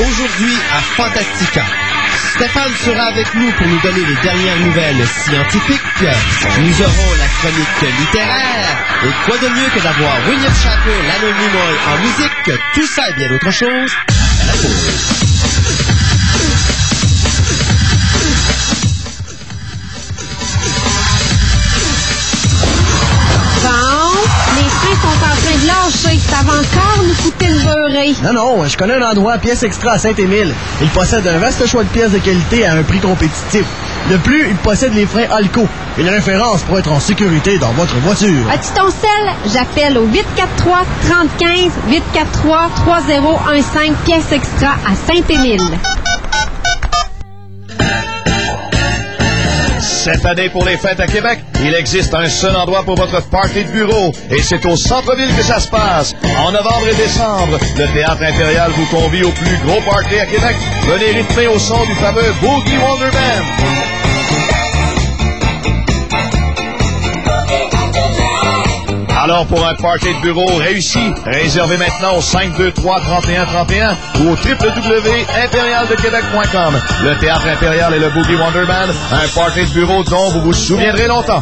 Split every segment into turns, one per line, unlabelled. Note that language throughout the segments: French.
Aujourd'hui à Fantastica. Stéphane sera avec nous pour nous donner les dernières nouvelles scientifiques. Nous aurons la chronique littéraire. Et quoi de mieux que d'avoir William Shatner, l'anonyme en musique, tout ça et bien d'autres choses.
Encore nous coûter le.
Non, non, je connais un endroit, pièces extra à Saint-Émile. Il possède un vaste choix de pièces de qualité à un prix compétitif. De plus, il possède les freins Alco, une référence pour être en sécurité dans votre voiture.
As-tu ton sel? J'appelle au 843 3015 843 3015 pièces extra à Saint-Émile.
Cette année, pour les fêtes à Québec, il existe un seul endroit pour votre party de bureau. Et c'est au centre-ville que ça se passe. En novembre et décembre, le Théâtre Impérial vous convie au plus gros party à Québec. Venez rythmer au son du fameux Boogie Wonderman. Alors, pour un party de bureau réussi, réservez maintenant au 523-3131 ou au www.impérialdequebec.com. Le Théâtre Impérial et le Boogie Wonderman, un party de bureau dont vous vous souviendrez longtemps.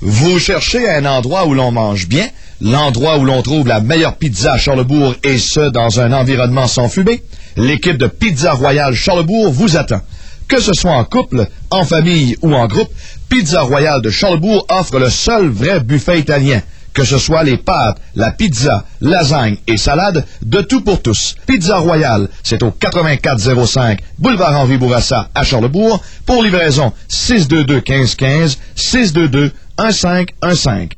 Vous cherchez un endroit où l'on mange bien, l'endroit où l'on trouve la meilleure pizza à Charlebourg et ce, dans un environnement sans fumée? L'équipe de Pizza Royale Charlebourg vous attend. Que ce soit en couple, en famille ou en groupe, Pizza Royale de Charlebourg offre le seul vrai buffet italien. Que ce soit les pâtes, la pizza, lasagne et salade, de tout pour tous. Pizza Royale, c'est au 8405 Boulevard Henri Bourassa à Charlebourg. Pour livraison, 622 1515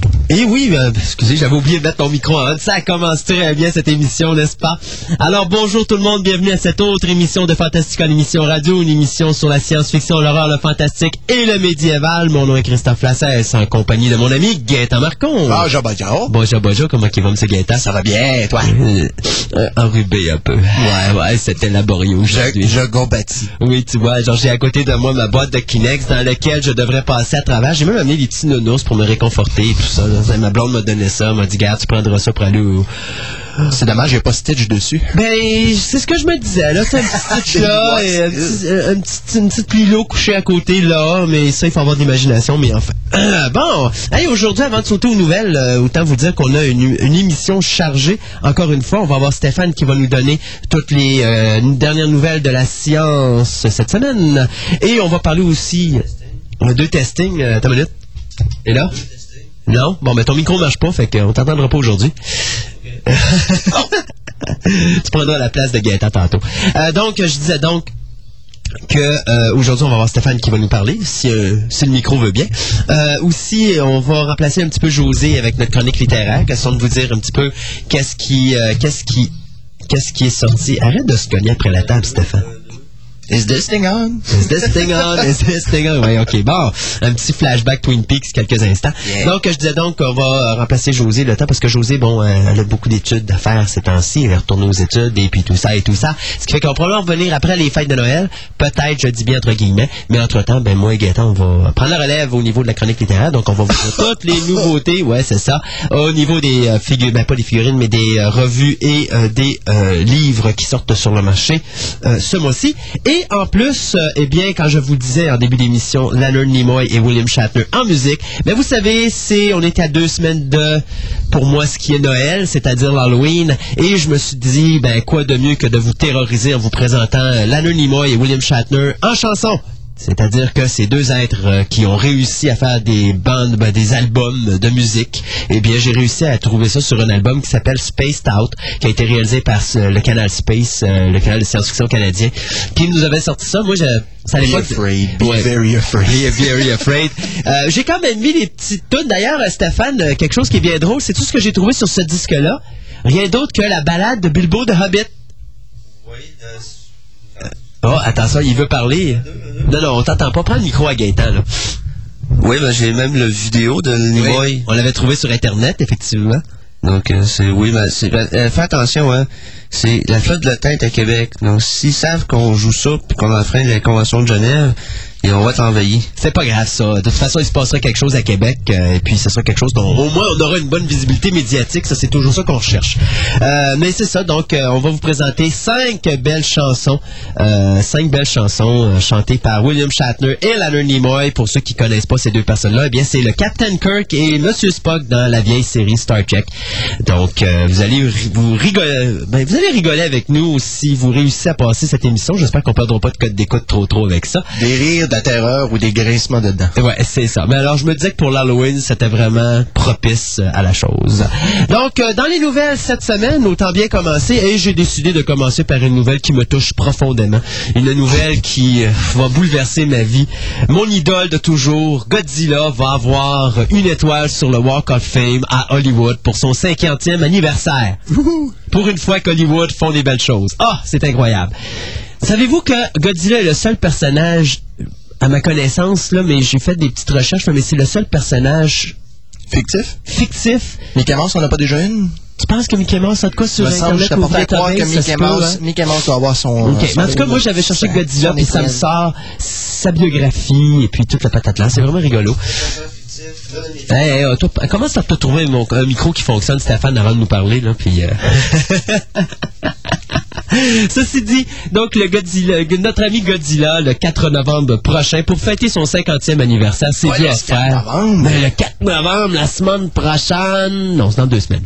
Et oui, euh, excusez, j'avais oublié de mettre mon micro en Ça commence très bien cette émission, n'est-ce pas? Alors bonjour tout le monde, bienvenue à cette autre émission de Fantastique en émission radio, une émission sur la science-fiction, l'horreur, le fantastique et le médiéval. Mon nom est Christophe Lassès, en compagnie de mon ami Gaëtan Marcon.
Bonjour, bonjour.
Bonjour, bonjour, comment il va, M. Gaëtan?
Ça va bien, toi?
Euh, euh, enrubé un peu. Ouais, ouais, c'était laborieux aujourd'hui.
Je, je.
Oui, tu vois, genre j'ai à côté de moi ma boîte de Kleenex dans laquelle je devrais passer à travers. J'ai même amené des petits nounours pour me réconforter et tout ça. là. Ma blonde m'a donné ça, m'a dit, garde, tu prendras ça pour aller au...
C'est dommage, il n'y a pas Stitch dessus.
Ben, c'est ce que je me disais, là. C'est un petit Stitch là, et un
c'est-
petit, euh, un petit- une petite Lilo couchée à côté là, mais ça, il faut avoir de l'imagination, mais enfin. bon, hey, aujourd'hui, avant de sauter aux nouvelles, euh, autant vous dire qu'on a une, une émission chargée. Encore une fois, on va avoir Stéphane qui va nous donner toutes les euh, dernières nouvelles de la science cette semaine. Et on va parler aussi de testing. Une minute. Et là? Non? Bon, ben ton micro marche pas, fait qu'on t'entendra pas aujourd'hui. tu prendras la place de Gaëtan tantôt. Euh, donc, je disais donc que euh, aujourd'hui on va avoir Stéphane qui va nous parler si, euh, si le micro veut bien. Euh, aussi on va remplacer un petit peu José avec notre chronique littéraire, question de vous dire un petit peu qu'est-ce qui euh, qu'est-ce qui qu'est-ce qui est sorti. Arrête de se cogner après la table Stéphane.
Is this thing on?
Is this thing on? Is this thing on? Oui, ok. Bon, un petit flashback Twin Peaks quelques instants.
Yeah.
Donc, je disais donc qu'on va remplacer José le temps parce que José, bon, euh, elle a beaucoup d'études à faire ces temps-ci. Elle est retournée aux études et puis tout ça et tout ça. Ce qui fait qu'on va probablement revenir après les fêtes de Noël. Peut-être, je dis bien entre guillemets. Mais entre-temps, ben, moi et Gaëtan, on va prendre la relève au niveau de la chronique littéraire. Donc, on va vous dire toutes les nouveautés. Ouais, c'est ça. Au niveau des euh, figurines, ben, pas des figurines, mais des euh, revues et euh, des livres qui sortent sur le marché ce mois-ci. Et en plus, euh, eh bien, quand je vous disais en début d'émission, Leonard Nimoy et William Shatner en musique, mais vous savez, c'est, on était à deux semaines de, pour moi, ce qui est Noël, c'est-à-dire l'Halloween, et je me suis dit, ben, quoi de mieux que de vous terroriser en vous présentant euh, Leonard Nimoy et William Shatner en chanson. C'est-à-dire que ces deux êtres euh, qui ont réussi à faire des bandes, ben, des albums de musique, eh bien, j'ai réussi à trouver ça sur un album qui s'appelle Spaced Out, qui a été réalisé par ce- le canal Space, euh, le canal de science-fiction canadien, qui nous avait sorti ça. Moi, je, ça allait
Be afraid. Be
Ouais.
very afraid.
Be very afraid. Euh, j'ai quand même mis les petites tunes. D'ailleurs, euh, Stéphane, euh, quelque chose qui est bien drôle, c'est tout ce que j'ai trouvé sur ce disque-là. Rien d'autre que la balade de Bilbo de Hobbit. Oh, attention, il veut parler. Non, non, on t'entend pas. Prends le micro à Gaëtan, là.
Oui, ben j'ai même le vidéo de Nimoy.
On l'avait trouvé sur Internet, effectivement.
Donc, euh, c'est, oui, ben, c'est, ben, euh, fais attention, hein. C'est la flotte de la tête à Québec. Donc, s'ils savent qu'on joue ça puis qu'on enfreint la Convention de Genève, et on va t'envahir.
C'est pas grave, ça. De toute façon, il se passera quelque chose à Québec, euh, et puis ce sera quelque chose dont au moins on aura une bonne visibilité médiatique. Ça, c'est toujours ça qu'on recherche. Euh, mais c'est ça. Donc, euh, on va vous présenter cinq belles chansons, euh, cinq belles chansons euh, chantées par William Shatner et Leonard Nimoy. Pour ceux qui connaissent pas ces deux personnes-là, eh bien, c'est le Captain Kirk et Monsieur Spock dans la vieille série Star Trek. Donc, euh, vous allez vous rigoler, ben, vous allez rigoler avec nous si vous réussissez à passer cette émission. J'espère qu'on perdra pas de code d'écoute trop trop avec ça.
Des rires, de la terreur ou des grincements dedans.
Ouais, c'est ça. Mais alors, je me disais que pour l'Halloween, c'était vraiment propice à la chose. Donc, euh, dans les nouvelles cette semaine, autant bien commencer, et j'ai décidé de commencer par une nouvelle qui me touche profondément. Une nouvelle qui euh, va bouleverser ma vie. Mon idole de toujours, Godzilla, va avoir une étoile sur le Walk of Fame à Hollywood pour son 50e anniversaire. Pour une fois qu'Hollywood font des belles choses. Ah, c'est incroyable. Savez-vous que Godzilla est le seul personnage, à ma connaissance, là, mais j'ai fait des petites recherches, mais c'est le seul personnage
Fictif?
fictif.
Mickey Mouse, on n'a pas déjà une?
Tu penses que Mickey Mouse a de quoi sur
me semble, je
Internet
à croire que Mickey Mouse,
hein?
Mickey Mouse doit avoir son...
OK.
son
Mais en tout cas, moi, j'avais cherché Godzilla, puis ça me sort sa biographie, et puis toute la patate là. C'est vraiment rigolo. Hey, toi, comment ça trouvé mon, un micro qui fonctionne, Stéphane, avant de nous parler, là, puis... euh, Ceci dit, donc le Godzilla, notre ami Godzilla, le 4 novembre prochain, pour fêter son 50e anniversaire, c'est
Ouais,
bien
le
à
4
faire.
novembre.
Ben, le 4 novembre, la semaine prochaine. Non, c'est dans deux semaines.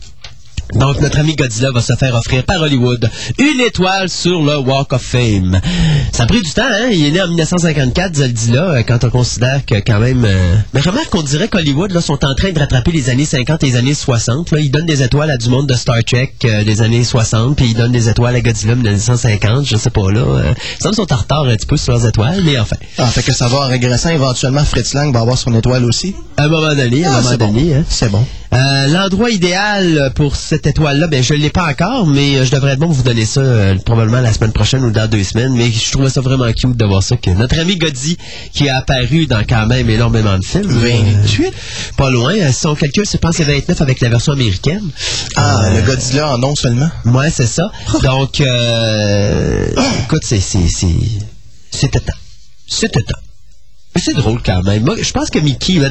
Donc, notre ami Godzilla va se faire offrir par Hollywood une étoile sur le Walk of Fame. Ça a pris du temps, hein? Il est né en 1954, Godzilla, euh, quand on considère que quand même... euh, Mais remarque qu'on dirait qu'Hollywood, là, sont en train de rattraper les années 50 et les années 60. Là. Ils donnent des étoiles à du monde de Star Trek euh, des années 60, puis ils donnent des étoiles à Godzilla de 1950, je sais pas, là. Euh, ça me sont en retard un petit peu sur leurs étoiles, mais enfin.
Ah, fait que ça va en régressant. Éventuellement, Fritz Lang va avoir son étoile aussi.
À un moment donné, à un
Ah,
moment
bon.
donné, hein.
C'est bon.
Euh, L'endroit idéal pour cette étoile-là, ben je l'ai pas encore, mais euh, je devrais être bon vous donner ça euh, probablement la semaine prochaine ou dans deux semaines. Mais je trouvais ça vraiment cute de voir ça que notre ami Godzi, qui a apparu dans quand même énormément de films,
28?
pas loin. euh, Si on calcule, je pense c'est 29 avec la version américaine.
Ah, le Godzilla en nom seulement.
Ouais, c'est ça. Donc, euh, écoute, c'est c'est c'est c'était temps. C'était temps. Mais c'est drôle quand même. Moi, je pense que Mickey, ben,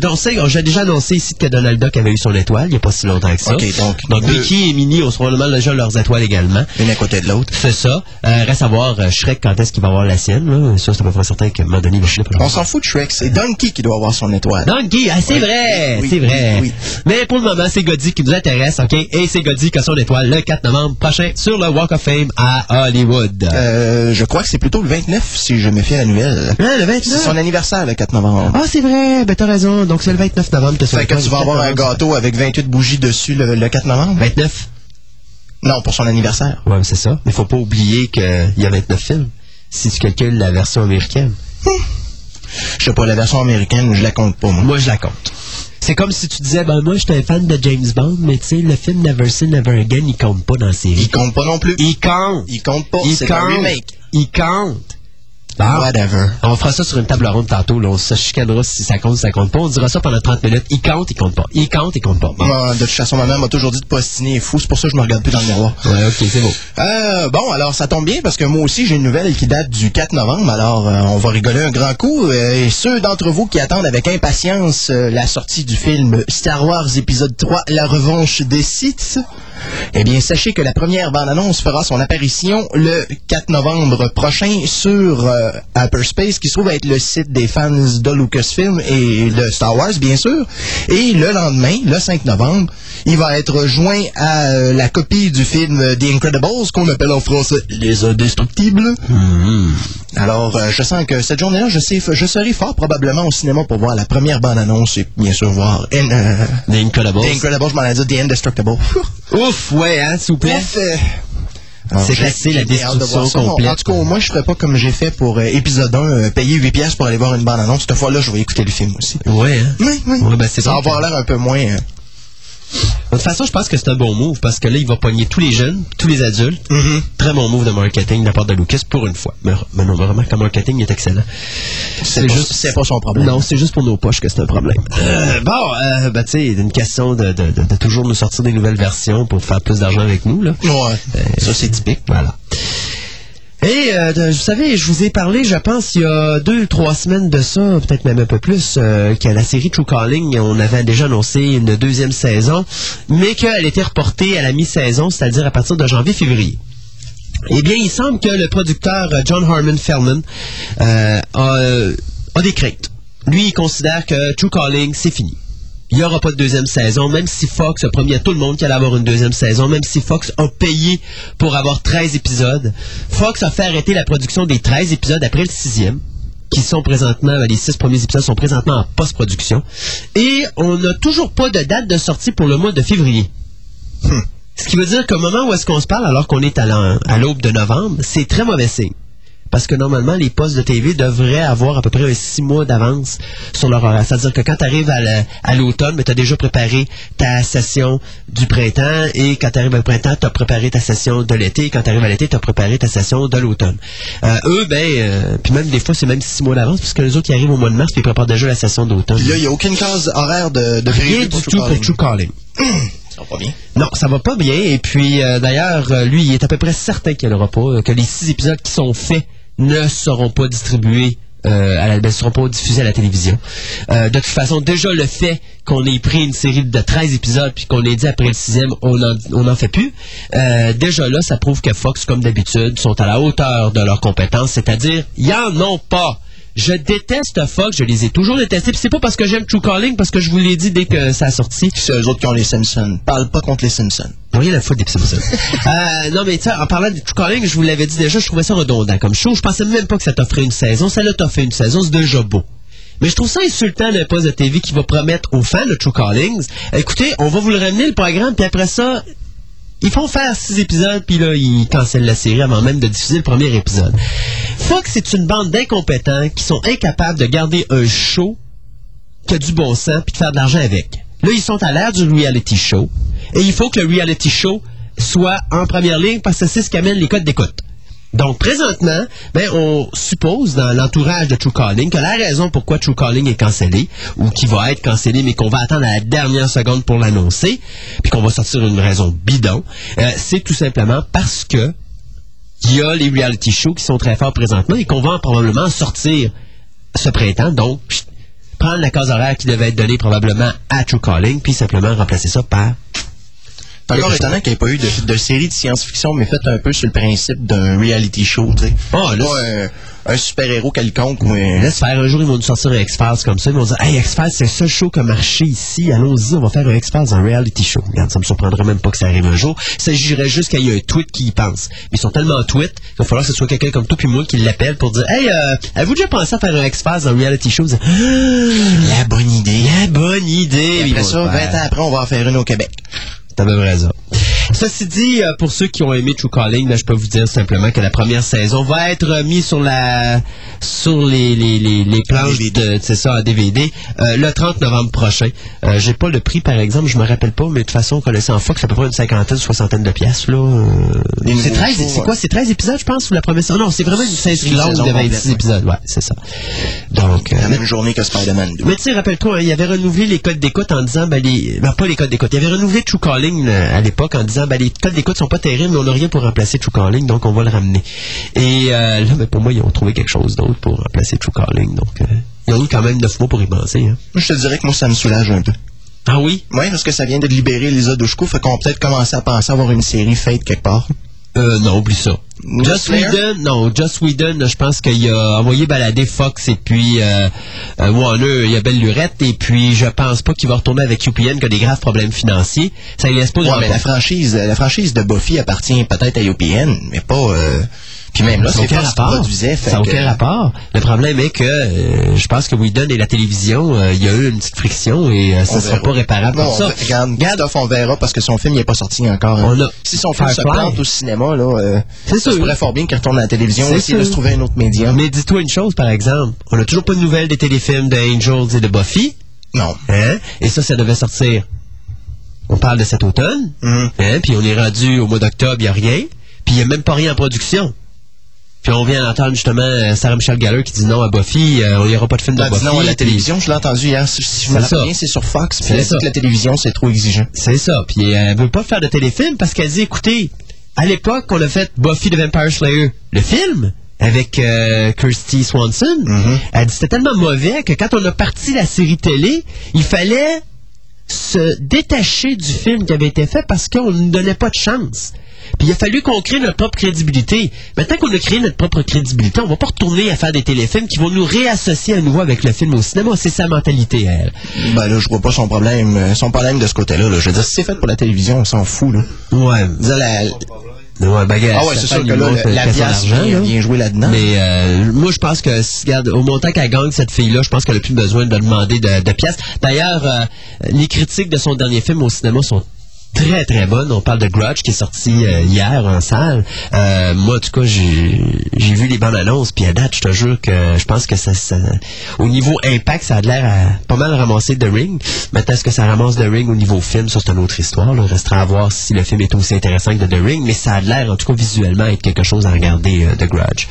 j'ai déjà annoncé ici que Donald Duck avait eu son étoile il n'y a pas si longtemps que ça.
Donc, deux-
Mickey et Minnie ont probablement déjà leurs étoiles également.
Une à côté de l'autre.
C'est ça. Euh, reste à voir euh, Shrek quand est-ce qu'il va avoir la sienne. Là. Ça, c'est à peu près certain qu'à un moment donné, il va chier
On s'en fout de Shrek. C'est Donkey qui doit avoir son étoile.
Donkey, ah, c'est
Oui,
vrai,
oui,
c'est vrai.
oui.
Mais pour le moment, c'est Goddy qui nous intéresse, OK? Et c'est Goddy qui a son étoile le 4 novembre prochain sur le Walk of Fame à Hollywood.
Euh, je crois que c'est plutôt le 29, si je me fie à la nouvelle.
Le 29?
C'est son anniversaire, le 4 novembre.
Ah, c'est vrai, ben t'as raison. Donc c'est le 29 novembre que son
Fait que tu vas avoir
4
un gâteau avec 28 bougies dessus le, le 4 novembre?
29?
Non, pour son anniversaire.
Ouais, mais c'est ça. Mais faut pas oublier qu'il y a 29 films. Si tu calcules la version américaine.
Je sais pas, la version américaine, je la compte pas, moi.
Moi, je la compte. C'est comme si tu disais, ben moi, j'étais un fan de James Bond, mais tu sais, le film Never Say Never Again, il compte pas dans la série.
Il compte pas non plus.
Il compte.
Il compte pas.
Il
C'est un
compte.
remake.
Il compte. Bon.
Whatever.
On fera ça sur une table ronde tantôt. Là. On se chicanera si ça compte, si ça compte pas. On dira ça pendant 30 minutes. Il compte, il compte pas. Il compte, il compte pas. Bon.
Moi, de toute façon, ma mère m'a toujours dit de postiner est fou. C'est pour ça que je me regarde plus dans le miroir.
Ouais, ok, c'est beau.
Euh, bon, alors ça tombe bien parce que moi aussi j'ai une nouvelle qui date du 4 novembre. Alors euh, on va rigoler un grand coup. Euh, et ceux d'entre vous qui attendent avec impatience euh, la sortie du film Star Wars épisode 3, La revanche des Sith, eh bien sachez que la première bande-annonce fera son apparition le 4 novembre prochain sur euh, Hyperspace, qui se trouve être le site des fans de Lucasfilm et de Star Wars, bien sûr. Et le lendemain, le 5 novembre, il va être joint à euh, la copie du film The Incredibles, qu'on appelle en français Les Indestructibles. Alors, euh, je sens que cette journée-là, je, sais, je serai fort probablement au cinéma pour voir la première bande-annonce et bien sûr voir In- euh,
The Incredibles.
The Incredibles, je m'en ai dit The Indestructible.
Ouf, ouais, hein, s'il vous plaît.
Ouf, euh, alors,
C'est facile, la destruction complète.
En tout cas, moi, je ferais pas comme j'ai fait pour euh, épisode 1, euh, payer 8 pièces pour aller voir une bande-annonce. Cette fois-là, je vais écouter le film aussi.
Ouais, hein.
Oui, oui.
Ouais, ben,
ça va avoir l'air un peu moins... euh,
De toute façon, je pense que c'est un bon move parce que là, il va pogner tous les jeunes, tous les adultes. Très bon move de marketing de la part de Lucas pour une fois. Mais, mais non, vraiment, le marketing est excellent.
C'est pas- c'est pas son problème.
Non, c'est juste pour nos poches que c'est un problème. Euh, bon, euh, ben, tu sais, une question de, de- de- de toujours nous sortir des nouvelles versions pour faire plus d'argent avec nous, là.
Ouais.
Euh,
Ça, c'est typique.
Voilà. Et euh, vous savez, je vous ai parlé, je pense, il y a deux trois semaines de ça, peut-être même un peu plus, euh, que la série True Calling, on avait déjà annoncé une deuxième saison, mais qu'elle était reportée à la mi-saison, c'est-à-dire à partir de janvier-février. Eh bien, il semble que le producteur euh, John Harmon Feldman euh, a, euh, a des craintes. Lui, il considère que True Calling, c'est fini. Il n'y aura pas de deuxième saison, même si Fox a promis à tout le monde qu'il allait avoir une deuxième saison, même si Fox a payé pour avoir 13 épisodes. Fox a fait arrêter la production des 13 épisodes après le sixième, qui sont présentement, ben, les six premiers épisodes sont présentement en post-production. Et on n'a toujours pas de date de sortie pour le mois de février. Ce qui veut dire qu'au moment où est-ce qu'on se parle, alors qu'on est à l'aube de novembre, c'est très mauvais signe. Parce que normalement, les postes de TV devraient avoir à peu près un six mois d'avance sur leur horaire. C'est-à-dire que quand tu arrives à la- à l'automne, tu as déjà préparé ta session du printemps et quand tu arrives au printemps, tu as préparé ta session de l'été. Quand tu arrives à l'été, tu as préparé ta session de l'automne. Euh, eux, ben, euh, puis même des fois, c'est même six mois d'avance parce que les autres, ils arrivent au mois de mars puis ils préparent déjà la session d'automne.
Là, il n'y a aucune case horaire de, de
Rien du tout pour. True Calling.
Ça va pas bien.
Non, ça va pas bien. Et puis, euh, d'ailleurs, lui, il est à peu près certain qu'il n'y en aura pas, que les six épisodes qui sont faits ne seront pas distribués. Euh, à ne seront pas diffusés à la télévision. Euh, de toute façon, déjà le fait qu'on ait pris une série de 13 épisodes puis qu'on ait dit après le sixième, on n'en en fait plus, euh, déjà là, ça prouve que Fox, comme d'habitude, sont à la hauteur de leurs compétences, c'est-à-dire, ils en ont pas. Je déteste Fox, je les ai toujours détestés. Puis c'est pas parce que j'aime True Calling, parce que je vous l'ai dit dès que ça a sorti.
C'est eux autres qui ont les Simpsons. Parle pas contre les Simpsons.
Rien à foutre des Simpsons. euh, non, mais tu sais, en parlant de True Calling, je vous l'avais dit déjà, je trouvais ça redondant comme show. Je pensais même pas que ça t'offrait une saison. Ça l'a t'offert une saison, c'est déjà beau. Mais je trouve ça insultant d'un poste de TV qui va promettre aux fans de True Callings, écoutez, on va vous le ramener le programme, puis après ça, ils font faire six épisodes, puis là, ils cancellent la série avant même de diffuser le premier épisode. Fox, c'est une bande d'incompétents qui sont incapables de garder un show qui a du bon sens puis de faire de l'argent avec. Là, ils sont à l'ère du reality show et il faut que le reality show soit en première ligne parce que c'est ce qui amène les codes d'écoute. Donc, présentement, ben, on suppose dans l'entourage de True Calling que la raison pourquoi True Calling est cancellé, ou qui va être cancellé, mais qu'on va attendre la dernière seconde pour l'annoncer, puis qu'on va sortir une raison bidon, euh, c'est tout simplement parce que il y a les reality shows qui sont très forts présentement et qu'on va probablement sortir ce printemps. Donc, prendre la case horaire qui devait être donnée probablement à True Calling, puis simplement remplacer ça par...
C'est encore étonnant qu'il n'y ait pas eu de, de série de science-fiction, mais faite un peu sur le principe d'un reality show, tu sais.
Oh, là,
Pas un, un super-héros quelconque ou un...
Laisse faire un jour, ils vont nous sortir un X-Files comme ça. Ils vont dire Hey, X-Files, c'est le seul show qui a marché ici. Allons-y, on va faire un X-Files, un reality show. Regarde, ça me surprendrait même pas que ça arrive un jour. Il s'agirait juste qu'il y ait un tweet qui y pense. Mais ils sont tellement tweet qu'il va falloir que ce soit quelqu'un comme toi puis moi qui l'appelle pour dire Hey, euh, avez-vous déjà pensé à faire un X-Files, un reality show? Ah,
La bonne idée.
La bonne idée.
Après
Ils vont
ça,
le
20
faire.
ans après, on va en faire une au Québec.
C'est à peu près ça. Ceci dit, euh, pour ceux qui ont aimé True Calling, ben, je peux vous dire simplement que la première saison va être mise sur la sur les, les, les, les planches de c'est ça à DVD euh, le 30 novembre prochain. Euh, J'ai pas le prix par exemple, je me rappelle pas, mais de toute façon, connaissant Fox, c'est à peu près une cinquantaine, soixantaine de pièces là. Euh, c'est
nouveaux
13,
shows,
c'est
ouais.
quoi, c'est 13 épisodes, je pense, ou la première saison? Non, c'est vraiment une saison longue de 26
complète, ouais.
épisodes, ouais, c'est ça. Donc,
La même journée que Spider-Man 2.
mais tu sais, rappelle-toi, hein, il avait renouvelé les codes d'écoute en disant, ben, les, ben, pas les codes d'écoute, il avait renouvelé True Calling à l'époque en disant, ben, les codes d'écoute sont pas terribles, mais on n'a rien pour remplacer True Calling, donc on va le ramener. Et euh, là, ben, pour moi, ils ont trouvé quelque chose d'autre pour remplacer True Calling, donc euh, ils ont eu quand même 9 mois pour y penser. Hein.
Moi, je te dirais que moi, ça me soulage un peu.
Ah oui?
Oui, parce que ça vient de libérer Lisa Dushku, fait qu'on va peut-être commencer à penser avoir une série fate quelque part.
Euh, non, oublie ça. Just? Whedon, non, Just Whedon, je pense qu'il a envoyé balader Fox et puis euh, euh, Warner, il y a belle lurette, et puis je pense pas qu'il va retourner avec UPN qui a des graves problèmes financiers. Ça lui laisse pas
Ouais, mais la franchise, la franchise de Buffy appartient peut-être à UPN, mais pas. euh, Puis même là,
Ça n'a
c'est
aucun
pas
rapport.
produisait.
Ça n'a
que-
aucun rapport. Le problème est que euh, je pense que Whedon et la télévision, euh, il y a eu une petite friction et euh, ça ne sera
verra.
pas réparable
Non,
ça.
Regarde, on verra parce que son film n'est pas sorti encore. hein.
A
Si son film se plante au cinéma, là, euh, ça se
sûr.
pourrait fort bien qu'il retourne à la télévision et essayer de se trouver un autre médium.
Mais dis-toi une chose, par exemple. On n'a toujours pas de nouvelles des téléfilms de Angels et de Buffy.
Non.
Hein? Et ça, ça devait sortir On parle de cet automne.
Mhm.
Hein, puis on est rendu au mois d'octobre, il n'y a rien. Puis il n'y a même pas rien en production. Puis on vient d'entendre justement euh, Sarah Michelle Gellar qui dit non à Buffy, euh, il n'y aura pas de film de Buffy.
non, à la télévision, je l'ai entendu hier. Si je me bien, c'est sur Fox. Puis
C'est
elle dit
ça.
que la télévision, c'est trop exigeant.
C'est ça. Puis euh, elle veut pas faire de téléfilm parce qu'elle dit, écoutez, à l'époque, on a fait Buffy the Vampire Slayer, le film, avec euh, Kirsty Swanson.
Mhm.
Elle dit, c'était tellement mauvais que quand on a parti la série télé, il fallait se détacher du film qui avait été fait parce qu'on ne donnait pas de chance. Puis il a fallu qu'on crée notre propre crédibilité. Maintenant qu'on a créé notre propre crédibilité, on va pas retourner à faire des téléfilms qui vont nous réassocier à nouveau avec le film au cinéma. C'est sa mentalité, elle.
Ben là, je vois pas son problème, euh, son problème de ce côté-là. là. Je veux dire, si c'est fait pour la télévision, on s'en fout. Là.
Ouais.
Dire, la-
Ouais, ben,
Ah ouais, c'est sûr que là, la
son
pièce vient,
là.
vient jouer là-dedans.
Mais euh, moi, je pense que, regarde, au montant qu'elle gagne, cette fille-là, je pense qu'elle a plus besoin de demander de, de pièces. D'ailleurs, euh, les critiques de son dernier film au cinéma sont très très bonnes. On parle de Grudge qui est sorti euh, hier en salle. Euh, moi, en tout cas, j'ai vu les bandes annonces, puis à date, je te jure que je pense que ça, ça- au niveau impact, ça a l'air à pas mal ramasser The Ring. Maintenant, est-ce que ça ramasse The Ring au niveau film? Ça, c'est une autre histoire. Là. Restera à voir si le film est aussi intéressant que The Ring, mais ça a l'air, en tout cas visuellement, être quelque chose à regarder, euh, The Grudge.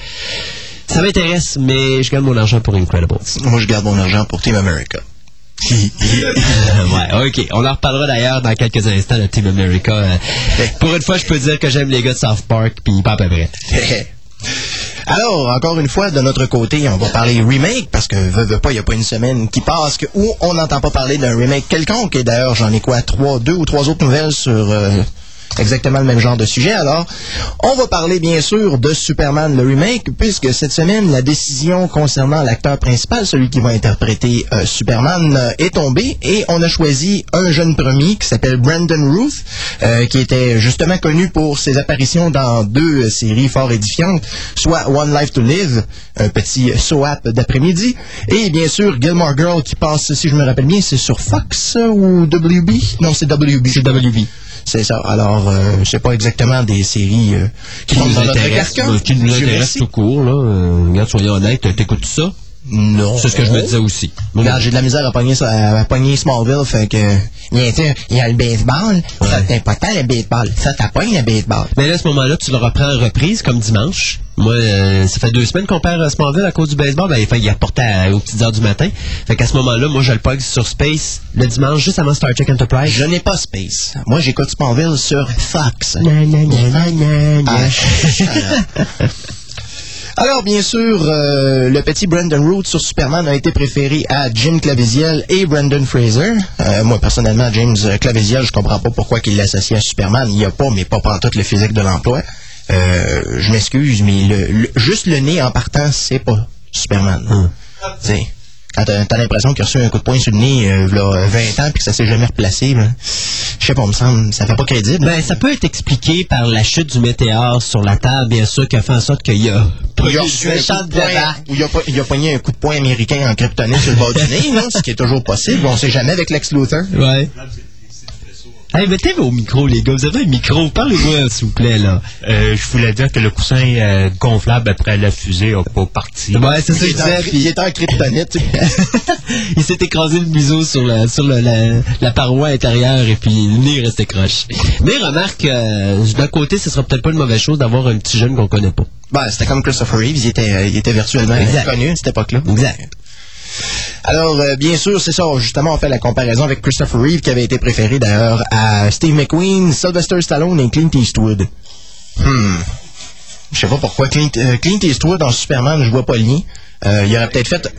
Ça m'intéresse, mais je gagne mon argent pour Incredibles.
Moi, je garde mon argent pour Team America.
Ouais, ok. On en reparlera d'ailleurs dans quelques instants de Team America. Euh, pour une fois, je peux dire que j'aime les gars de South Park, puis pas à peu près.
Alors, encore une fois, de notre côté, on va parler remake, parce que, veux, veux pas, il n'y a pas une semaine qui passe où on n'entend pas parler d'un remake quelconque. Et d'ailleurs, j'en ai quoi, trois, deux ou trois autres nouvelles sur euh, exactement le même genre de sujet. Alors, on va parler, bien sûr, de Superman, le remake, puisque cette semaine, la décision concernant l'acteur principal, celui qui va interpréter euh, Superman, euh, est tombée. Et on a choisi un jeune premier qui s'appelle Brandon Ruth, euh, qui était justement connu pour ses apparitions dans deux séries fort édifiantes, soit One Life to Live, un petit soap d'après-midi, et bien sûr Gilmore Girl qui passe, si je me rappelle bien, c'est sur Fox ou WB Non, c'est WB. C'est WB. C'est ça. Alors, euh, c'est pas exactement des séries euh, qui notre carcan.
euh, qui nous
Dieu
intéresse
merci.
tout court, là. Euh, regarde, soyons honnêtes, t'écoutes ça?
Non.
C'est ce que je me disais aussi.
J'ai de la misère à pogner, ça- à pogner Smallville, fait que... Il y a, il y a le baseball, ça c'est important le baseball. Ça t'appogne le baseball.
Mais là, à ce moment-là, tu le reprends en reprise, comme dimanche. Moi, euh, ça fait deux semaines qu'on perd euh, Smallville à cause du baseball. Ben, il apportait à- aux petites heures du matin. Fait qu'à ce moment-là, moi, je le pogne sur Space le dimanche, juste avant Star Trek Enterprise.
Je n'ai pas Space. Moi, j'écoute Smallville sur Fox. Ah. Alors, bien sûr, euh, le petit Brandon Root sur Superman a été préféré à Jim Claviezel et Brandon Fraser. Euh, moi, personnellement, James Claviezel, je comprends pas pourquoi il l'associe à Superman. Il n'y a pas, mais pas pantoute le physique de l'emploi. Euh, je m'excuse, mais le, le- juste le nez en partant, c'est pas Superman.
Hum.
Quand t'as t'as l'impression qu'il a reçu un coup de poing sur le nez euh, v'là 20 ans puis que ça s'est jamais replacé, ben, je sais pas, me semble, ça fait pas crédible.
Ben, ça peut être expliqué par la chute du météore sur la table, bien sûr, qui a fait en sorte qu'il y a pas
il a
eu
reçu
de
un coup de poing, ou il a, il a pogné un coup de poing américain en kryptonite sur le bord du nez, là, ce qui est toujours possible. On sait jamais avec Lex Luthor.
Ouais. Hey, mettez vos micros, les gars. Vous avez un micro. Parlez-moi, s'il vous plaît, là.
Euh, je voulais dire que le coussin euh, gonflable après la fusée n'a pas parti.
Ouais, c'est ça,
Il
il
est en,
disait.
il
Puis
est en kryptonite.
il s'est écrasé le museau sur, la, sur le- la, la paroi intérieure et puis le nez restait croche. Mais remarque, euh, d'un côté, ce sera peut-être pas une mauvaise chose d'avoir un petit jeune qu'on connaît pas.
Ben, c'était comme Christopher Reeves, il était, il était virtuellement
Exact.
connu à cette époque-là.
Exact.
Alors, euh, bien sûr, c'est ça. Justement, on fait la comparaison avec Christopher Reeve, qui avait été préféré d'ailleurs à Steve McQueen, Sylvester Stallone et Clint Eastwood. Hmm. Je sais pas pourquoi. Clint, euh, Eastwood en Superman, je vois pas le lien. Euh, il aurait peut-être fait...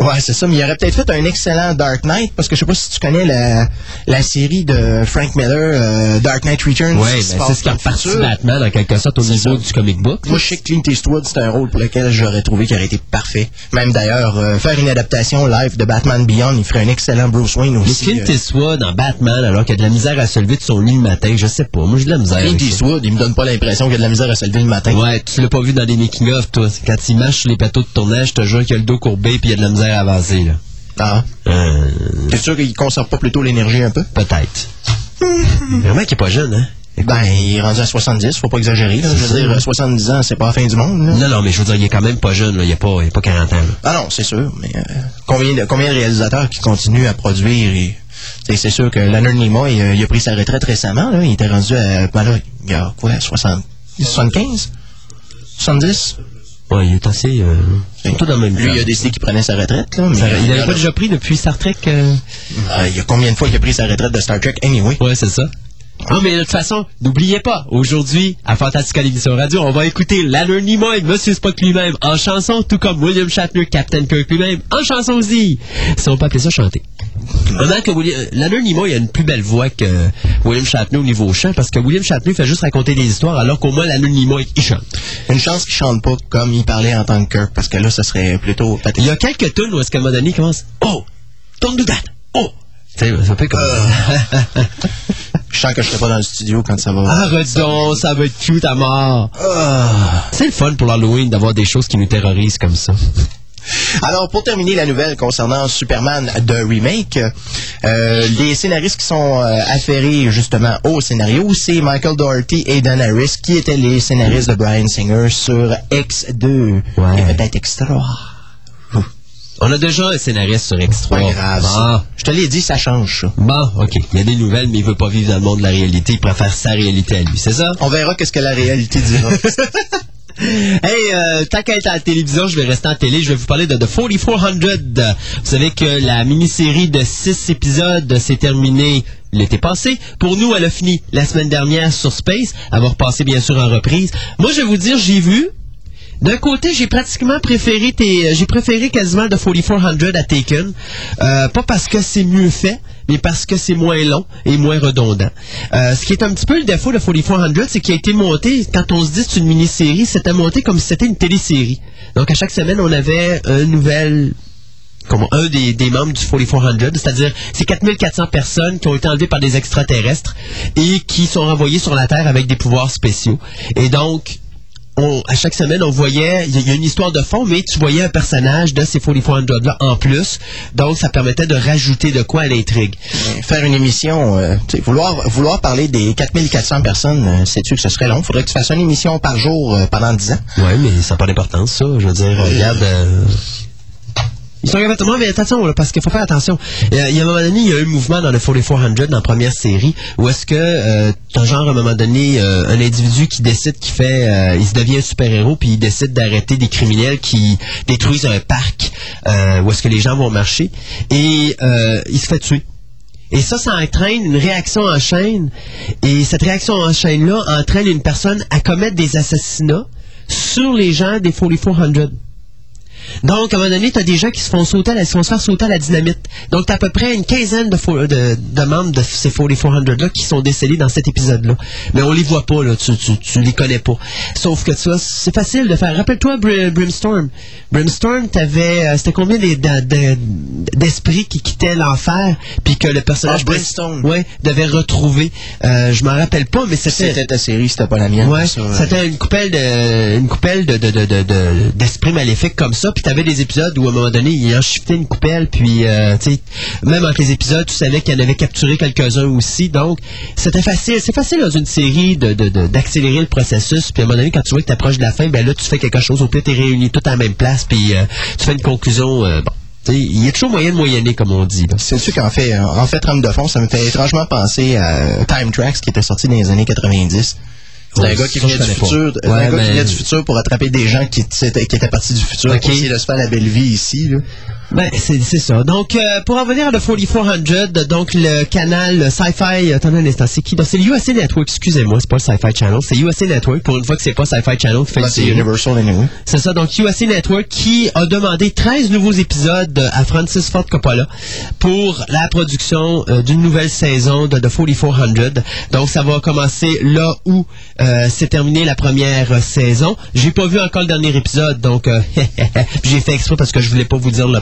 Ouais, c'est ça, mais il aurait peut-être fait un excellent Dark Knight, parce que je sais pas si tu connais la, la série de Frank Miller, euh, Dark Knight Returns.
Ouais,
se
ben, c'est ce qui a
futur?
Batman, en quelque sorte, au niveau du comic book.
Moi, je sais que Clint Eastwood, c'est un rôle pour lequel j'aurais trouvé qu'il aurait été parfait. Même d'ailleurs, euh, faire une adaptation live de Batman Beyond, il ferait un excellent Bruce Wayne
Mais
aussi.
Clint
euh.
Eastwood dans Batman, alors qu'il a de la misère à se lever de son lit le matin, je sais pas. Moi, j'ai de la misère.
Clint. Eastwood, il me donne pas l'impression qu'il a de la misère à se lever le matin.
Ouais, tu l'as pas vu dans des making-of, toi. Quand il marche sur les plateaux de tournage, je te jure qu'il a le dos courbé puis il a de la misère à avancer, là.
Ah.
Euh,
T'es sûr qu'il conserve pas plutôt l'énergie un peu?
peut-être. Vraiment qu'il est pas jeune, hein?
Ben, il est rendu à 70, faut pas exagérer. Là. Je veux dire, 70 ans, c'est pas la fin du monde. Là.
Non, non, mais je veux dire, il est quand même pas jeune, là. Il a pas, il a pas 40 ans, là.
Ah non, c'est sûr, mais euh, combien, de, combien de réalisateurs qui continuent à produire et C'est sûr que Nimoy, il, a- il a pris sa retraite récemment. Là. Il était rendu à, ben là, il y a quoi, 60, 75? 70?
Ouais, il est assez. Euh, tout dans le même
Lui,
temps.
il a décidé qu'il prenait sa retraite. Là, mais
Ça- il n'avait pas déjà pris depuis Star Trek. euh,
euh, il y a combien de fois qu'il a pris sa retraite de Star Trek anyway?
Ouais, c'est ça. Ah, mais de toute façon, n'oubliez pas, aujourd'hui, à Fantastica l'émission radio, on va écouter Leonard Nimoy, Monsieur Spock lui-même, en chanson, tout comme William Shatner, Captain Kirk lui-même, en chanson aussi. Si on peut appeler ça chanter. Pendant que William, Leonard Nimoy a une plus belle voix que William Shatner au niveau chant, parce que William Shatner fait juste raconter des histoires, alors qu'au moins Leonard Nimoy, il chante.
Une chance qu'il chante pas comme il parlait en tant que Kirk, parce que là, ça serait plutôt
Il y a quelques tunes où est-ce qu'à un moment donné, il commence, oh, don't do that, oh. C'est un peu comme...
Je sens que je serais pas dans le studio quand ça va.
Arrête donc, ça va être cute à mort.
Ah.
C'est le fun pour l'Halloween d'avoir des choses qui nous terrorisent comme ça.
Alors, pour terminer la nouvelle concernant Superman de remake, euh, les scénaristes qui sont euh, affairés justement au scénario, c'est Michael Doherty et Dan Harris, qui étaient les scénaristes de Brian Singer sur X2.
Ouais.
Et peut-être Extra.
On a déjà un scénariste sur X3.
Pas grave. Je te l'ai dit, ça change ça.
Bon, OK. Il y a des nouvelles, mais il veut pas vivre dans le monde de la réalité. Il préfère sa réalité à lui, c'est ça?
On verra qu'est-ce que la réalité dira.
Hey, euh, tant qu'à être à la télévision, je vais rester en télé. Je vais vous parler de The 4400. Vous savez que la mini-série de six épisodes s'est terminée l'été passé. Pour nous, elle a fini la semaine dernière sur Space. Elle va repasser bien sûr en reprise. Moi, je vais vous dire, j'ai vu. D'un côté, j'ai pratiquement préféré tes, j'ai préféré quasiment The 4400 à Taken. Euh, pas parce que c'est mieux fait, mais parce que c'est moins long et moins redondant. Euh, ce qui est un petit peu le défaut de 4400, c'est qu'il a été monté, quand on se dit c'est une mini-série, c'était monté comme si c'était une télésérie. Donc à chaque semaine, on avait une nouvelle comme un des, des membres du 4400, c'est-à-dire ces 4400 personnes qui ont été enlevées par des extraterrestres et qui sont renvoyées sur la Terre avec des pouvoirs spéciaux. Et donc, on- à chaque semaine, on voyait, il y, a- il y a une histoire de fond, mais tu voyais un personnage de ces 4400-là en plus. Donc, ça permettait de rajouter de quoi à l'intrigue.
Faire une émission, euh, tu sais, vouloir, vouloir parler des 4400 personnes, euh, sais-tu que ce serait long? Faudrait que tu fasses une émission par jour euh, pendant 10 ans.
Oui, mais ça n'a pas d'importance, ça. Je veux dire, regarde... Ils sont complètement, mais attention, là, parce qu'il faut faire attention. Il y, a, un moment donné, il y a eu un mouvement dans le 4400 dans la première série où est-ce que euh, genre à un moment donné euh, un individu qui décide qu'il fait, euh, il se devient un super-héros puis il décide d'arrêter des criminels qui détruisent un parc euh, où est-ce que les gens vont marcher et euh, il se fait tuer. Et ça, ça entraîne une réaction en chaîne. Et cette réaction en chaîne-là entraîne une personne à commettre des assassinats sur les gens des 4400. Donc, à un moment donné, tu as des gens qui se font sauter, à la, se faire sauter à la dynamite. Donc, tu as à peu près une quinzaine de, de, de membres de ces 4400-là qui sont décédés dans cet épisode-là. Mais on les voit pas, là. Tu, tu, tu les connais pas. Sauf que, tu vois, c'est facile de faire. Rappelle-toi Br- Brimstorm. Brimstorm, t'avais, euh, c'était combien des- de- de- d'esprits qui quittaient l'enfer, puis que le personnage...
Ah, Brimstone.
Ouais, devait retrouver. Euh, je m'en rappelle pas, mais c'était...
C'était ta série, c'était pas la mienne.
Ouais, c'était une coupelle de une coupelle de de de de- de- d'esprits maléfiques comme ça, puis t'avais des épisodes où à un moment donné, il en shiftait une coupelle, puis euh, tu même entre les épisodes, tu savais qu'il en avait capturé quelques-uns aussi, donc c'était facile, c'est facile dans une série de de- de- d'accélérer le processus, puis à un moment donné, quand tu vois que t'approches de la fin, ben là, tu fais quelque chose, au pire t'es réunis tout à la même place, puis euh, tu fais une conclusion, euh, bon, tu il y a toujours moyen de moyenner, comme on dit.
C'est sûr qu'en fait, en fait, Trame de fond, ça me fait étrangement penser à Time Tracks qui était sorti dans les années 90. C'est un gars qui
je
du futur, un gars qui venait du futur pour attraper des gens qui, étaient- qui étaient partis du futur pour essayer de se faire la belle vie ici.
Ben, c'est c'est ça. Donc, euh, pour en revenir à The 4400, donc le canal Sci-Fi, attendez un instant, c'est qui? Donc, c'est le USA Network, excusez-moi, c'est pas le Sci-Fi Channel, c'est USA Network, pour une fois que c'est pas Sci-Fi Channel qui fait
Là,
le
c'est. Universal anyway.
C'est ça, donc USA Network qui a demandé 13 nouveaux épisodes à Francis Ford Coppola pour la production euh, d'une nouvelle saison de The 4400. Donc ça va commencer là où euh, s'est terminée la première euh, saison. J'ai pas vu encore le dernier épisode, donc euh, j'ai fait exprès parce que je voulais pas vous dire le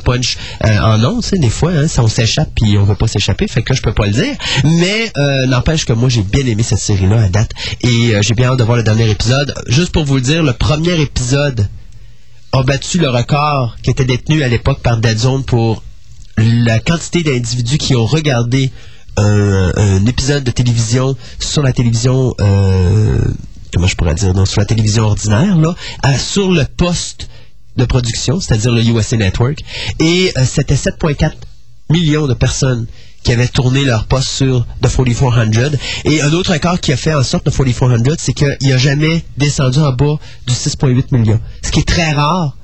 euh, en nom, tu sais, des fois, hein, ça on s'échappe puis on veut pas s'échapper, fait que là je peux pas le dire. Mais euh, n'empêche que moi j'ai bien aimé cette série-là à date et euh, j'ai bien hâte de voir le dernier épisode. Juste pour vous le dire, le premier épisode a battu le record qui était détenu à l'époque par Dead Zone pour la quantité d'individus qui ont regardé un, épisode de télévision sur la télévision comment je pourrais dire non, sur la télévision ordinaire là sur le poste de production c'est-à-dire le USA Network et euh, c'était 7.4 millions de personnes qui avaient tourné leur poste sur The 4400. Et un autre record qui a fait en sorte The 4400, c'est qu'il n'a jamais descendu en bas du 6,8 millions. Ce qui est très rare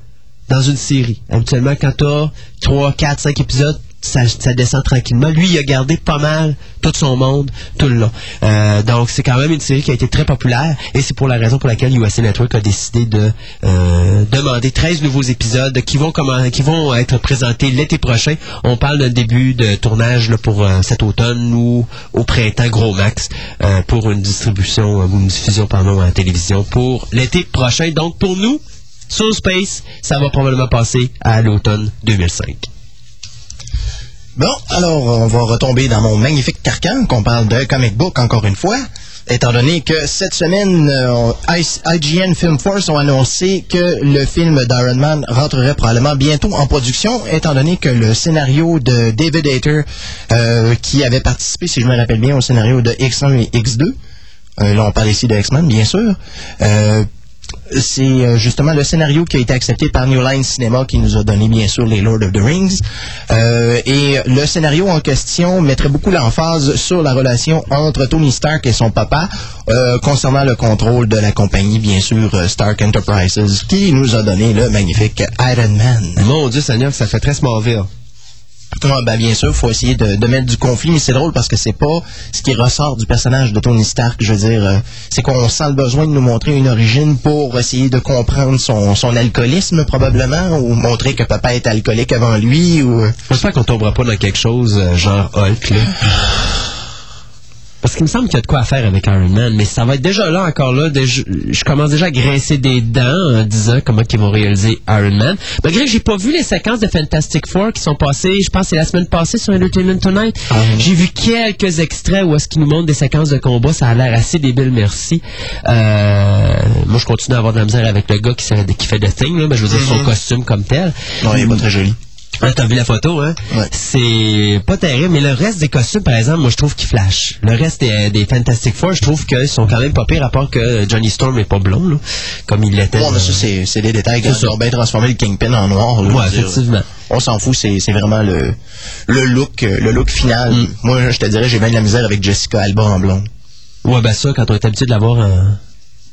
dans une série. Habituellement, quand tu as 3, 4, 5 épisodes, ça, ça descend tranquillement. Lui, il a gardé pas mal tout son monde tout le long. Euh, donc, c'est quand même une série qui a été très populaire et c'est pour la raison pour laquelle USA Network a décidé de euh, demander 13 nouveaux épisodes qui vont, qui vont être présentés l'été prochain. On parle d'un début de tournage là, pour euh, cet automne ou au printemps, gros max, euh, pour une distribution euh, ou une diffusion pardon, à télévision pour l'été prochain. Donc, pour nous, Soul Space, ça va probablement passer à l'automne 2005.
Bon, alors on va retomber dans mon magnifique carcan qu'on parle de comic book encore une fois. Étant donné que cette semaine, euh, IGN Film Force ont annoncé que le film d'Iron Man rentrerait probablement bientôt en production, étant donné que le scénario de David Hayter, euh, qui avait participé, si je me rappelle bien, au scénario de X1 et X2, euh, là on parle ici de X-Men, bien sûr, euh, c'est euh, justement le scénario qui a été accepté par New Line Cinema qui nous a donné bien sûr les Lord of the Rings. Euh, et le scénario en question mettrait beaucoup l'emphase sur la relation entre Tony Stark et son papa euh, concernant le contrôle de la compagnie, bien sûr, Stark Enterprises, qui nous a donné le magnifique Iron Man.
Mon Dieu Seigneur, ça fait très Smallville.
Ouais, ben, bien sûr, faut essayer de, de mettre du conflit, mais c'est drôle parce que c'est pas ce qui ressort du personnage de Tony Stark. Je veux dire, euh, c'est qu'on sent le besoin de nous montrer une origine pour essayer de comprendre son, son alcoolisme probablement, ou montrer que papa est alcoolique avant lui, ou... euh,
J'espère qu'on tombera pas dans quelque chose euh, genre Hulk, là. Parce qu'il me semble qu'il y a de quoi à faire avec Iron Man, mais ça va être déjà là, encore là. je commence déjà à grincer des dents en disant comment ils vont réaliser Iron Man. Malgré que j'ai pas vu les séquences de Fantastic Four qui sont passées, je pense que c'est la semaine passée sur Entertainment Tonight. J'ai vu quelques extraits où est-ce qu'ils nous montrent des séquences de combat. Ça a l'air assez débile, merci. Euh, moi, je continue à avoir de la misère avec le gars qui, fait- qui fait The Thing, là, mais je veux dire son costume comme tel.
Non, il est pas très joli.
Ah, T'as vu la photo, hein?
Ouais.
C'est pas terrible, mais le reste des costumes, par exemple, moi, je trouve qu'ils flashent. Le reste des, des Fantastic Four, je trouve qu'ils sont quand même pas pires, à part que Johnny Storm est pas blond, là, comme il l'était.
Bon, mais ça, c'est c'est des détails qui
ça.
ont bien transformé le Kingpin en noir. là,
Ouais,
dire.
effectivement.
On s'en fout, c'est c'est vraiment le, le look le look final.
Mm.
Moi, je te dirais, j'ai bien de la misère avec Jessica Alba en blonde.
Ouais, ben ça, quand on est habitué de l'avoir en...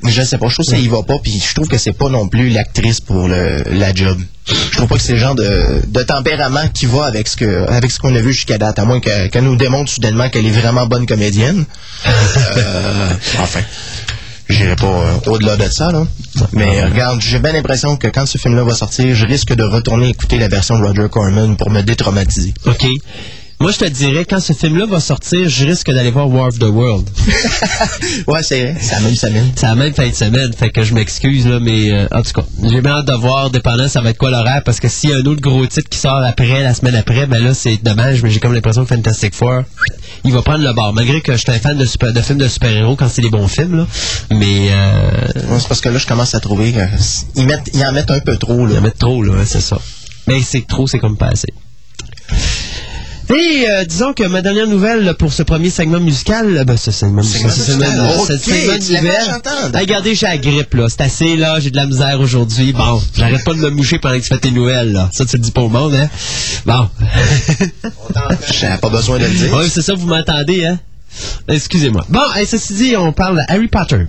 Mais je sais pas, je trouve que ça y va pas, puis je trouve que c'est pas non plus l'actrice pour le, la job. Je trouve pas que c'est le genre de, de tempérament qui va avec ce que avec ce qu'on a vu jusqu'à date, à moins qu'elle qu'elle nous démontre soudainement qu'elle est vraiment bonne comédienne. Euh, enfin, j'irai pas euh, au-delà de ça, là. Mais euh, regarde, j'ai bien l'impression que quand ce film-là va sortir, je risque de retourner écouter la version de Roger Corman pour me détraumatiser.
OK. Moi, je te dirais, quand ce film-là va sortir, je risque d'aller voir War of the World.
Ouais, c'est vrai, même, ça même.
C'est la même fin de semaine, fait que je m'excuse, là, mais euh, en tout cas, j'ai bien hâte de voir, dépendant, ça va être quoi l'horaire, parce que s'il y a un autre gros titre qui sort après, la semaine après, ben là, c'est dommage, mais j'ai comme l'impression que Fantastic Four, il va prendre le bord, malgré que je suis un fan de, super, de films de super-héros quand c'est des bons films, là, mais euh,
Ouais, c'est parce que là, je commence à trouver qu'ils mettent, ils en mettent un peu trop, là.
en met trop, là, hein, c'est ça. Mais c'est trop, c'est comme pas assez. Et euh, disons que ma dernière nouvelle pour ce premier segment musical, ben, ce segment musical, ce segment- nouvelle. regardez, j'ai la grippe, là. C'est assez, là. J'ai de la misère aujourd'hui. Bon, j'arrête pas de me moucher pendant que tu fais tes nouvelles, là. Ça, tu le dis pas au monde, hein? Bon.
J'avais pas besoin de le dire.
oui, c'est ça, vous m'entendez, hein? Excusez-moi. Bon, et ceci dit, on parle de Harry Potter.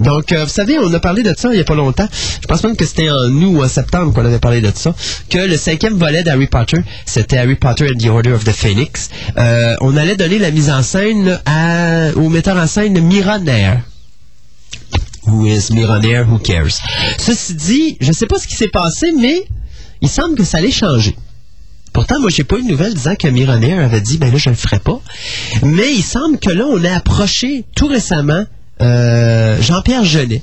Donc, euh, vous savez, on a parlé de ça il y a pas longtemps. Je pense même que c'était en août ou en septembre qu'on avait parlé de ça. Que le cinquième volet d'Harry Potter, c'était Harry Potter and the Order of the Phoenix. Euh, on allait donner la mise en scène à, au metteur en scène Mira Nair. Who is Mira Nair? Who cares? Ceci dit, je sais pas ce qui s'est passé, mais il semble que ça allait changer. Pourtant, moi, j'ai pas eu de nouvelle disant que Mironer avait dit, ben là, je le ferai pas. Mais il semble que là, on a approché tout récemment euh, Jean-Pierre Jeunet,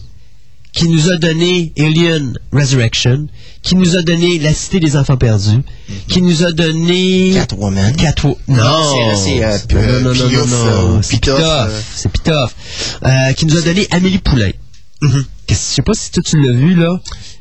qui nous a donné Alien Resurrection, qui nous a donné La Cité des Enfants perdus, qui nous a donné...
Catwoman.
Catwo... Non,
c'est- c'est, euh,
non, non, non, non,
euh,
c'est
Pitoff, euh.
c'est Pitoff, Euh, qui nous a donné Amélie Poulain.
Mhm.
Qu'est-ce- Je sais pas si toi tu l'as vu, là.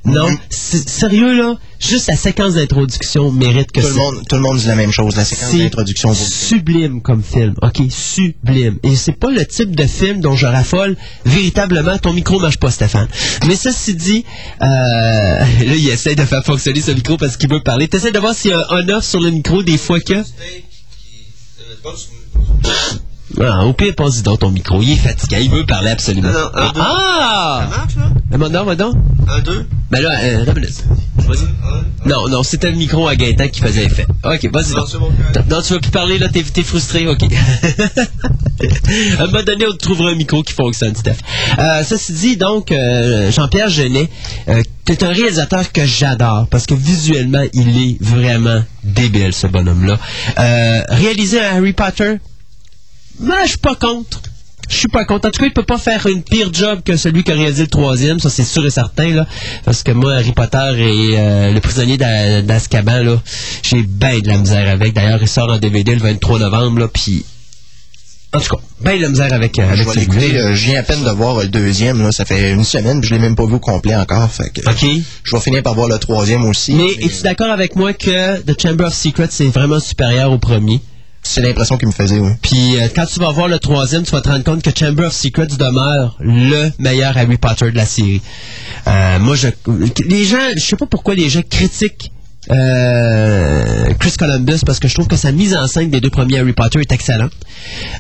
Non, sérieux, là, juste la séquence d'introduction mérite que
Tout le, monde, tout le monde dit la même chose. La séquence d'introduction
sublime comme film. OK, sublime. Et c'est pas le type de film dont je raffole véritablement. Ton micro marche pas, Stéphane. Mais ceci dit, euh, là, il essaie de faire fonctionner ce micro parce qu'il veut parler. T'essaies de voir s'il y a un on-off sur le micro des fois que... Ah, au pire, passe-y donc ton micro. Il est fatigué, il veut parler absolument.
Non, non, un, deux.
ah!
marche, là?
Mais non, mais non.
Un, deux.
Ben là, euh, attends une minute. Vas-y. Non, non, c'était le micro à Gaëtan qui faisait effet. Ok, vas-y
Non,
donc. Non, tu veux plus parler, là, t'es, t'es frustré, ok. à un moment donné, on te trouvera un micro qui fonctionne, Steph. Euh, ceci dit, donc, euh, Jean-Pierre Genet, euh, t'es un réalisateur que j'adore, parce que visuellement, il est vraiment débile, ce bonhomme-là. Euh, réaliser un Harry Potter, moi, je suis pas contre. Je suis pas contre. En tout cas, il peut pas faire une pire job que celui qui a réalisé le troisième, ça c'est sûr et certain, là. Parce que moi, Harry Potter et euh, le prisonnier d'A- d'Azkaban, là, j'ai bien de la misère avec. D'ailleurs, il sort en DVD le 23 novembre, là, puis... En tout cas, bien de la misère avec, euh,
Je
avec
vais
celui-là.
euh, Je viens à peine de voir le deuxième. Là. Ça fait une semaine, puis je l'ai même pas vu au complet encore. Fait que,
OK.
Je vais finir par voir le troisième aussi.
Mais es-tu d'accord avec moi que The Chamber of Secrets, c'est vraiment supérieur au premier?
C'est l'impression qu'il me faisait, oui.
Puis euh, quand tu vas voir le troisième, tu vas te rendre compte que Chamber of Secrets demeure le meilleur Harry Potter de la série. Euh, moi, je, les gens, je sais pas pourquoi les gens critiquent euh, Chris Columbus parce que je trouve que sa mise en scène des deux premiers Harry Potter est excellente.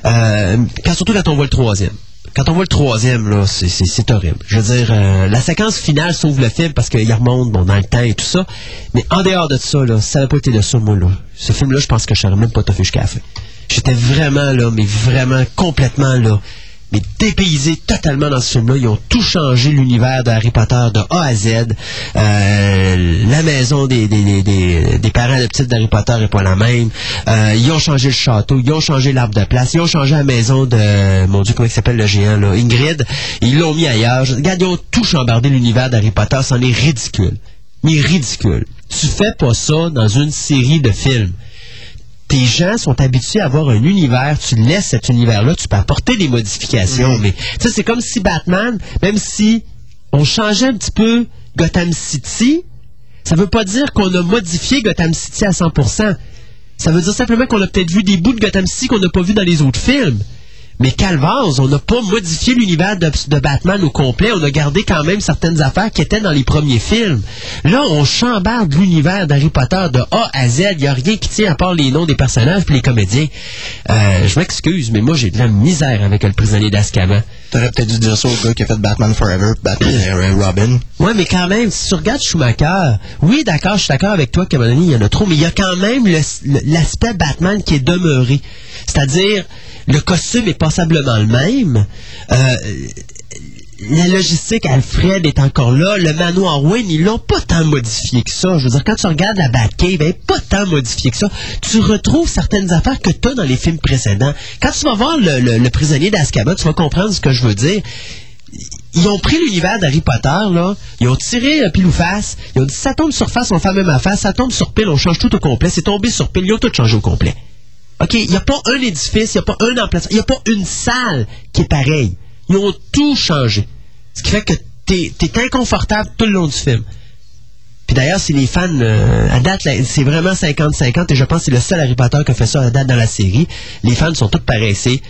Euh, quand, surtout quand on voit le troisième. Quand on voit le troisième, là, c'est- horrible. Je veux dire, euh, la séquence finale sauve le film parce qu'il remonte bon, dans le temps et tout ça. Mais en dehors de ça, là, ça n'avait pas été de ça, moi, là. Ce film-là, je pense que je serais même pas toffé jusqu'à la fin. J'étais vraiment là, mais vraiment complètement là. Mais dépaysé totalement dans ce film-là. Ils ont tout changé l'univers de Harry Potter de A à Z. Euh, la maison des, des, des, des, parents adoptifs d'Harry Potter n'est pas la même. Euh, ils ont changé le château, ils ont changé l'arbre de place, ils ont changé la maison de, mon Dieu, comment il s'appelle le géant, là, Ingrid. Ils l'ont mis ailleurs. Regarde, ils ont tout chambardé l'univers d'Harry Potter. C'en est ridicule. Mais ridicule. Tu fais pas ça dans une série de films tes gens sont habitués à avoir un univers, tu laisses cet univers-là, tu peux apporter des modifications, mais tu sais, c'est comme si Batman, même si on changeait un petit peu Gotham City, ça veut pas dire qu'on a modifié Gotham City à 100%. Ça veut dire simplement qu'on a peut-être vu des bouts de Gotham City qu'on n'a pas vu dans les autres films. Mais Calvaz, on n'a pas modifié l'univers de, de Batman au complet. On a gardé quand même certaines affaires qui étaient dans les premiers films. Là, on chambarde l'univers d'Harry Potter de A à Z. Il n'y a rien qui tient à part les noms des personnages et les comédiens. Euh, je m'excuse, mais moi, j'ai de la misère avec le prisonnier d'Azkaban.
T'aurais peut-être dû dire ça au gars qui a fait Batman Forever, Batman euh, Robin.
Ouais, mais quand même, si tu regardes Schumacher, oui, d'accord, je suis d'accord avec toi qu'à un il y en a trop, mais il y a quand même l'aspect Batman qui est demeuré. C'est-à-dire, le costume est passablement le même. Euh, la logistique, Alfred est encore là. Le manoir Wayne, ils l'ont pas tant modifié que ça. Je veux dire, quand tu regardes la Batcave, elle est pas tant modifiée que ça. Tu retrouves certaines affaires que tu as dans les films précédents. Quand tu vas voir le prisonnier d'Azkaban, tu vas comprendre ce que je veux dire ils ont pris l'univers d'Harry Potter, là, ils ont tiré euh, pile ou face, ils ont dit ça tombe sur face, on fait la même affaire, ça tombe sur pile, on change tout au complet, c'est tombé sur pile, ils ont tout changé au complet. OK, il n'y a pas un édifice, il n'y a pas un emplacement, il n'y a pas une salle qui est pareille. Ils ont tout changé. Ce qui fait que t'es es inconfortable tout le long du film. Puis d'ailleurs, c'est les fans, euh, à date, c'est vraiment 50-50, et je pense que c'est le seul Harry Potter qui a fait ça à date dans la série. Les fans sont tous paressés.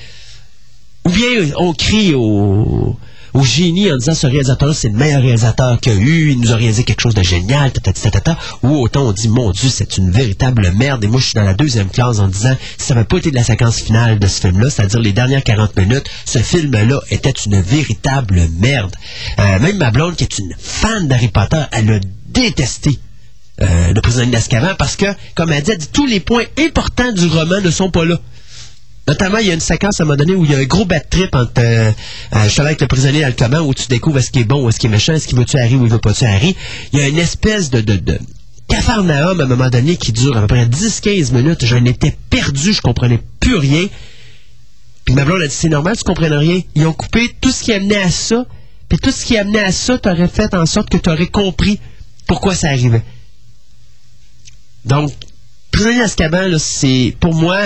Ou bien on crie au, au génie en disant ce réalisateur c'est le meilleur réalisateur qu'il y a eu, il nous a réalisé quelque chose de génial, tatati, tatata. Ou autant on dit mon Dieu, c'est une véritable merde. Et moi je suis dans la deuxième classe en disant si ça n'avait pas été de la séquence finale de ce film-là, c'est-à-dire les dernières 40 minutes, ce film-là était une véritable merde. Euh, même ma blonde qui est une fan d'Harry Potter, elle a détesté euh, le prisonnier d'Azkaban parce que, comme elle dit, elle dit, tous les points importants du roman ne sont pas là. Notamment, il y a une séquence à un moment donné où il y a un gros bad trip entre euh, euh, avec le prisonnier d'Alcaban où tu découvres est-ce qu'il est bon ou est-ce qu'il est méchant, est-ce qu'il veut tuer Harry ou il veut pas tuer Harry. Il y a une espèce de, de, de cafarnaum à un moment donné qui dure à peu près 10-15 minutes. J'en étais perdu, je comprenais plus rien. Puis ma blonde a dit c'est normal, tu comprennes rien. Ils ont coupé tout ce qui amenait à ça. Puis tout ce qui amenait à ça, t'aurais fait en sorte que tu aurais compris pourquoi ça arrivait. Donc, Prisonnier d'Azkaban, c'est pour moi,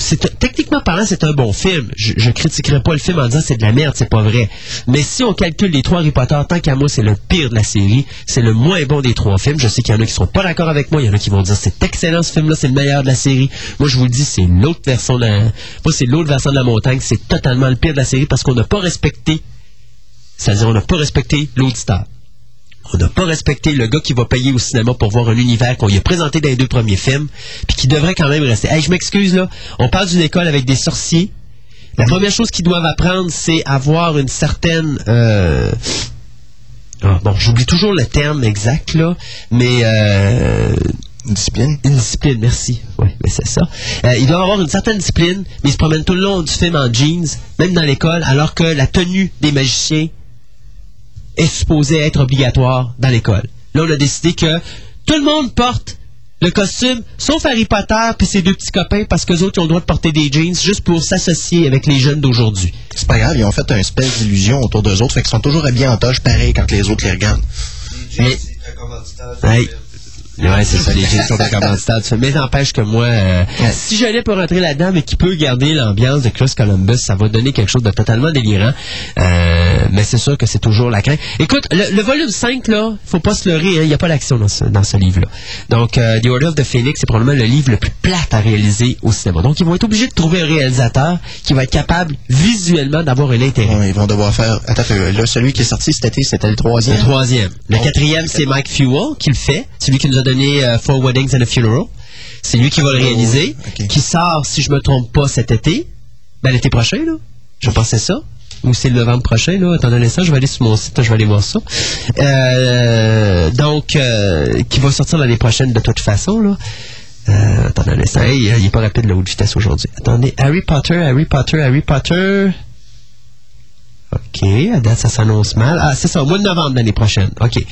c'est techniquement parlant, c'est un bon film. Je, je critiquerai pas le film en disant c'est de la merde, c'est pas vrai. Mais si on calcule les trois Harry Potter, tant qu'à moi, c'est le pire de la série, c'est le moins bon des trois films. Je sais qu'il y en a qui seront pas d'accord avec moi, il y en a qui vont dire c'est excellent ce film-là, c'est le meilleur de la série. Moi, je vous le dis, c'est l'autre version de la, moi, c'est l'autre version de la montagne, c'est totalement le pire de la série parce qu'on n'a pas respecté, c'est-à-dire on n'a pas respecté l'auditeur. On n'a pas respecté le gars qui va payer au cinéma pour voir un univers qu'on lui a présenté dans les deux premiers films, puis qui devrait quand même rester. Hey, je m'excuse là, on parle d'une école avec des sorciers. La première chose qu'ils doivent apprendre, c'est avoir une certaine euh, ah, bon, j'oublie toujours le terme exact là, mais euh,
Une discipline.
une discipline, merci. Oui, mais c'est ça. Euh, il doit avoir une certaine discipline, mais il se promène tout le long du film en jeans, même dans l'école, alors que la tenue des magiciens est supposée être obligatoire dans l'école. Là, on a décidé que tout le monde porte le costume, sauf Harry Potter puis ses deux petits copains, parce que autres ils ont le droit de porter des jeans juste pour s'associer avec les jeunes d'aujourd'hui.
C'est pas grave, ils ont fait un espèce d'illusion autour d'eux autres, fait qu'ils sont toujours habillés en toge pareil quand les autres les regardent.
Mais- Hey. Ouais, c'est ça, les commanditaire. Mais n'empêche que moi, euh, si j'allais pour rentrer là-dedans, mais qui peut garder l'ambiance de Chris Columbus, ça va donner quelque chose de totalement délirant. Euh, mais c'est sûr que c'est toujours la crainte. Écoute, le, le volume 5, là, faut pas se leurrer, hein, il n'y a pas d'action dans ce, dans ce livre-là. Donc, euh, The Order of the Phoenix, c'est probablement le livre le plus plate à réaliser au cinéma. Donc, ils vont être obligés de trouver un réalisateur qui va être capable visuellement d'avoir un intérêt.
Ouais, ils vont devoir faire. Attends, là, celui qui est sorti cet été, c'était le
Le
troisième.
troisième. Le quatrième, c'est Mike Fuel qui le fait. Celui qui nous a donné euh, Four Weddings and a Funeral. C'est lui qui va le réaliser.
ok.
Qui sort, si je me trompe pas, cet été. Ben, l'été prochain, là. Je pensais ça. Ou c'est le novembre prochain, là. Attends un instant, je vais aller sur mon site, je vais aller voir ça. Euh, donc, euh, qui va sortir l'année prochaine de toute façon, là. Euh, attendez un instant. Hey, il est pas rapide, la haute vitesse aujourd'hui. Attendez. Harry Potter, Harry Potter, Harry Potter. OK, à date, ça s'annonce mal. Ah, c'est ça, au mois de novembre l'année prochaine. OK.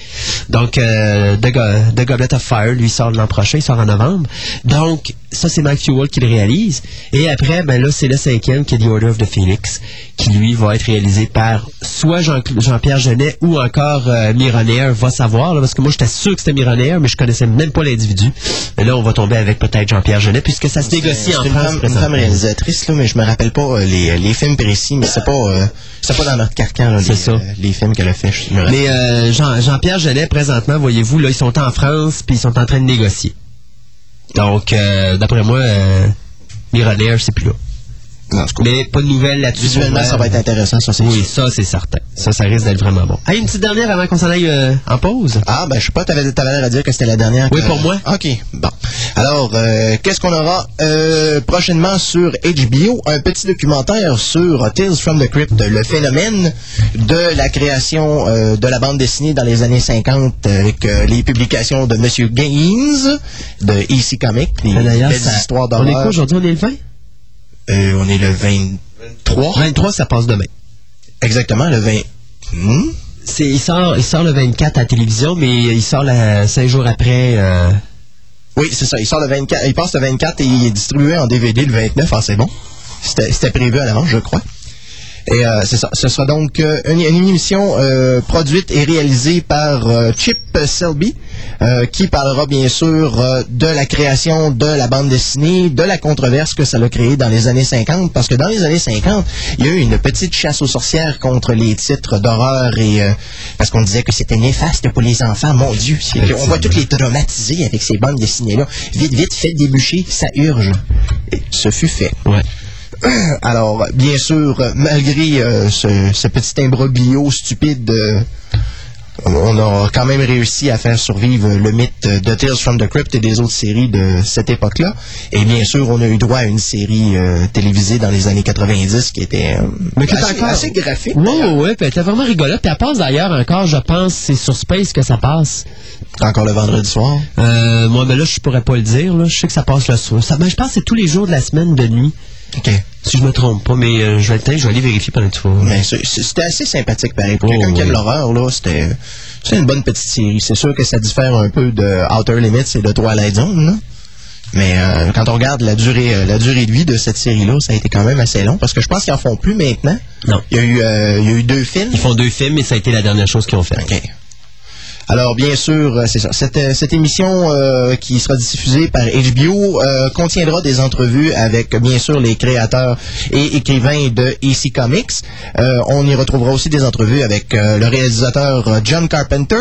Donc, euh, The, Go- The Goblet of Fire, lui, sort l'an prochain, il sort en novembre. Donc, ça, c'est Mike Fuel qui le réalise. Et après, ben là, c'est le cinquième, qui est The Order of the Phoenix, qui, lui, va être réalisé par soit Jean- Jean-Pierre Genet ou encore euh, Mironair, va savoir, là, parce que moi, j'étais sûr que c'était Mironair, mais je connaissais même pas l'individu. Mais là, on va tomber avec peut-être Jean-Pierre Genet, puisque ça se négocie en
C'est une
France.
femme, une femme réalisatrice, là, mais je me rappelle pas euh, les, les films précis, mais c'est pas, euh, c'est pas dans notre carcan, là,
C'est
les,
ça.
euh, les films qu'elle a fait. je me.
Mais euh, Jean- Jean-Pierre Genet, présentement, voyez-vous, là, ils sont en France, puis ils sont en train de négocier. Donc, euh, d'après moi, euh, Mironair, c'est plus là.
Non.
Mais pas de nouvelles là-dessus.
Visuellement, ça va être intéressant, ça, c'est
Oui,
sûr.
ça, c'est certain. Ça, ça risque d'être vraiment bon. Hey, une petite dernière avant qu'on s'en aille euh, en pause.
Ah, ben, je sais pas, t'avais, t'avais l'air à dire que c'était la dernière.
Oui,
que-
pour moi.
OK, bon. Alors, euh, qu'est-ce qu'on aura euh, prochainement sur HBO? Un petit documentaire sur Tales from the Crypt, le phénomène de la création euh, de la bande dessinée dans les années 50 avec euh, les publications de Monsieur Gaines de EC Comics, les belles histoires
on est
d'horreur.
quoi aujourd'hui? On est le 20?
Euh, on est le 23.
23, ça passe demain.
Exactement, le 20. Hmm?
C'est, il, sort, il sort le 24 à la télévision, mais il sort la, cinq jours après. euh,
Oui, c'est ça. Il sort le 24. Il passe le 24 et il est distribué en DVD le 29. Ah, c'est bon. C'était prévu à l'avance, je crois. Et euh, c'est ça. Ce sera donc euh, une, une émission euh, produite et réalisée par euh, Chip Selby, euh, qui parlera bien sûr euh, de la création de la bande dessinée, de la controverse que ça a créé dans les années 50, parce que dans les années 50, il y a eu une petite chasse aux sorcières contre les titres d'horreur et euh, parce qu'on disait que c'était néfaste pour les enfants. Mon Dieu, on va tous les traumatiser avec ces bandes dessinées-là. Vite, vite, faites des bûchers, ça urge. Et ce fut fait.
ouais.
Alors, bien sûr, malgré euh, ce, ce petit imbroglio stupide, euh, on a quand même réussi à faire survivre le mythe de Tales from the Crypt et des autres séries de cette époque-là. Et bien sûr, on a eu droit à une série euh, télévisée dans les années 90 qui était
Mais qui
assez,
encore-
assez graphique.
Ouais, ouais, puis elle était vraiment rigolote. Puis elle passe d'ailleurs encore, je pense, c'est sur Space que ça passe.
Encore le vendredi soir?
Moi, mais là, je pourrais pas le dire. Là. Je sais que ça passe le soir. Ça, ben, je pense que c'est tous les jours de la semaine de nuit,
OK.
si je me trompe pas. Mais euh, je vais le je vais aller vérifier pendant vas.
Mais c'était assez sympathique, pareil. Pour
Oh,
quelqu'un qui aime l'horreur, là, c'était c'est une bonne petite série. C'est sûr que ça diffère un peu de Outer Limits et de Twilight Zone, là. Mais euh, quand on regarde la durée, euh, la durée de vie de cette série-là, ça a été quand même assez long parce que je pense qu'ils en font plus maintenant.
Non.
Il y a eu, euh, il y a eu deux films.
Ils font deux films, mais ça a été la dernière chose qu'ils ont fait.
Alors, bien sûr, euh, c'est ça. Cette, euh, cette émission euh, qui sera diffusée par HBO euh, contiendra des entrevues avec, bien sûr, les créateurs et écrivains de EC Comics. Euh, on y retrouvera aussi des entrevues avec euh, le réalisateur John Carpenter,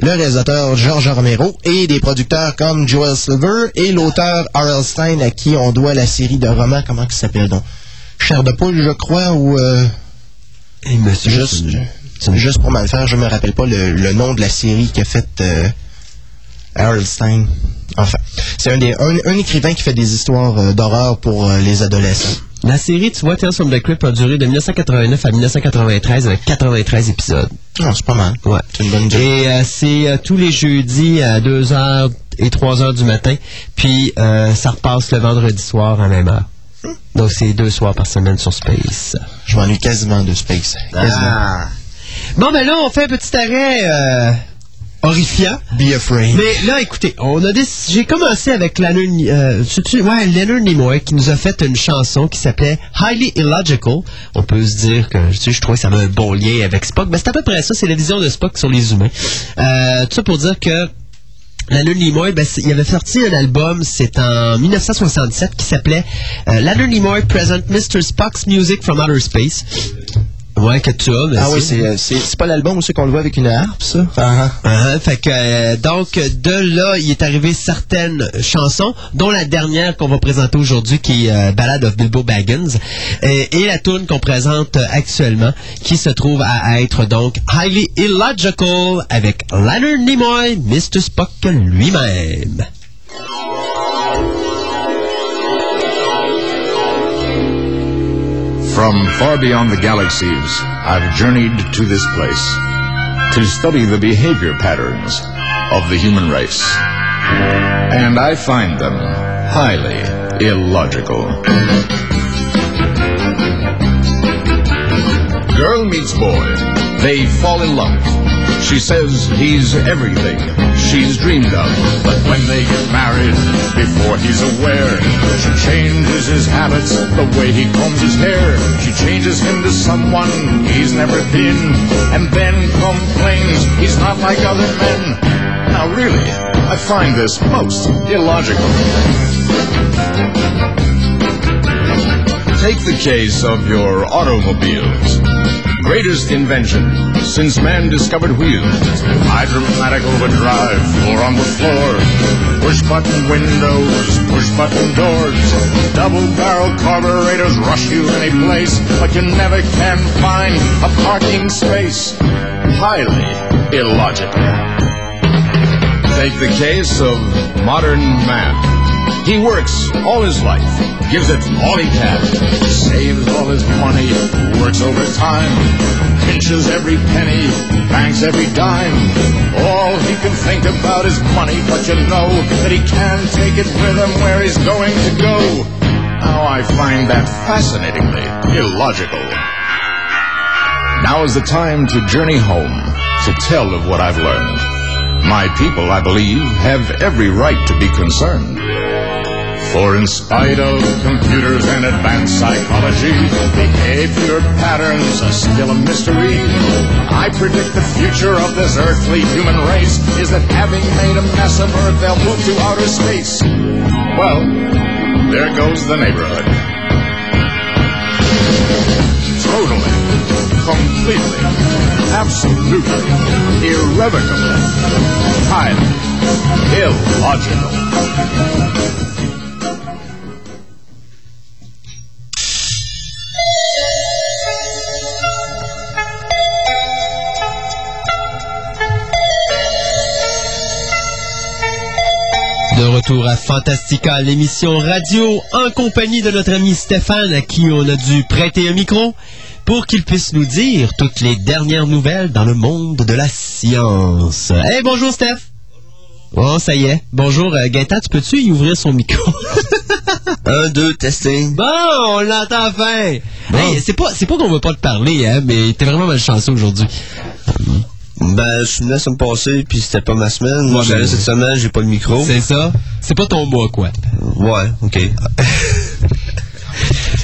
le réalisateur George Romero et des producteurs comme Joel Silver et l'auteur R.L. Stein à qui on doit la série de romans, comment ça s'appelle donc? Cher de poule, je crois, ou... euh,
Et monsieur,
Juste- Juste pour mal faire, je me rappelle pas le, le nom de la série qu'a fait euh, Harold Stein. Enfin, c'est un, des- un, un écrivain qui fait des histoires euh, d'horreur pour euh, les adolescents.
La série, tu vois, Tales from the Crypt a duré de 1989 à 1993 avec 93 épisodes.
Ah, c'est pas mal.
Ouais.
C'est une bonne job.
Et euh, c'est euh, tous les jeudis à 2h et 3h du matin. Puis euh, ça repasse le vendredi soir à même heure. Donc c'est deux soirs par semaine sur Space.
Je m'ennuie quasiment de Space. Quasiment.
Ah. Bon, ben là, on fait un petit arrêt euh, horrifiant.
Be afraid.
Mais là, écoutez, on a j'ai commencé avec Leonard, euh, ouais, Leonard Nimoy qui nous a fait une chanson qui s'appelait Highly Illogical. On peut se dire que tu sais, je trouvais que ça avait un bon lien avec Spock. Ben, c'est à peu près ça, c'est la vision de Spock sur les humains. Euh, tout ça pour dire que Leonard Nimoy, ben, il avait sorti un album, c'est en 1967, qui s'appelait euh, Leonard Nimoy Present Mr. Spock's Music from Outer Space. Ouais, que tu as.
Ah oui, c'est, euh, c'est, pas l'album où c'est qu'on le voit avec une harpe, ça? Ah, ah.
Fait que euh, donc de là, il est arrivé certaines chansons, dont la dernière qu'on va présenter aujourd'hui, qui est euh, Ballad of Bilbo Baggins, et, et la tune qu'on présente euh, actuellement, qui se trouve à être donc Highly Illogical avec Leonard Nimoy, Mr. Spock lui-même.
From far beyond the galaxies, I've journeyed to this place to study the behavior patterns of the human race. And I find them highly illogical. Girl meets boy. They fall in love. She says he's everything she's dreamed of. But when they get married, before he's aware, she changes his habits, the way he combs his hair. She changes him to someone he's never been, and then complains he's not like other men. Now really, I find this most illogical. Take the case of your automobiles. Greatest invention since man discovered wheels. Hydromatic overdrive, floor on the floor. Push button windows, push button doors. Double barrel carburetors rush you any place, but you never can find a parking space. Highly illogical. Take the case of modern man. He works all his life, gives it all he can, saves all his money, works overtime, pinches every penny, banks every dime. All he can think about is money, but you know that he can't take it with him where he's going to go. Now I find that fascinatingly illogical. Now is the time to journey home to tell of what I've learned. My people, I believe, have every right to be concerned. For in spite of computers and advanced psychology, behavior patterns are still a mystery. I predict the future of this earthly human race is that having made a mess of Earth, they'll move to outer space. Well, there goes the neighborhood. Totally, completely, absolutely, irrevocably, highly illogical.
De retour à Fantastica, l'émission radio en compagnie de notre ami Stéphane à qui on a dû prêter un micro pour qu'il puisse nous dire toutes les dernières nouvelles dans le monde de la science. Hey, bonjour Steph. Oh, ça y est. Bonjour euh, Gaëtan, tu peux-tu y ouvrir son micro?
Un, deux, testing.
bon, on l'entend enfin. Hey, c'est pas, c'est pas qu'on veut pas te parler, hein, mais t'es vraiment malchanceux aujourd'hui.
Ben, je suis venu la semaine passée, puis c'était pas ma semaine. Moi, j'allais cette semaine, j'ai pas le micro.
C'est ça? C'est pas ton mois, quoi.
Ouais, ok.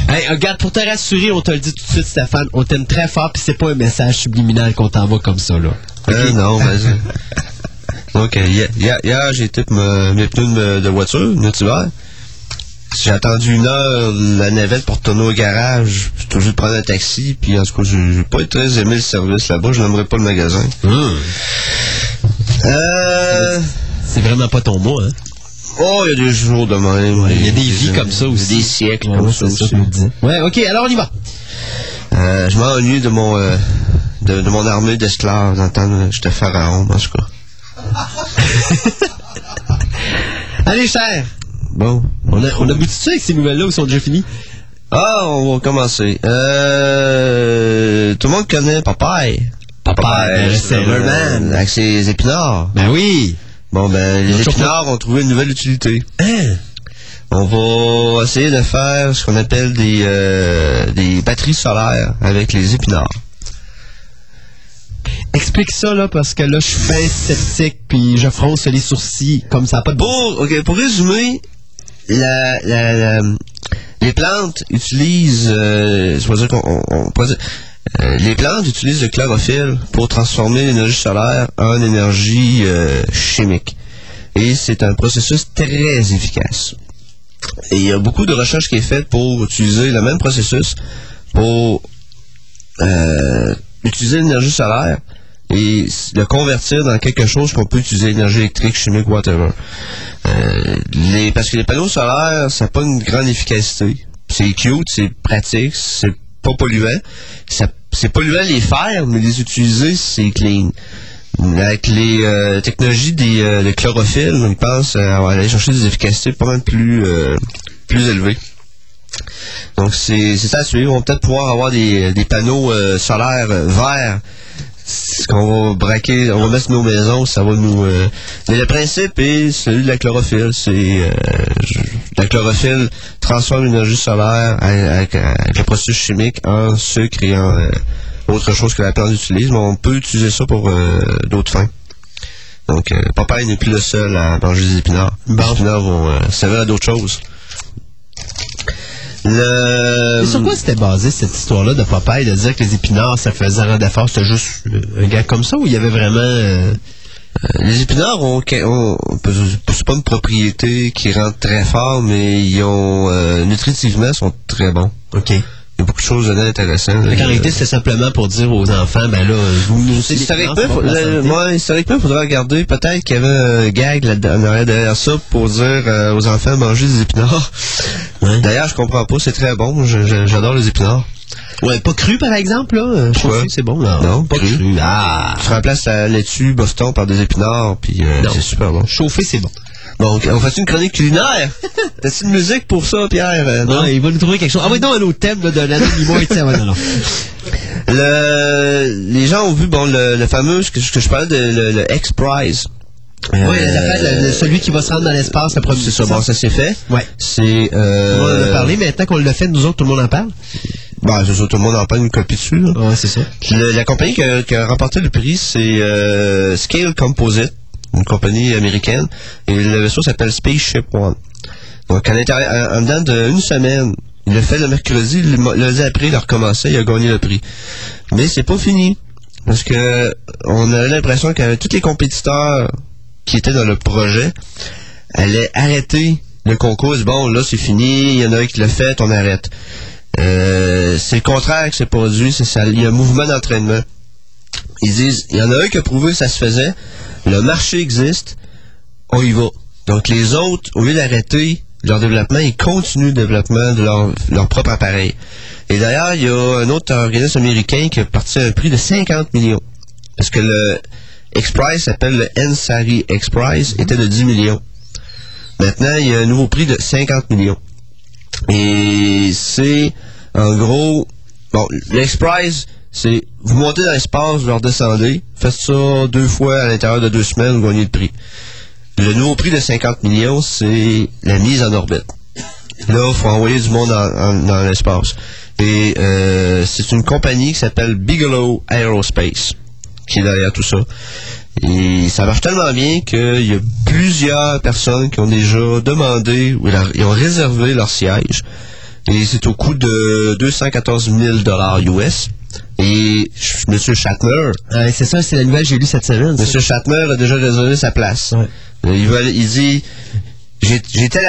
Hey, regarde, pour te rassurer, on te le dit tout de suite, Stéphane, on t'aime très fort, puis c'est pas un message subliminal qu'on t'envoie comme ça, là.
Euh, non, vas-y. Ok, hier, hier- hier, j'ai été mes pneus de, voiture, notre hiver. J'ai attendu une heure la navette pour retourner au garage. J'ai toujours prendre un taxi, puis en tout cas, j'ai pas très aimé le service là-bas. Je n'aimerais pas le magasin. Euh...
C'est vraiment pas ton mot, hein?
Oh, il y a des jours de même.
Il y a des vies comme ça aussi.
Des siècles comme
ouais,
ça aussi.
Ouais, ok, alors on y va.
Euh, je m'ennuie de mon euh, de, de mon armée d'esclaves dans le temps j'étais pharaon, en tout cas.
Allez, cher!
Bon.
On a, on a abouti ça avec ces nouvelles-là ou sont déjà finies?
Ah, on va commencer. Euh, tout le monde connaît Popeye.
Popeye, le Sailor Man.
Avec ses épinards.
Ben oui!
Bon, ben, les épinards ont trouvé une nouvelle utilité.
Hein?
On va essayer de faire ce qu'on appelle des, euh, des batteries solaires avec les épinards.
Explique ça, là, parce que là, je suis bien sceptique, puis je fronce les sourcils, comme ça, pas de bon.
Pour, ok, pour résumer, la, la- la- les plantes utilisent, euh, je dire qu'on, euh, les plantes utilisent le chlorophylle pour transformer l'énergie solaire en énergie euh, chimique. Et c'est un processus très efficace. Et il y a beaucoup de recherches qui est faite pour utiliser le même processus pour euh, utiliser l'énergie solaire et le convertir dans quelque chose qu'on peut utiliser, énergie électrique, chimique, whatever. Parce que les panneaux solaires, ça n'a pas une grande efficacité. C'est cute, c'est pratique, c'est pas polluant. C'est polluant les faire, mais les utiliser, c'est clean. Avec les euh, technologies des, euh, de chlorophylle, on pense à aller chercher des efficacités pas mal plus, euh, plus élevées. Donc c'est c'est ça à suivre. On va peut-être pouvoir avoir des, des panneaux euh, solaires euh, verts ce qu'on va braquer, on va mettre nos maisons, ça va nous... euh, Mais le principe est celui de la chlorophylle. C'est euh, la chlorophylle transforme l'énergie solaire avec, le processus chimique en sucre et en euh, autre chose que la plante utilise, mais on peut utiliser ça pour d'autres fins. Donc, Popeye n'est plus le seul à manger des épinards. Les épinards vont servir à d'autres choses. Le...
Et sur quoi c'était basé cette histoire-là de Popeye de dire que les épinards ça faisait rendre fort? C'était juste euh, un gars comme ça ou il y avait vraiment. euh,
Les épinards ont, ont- c'est pas une propriété qui rend très fort, mais ils ont euh, nutritivement sont très bons.
OK.
Il y a beaucoup de choses intéressantes.
En réalité, c'était simplement pour dire aux enfants, ben là, vous
historiquement, moi, historiquement, il faudrait regarder. Peut-être qu'il y avait un gag en arrière derrière ça pour dire euh, aux enfants manger des épinards. D'ailleurs, je comprends pas, c'est très bon. Je- je- J'adore les épinards.
Ouais, pas cru par exemple, là. euh,
Pourquoi?
chauffu, c'est bon, là.
Non,
pas
cru.
cru. Ah!
Tu remplaces la laitue Boston par des épinards, puis euh, c'est super bon.
Chauffé, c'est bon.
Donc, on fait une chronique culinaire? T'as-tu une musique pour ça, Pierre? Euh,
Non, il va nous trouver quelque chose. Ah oui, non, un autre thème là, de l'année moi et ouais, non, non.
Le, les gens ont vu bon le, le fameux ce que, je parlais de le, le X-Prize.
Oui, affaires, le- le- celui qui va se rendre dans l'espace, le premier.
C'est ça, bon, ça c'est fait.
Ouais.
C'est euh,
On en a parlé, mais maintenant qu'on l'a fait, nous autres, tout le monde en parle.
Bon, c'est ça, tout le monde en parle une copie dessus. là.
Ouais, c'est ça.
Le- la compagnie qui a, qui a remporté le prix, c'est euh, Scale Composite, une compagnie américaine, et le vaisseau s'appelle Spaceship One. Donc, à l'intérieur, en, dedans d'une semaine, il l'a fait le mercredi, le lundi après, il a recommencé, il a gagné le prix. Mais c'est pas fini, parce que on a l'impression que tous les compétiteurs qui étaient dans le projet allaient arrêter le concours. Bon, là, c'est fini, il y en a un qui l'a fait, on arrête. Euh, c'est le contraire qui s'est produit, c'est ça. Il y a un mouvement d'entraînement. Ils disent, il y en a un qui a prouvé que ça se faisait, le marché existe, on y va. Donc les autres, au lieu d'arrêter leur développement, ils continuent le développement de leur, propre appareil. Et d'ailleurs, il y a un autre organisme américain qui a parti à un prix de 50 millions. Parce que le X-Prize s'appelle le Nsari X-Prize, était de 10 millions. Maintenant, il y a un nouveau prix de 50 millions. Et c'est, en gros, bon, l'X-Prize, c'est, vous montez dans l'espace, vous redescendez, faites ça deux fois à l'intérieur de deux semaines, vous gagnez le prix. Le nouveau prix de 50 millions, c'est la mise en orbite. Là, il faut envoyer du monde dans l'espace. Et euh, c'est une compagnie qui s'appelle Bigelow Aerospace qui est derrière tout ça. Et ça marche tellement bien qu'il y a plusieurs personnes qui ont déjà demandé ou ils ont réservé leur siège. Et c'est au coût de 214 000 dollars US. Et M. Shatner,
Ouais, c'est ça, c'est la nouvelle que j'ai lue cette semaine.
M. Shatner a déjà réservé sa place.
Ouais.
Euh, Il, va, il dit j'ai- J'étais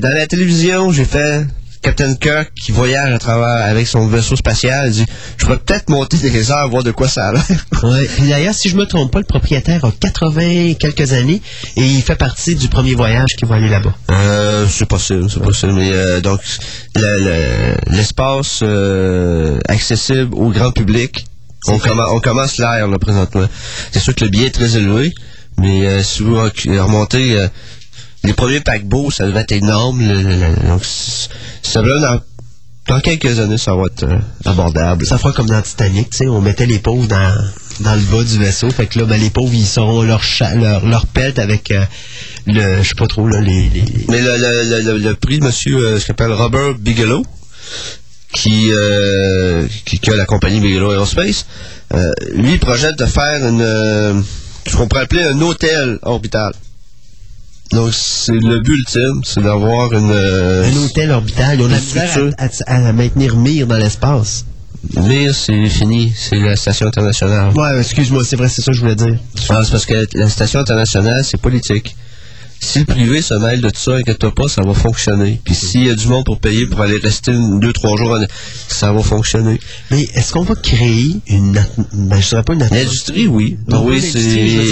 dans la télévision, j'ai fait Captain Kirk qui voyage à travers avec son vaisseau spatial. Il dit Je pourrais peut-être monter des heures, voir de quoi ça a l'air.
Ouais. Puis d'ailleurs, si je me trompe pas, le propriétaire a 80 et quelques années et il fait partie du premier voyage qui va aller là-bas.
Euh, c'est possible, c'est possible. Mais euh, donc, le- le- l'espace euh, accessible au grand public On, commen- on commence l'air, là, présentement. C'est sûr que le billet est très élevé, mais euh, si vous remontez... les premiers paquebots, ça devait être énorme. le- le- donc, ça va dans, dans quelques années, ça va être euh, abordable.
Ça fera comme dans Titanic, tu sais, on mettait les pauvres dans, dans le bas du vaisseau. Fait que là, ben, les pauvres, ils sauront leur, leur, leur pelt avec euh, le, je sais pas trop, là, les... les-
Mais le, le, le, le- le prix de monsieur, euh, ce qu'on appelle Robert Bigelow, qui, euh, qui, qui a la compagnie Bigelow Aerospace, euh, lui, il projette de faire une, euh, ce qu'on pourrait appeler un hôtel orbital. Donc, c'est le but ultime, c'est d'avoir une... euh,
un hôtel orbital. La
le
misère à, à- à maintenir Mir dans l'espace.
Mais c'est fini, c'est la station internationale.
Ouais, excuse-moi, c'est vrai, c'est ça que je voulais dire.
Ah, c'est parce que la station internationale, c'est politique. Si le privé se mêle de tout ça, inquiète-toi pas, ça va fonctionner. Puis s'il y a du monde pour payer pour aller rester une- deux, trois jours, ça va fonctionner.
Mais est-ce qu'on va créer une... Ben, je dirais pas une atmosphère.
L'industrie, oui.
Non,
oui, c'est...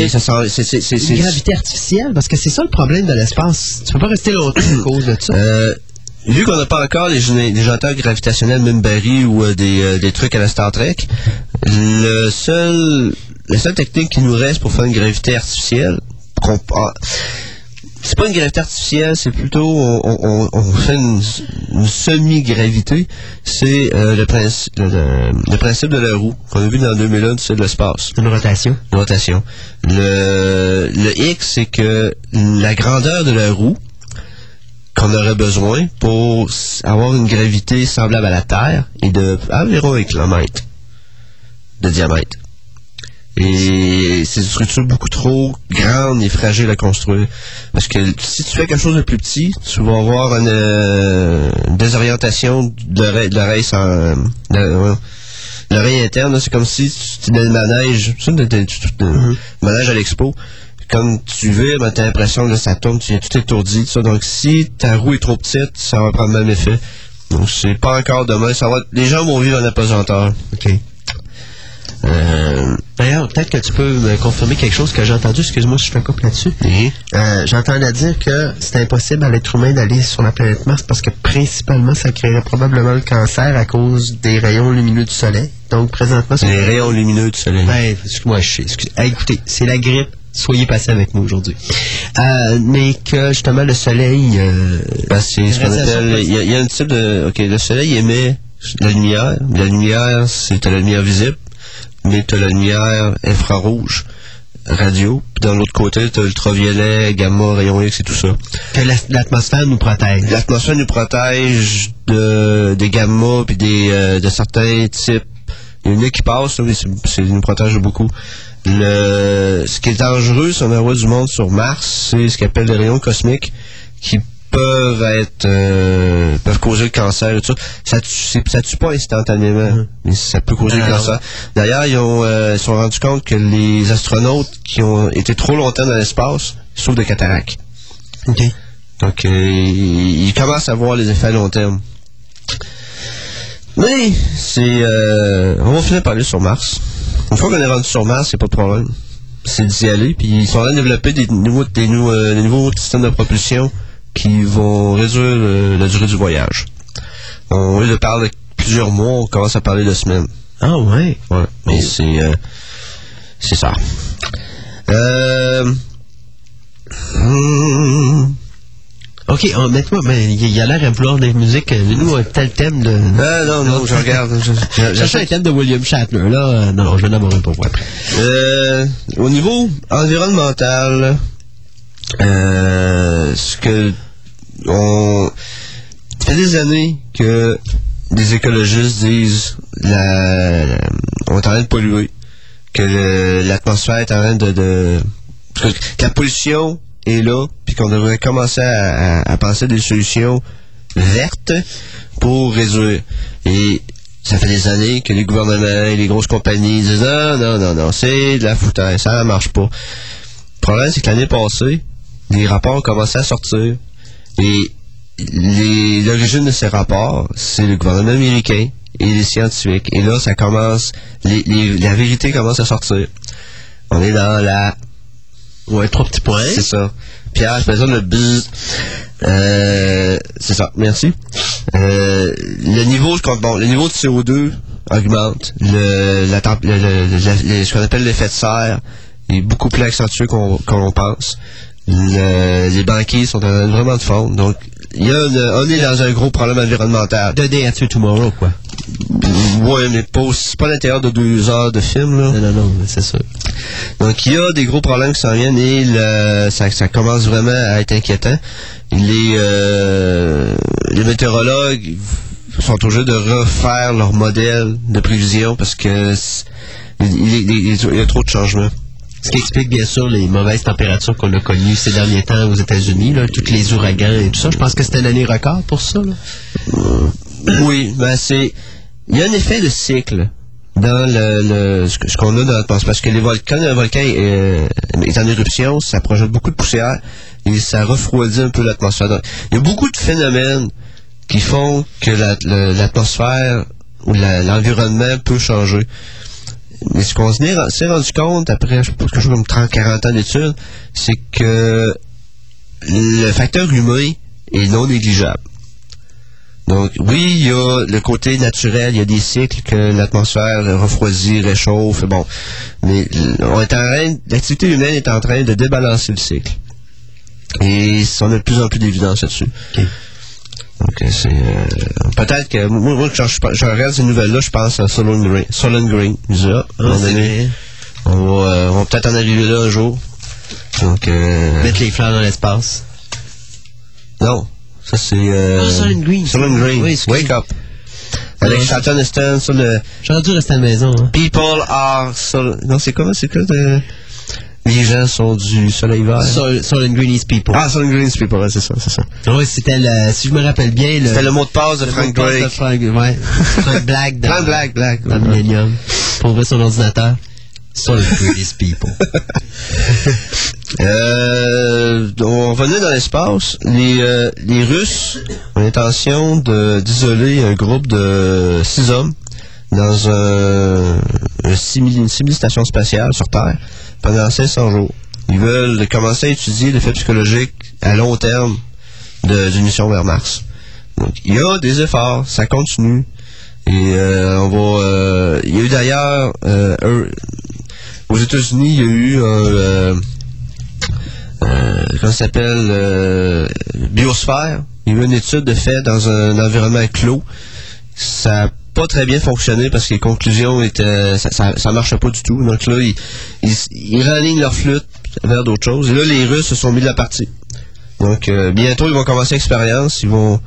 c'est-
Une gravité artificielle, parce que c'est ça le problème de l'espace. Tu peux pas rester longtemps à cause de ça.
Euh, vu qu'on n'a pas encore les, les gravitationnels, même Barry ou euh, des, euh, des trucs à la Star Trek, le seul, la seule technique qui nous reste pour faire une gravité artificielle, qu'on- ah, c'est pas une gravité artificielle, c'est plutôt on, on- on fait une, une semi-gravité. C'est euh, le, principe, le, le- le principe de la roue qu'on a vu dans 2001, c'est de l'espace.
Une rotation.
Une rotation. Le, le X, c'est que la grandeur de la roue qu'on aurait besoin pour avoir une gravité semblable à la Terre est de environ un kilomètre de diamètre. Et c'est une structure beaucoup trop grande et fragile à construire. Parce que si tu fais quelque chose de plus petit, tu vas avoir une, euh, une désorientation de l'oreille- de l'oreille sans... de- ouais. L'oreille interne, c'est comme si tu étais le manège, tu de- manège à l'expo. Comme tu vires, ben, t'as l'impression que ça tourne, tu es tout étourdi, tout ça. Donc, si ta roue est trop petite, ça va prendre le même effet. Donc, c'est pas encore demain. Ça va, les gens vont vivre en apesanteur.
OK.
Euh,
D'ailleurs, peut-être que tu peux me confirmer quelque chose que j'ai entendu. Excuse-moi si je un couple là-dessus. Euh, J'entendais dire que c'est impossible à l'être humain d'aller sur la planète Mars parce que principalement, ça créerait probablement le cancer à cause des rayons lumineux du soleil. Donc, présentement,
les rayons lumineux du soleil.
Ben, excuse-moi, je sais. excuse- Hey, écoutez, c'est la grippe. Soyez passé avec moi aujourd'hui. Euh, mais que justement le soleil. euh,
Ben, c'est ce qu'on appelle. Il y, y a un type de. Ok, le soleil émet la lumière. La lumière, c'est la lumière visible, lumière infrarouge, radio. Puis dans l'autre côté, t'as ultraviolet, gamma, rayon X et tout ça.
que la- l'atmosphère nous protège.
L'atmosphère nous protège de, des gamma puis des, euh, de certains types. Il y en a qui passent, mais c'est- c'est- nous protège beaucoup. Le, ce qui est dangereux si on envoie du monde sur Mars, c'est ce qu'on appelle les rayons cosmiques qui peuvent être euh, peuvent causer le cancer et tout ça. Ça tue, c'est- ça tue pas instantanément, mais ça peut causer le
Ah,
cancer. D'ailleurs, ils ont euh, ils se sont rendus compte que les astronautes qui ont été trop longtemps dans l'espace souffrent de cataracte.
OK.
Donc, euh, il, il commence à voir les effets à long terme. Mais, c'est... euh, on va finir par aller sur Mars. Une fois qu'on est rendu sur Mars, c'est pas de problème. C'est d'y aller, puis ils sont en train de développer des nouveaux, des, nou- euh, des nouveaux systèmes de propulsion qui vont réduire la durée du voyage. On, au lieu de parler de plusieurs mois, on commence à parler de semaines.
Ah ouais?
Ouais, mais c'est... euh, c'est ça. Euh... hum,
OK, oh, mets-moi, mais il il a l'air à vouloir des musiques. euh, Nous, un tel thème de.
Ah non, non, je regarde.
Cherchez un thème de William Shatner, là. euh, non, je pour vous après.
Euh, au niveau environnemental, euh, ce que on ça fait des années que des écologistes disent la, on est en train de polluer, que l'atmosphère est en train de, que la pollution est là, puis qu'on devrait commencer à, penser des solutions vertes pour réduire. Et ça fait des années que les gouvernements et les grosses compagnies disent non, non, non, non, c'est de la foutaise, ça ne marche pas. Le problème, c'est que l'année passée, des rapports ont commencé à sortir. Et les- l'origine de ces rapports, c'est le gouvernement américain et les scientifiques. Et là, ça commence, les- les- la vérité commence à sortir. On est dans la
Ouais, trois petits points.
c'est ça. Pierre, je fais ça le buzz. Euh, c'est ça, merci. Euh, le niveau, bon, le niveau de CO2 augmente. Le, la, le- le- le- ce qu'on appelle l'effet de serre est beaucoup plus accentué qu'on qu'on l'on pense. Le- les banquiers sont en vraiment de fondre. Donc, il y a une- on est dans un gros problème environnemental.
The Day After Tomorrow, quoi?
Ouais, mais pas, pas l'intérieur de deux heures de film, là.
Non, non, non, c'est sûr.
Donc, il y a des gros problèmes qui s'en viennent et le- ça, ça commence vraiment à être inquiétant. Les, euh, les météorologues sont obligés de refaire leur modèle de prévision parce que c'est- il, il- il- il y a trop de changements.
Ce qui explique bien sûr les mauvaises températures qu'on a connues ces derniers temps aux États-Unis, tous les ouragans et tout ça. Je pense que c'était une année record pour ça. Là.
Oui, ben c'est. Il y a un effet de cycle dans le, le- ce qu'on a dans l'atmosphère. Parce que les volcans, quand un volcan est, euh, est en éruption, ça projette beaucoup de poussière et ça refroidit un peu l'atmosphère. Donc, il y a beaucoup de phénomènes qui font que la- le- l'atmosphère ou la- l'environnement peut changer. Mais ce qu'on s'est rendu compte après, je quelque chose comme 30-40 ans d'études, c'est que le facteur humain est non négligeable. Donc, oui, il y a le côté naturel, il y a des cycles que l'atmosphère refroidit, réchauffe, bon. Mais on est en train, l'activité humaine est en train de débalancer le cycle. Et on a de plus en plus d'évidence là-dessus. Euh, Peut-être que. Moi, moi, quand je, je regarde ces nouvelles-là, je pense à Solon Green. Solon Green. Dis, ah, donné, on va, euh, on va peut-être en arriver là un jour. Donc, euh,
Mettre les fleurs dans l'espace.
non. Ça, c'est. Euh,
Ah, Solon Green.
Solon Green.
Oui.
Wake up. Avec. Charlton Heston sur le
J'aurais dû rester à la maison. Hein.
People are. Sol... Non, c'est quoi C'est quoi de... Les gens sont du soleil vert.
Sol, Sol and Green is people.
Ah, Green, c'est People, ouais, c'est ça, c'est ça.
Oui, c'était le, si je me rappelle bien, le,
C'était le mot de passe de Frank
de
Drake.
Frank, ouais. Frank Black dans,
Frank Black, Black.
dans le Millennium. Pour ouvrir son ordinateur. Sol and Green is people.
Euh, on revenait dans l'espace. Les, euh, les Russes ont l'intention d'isoler un groupe de six hommes dans un, un simili- une simili-station spatiale sur Terre pendant 500 jours. Ils veulent commencer à étudier l'effet psychologique à long terme d'une mission vers Mars. Donc, il y a des efforts, ça continue. Et euh, on va. euh, il y a eu d'ailleurs euh, aux États-Unis, il y a eu un euh, euh, comment ça s'appelle euh, biosphère. Il y a eu une étude de fait dans un environnement clos. Ça n'a pas très bien fonctionné parce que les conclusions étaient ça, ça, ça marchait pas du tout. Donc là, ils, ils, ralignent leur flûte vers d'autres choses. Et là, les Russes se sont mis de la partie. Donc euh, bientôt, ils vont commencer l'expérience. Ils vont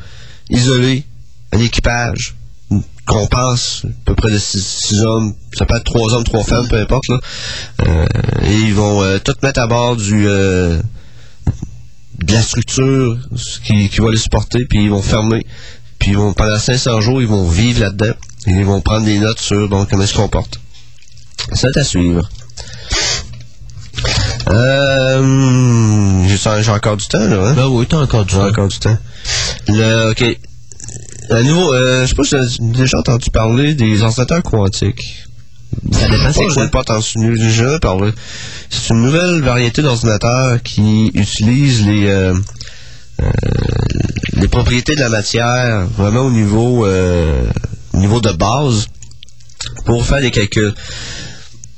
isoler un équipage qu'on pense à peu près de six, six hommes, ça peut être trois hommes, trois femmes, peu importe là. Euh, et ils vont euh, tout mettre à bord du de la structure qui va les supporter, puis ils vont fermer. Puis ils vont pendant 500 jours, ils vont vivre là-dedans. Et ils vont prendre des notes sur bon, comment ils se comportent. C'est à suivre. Euh, j'ai j'ai encore du temps, là, hein?
Ben oui, t'as encore du
J'ai
temps.
encore du temps. Le, ok. À nouveau, euh, je sais pas si j'ai déjà entendu parler des ordinateurs quantiques.
Ça dépend, c'est quoi?
pas entendu, j'ai jamais parlé. C'est une nouvelle variété d'ordinateurs qui utilise les, euh, les propriétés de la matière vraiment au niveau, euh, au niveau de base pour faire des calculs.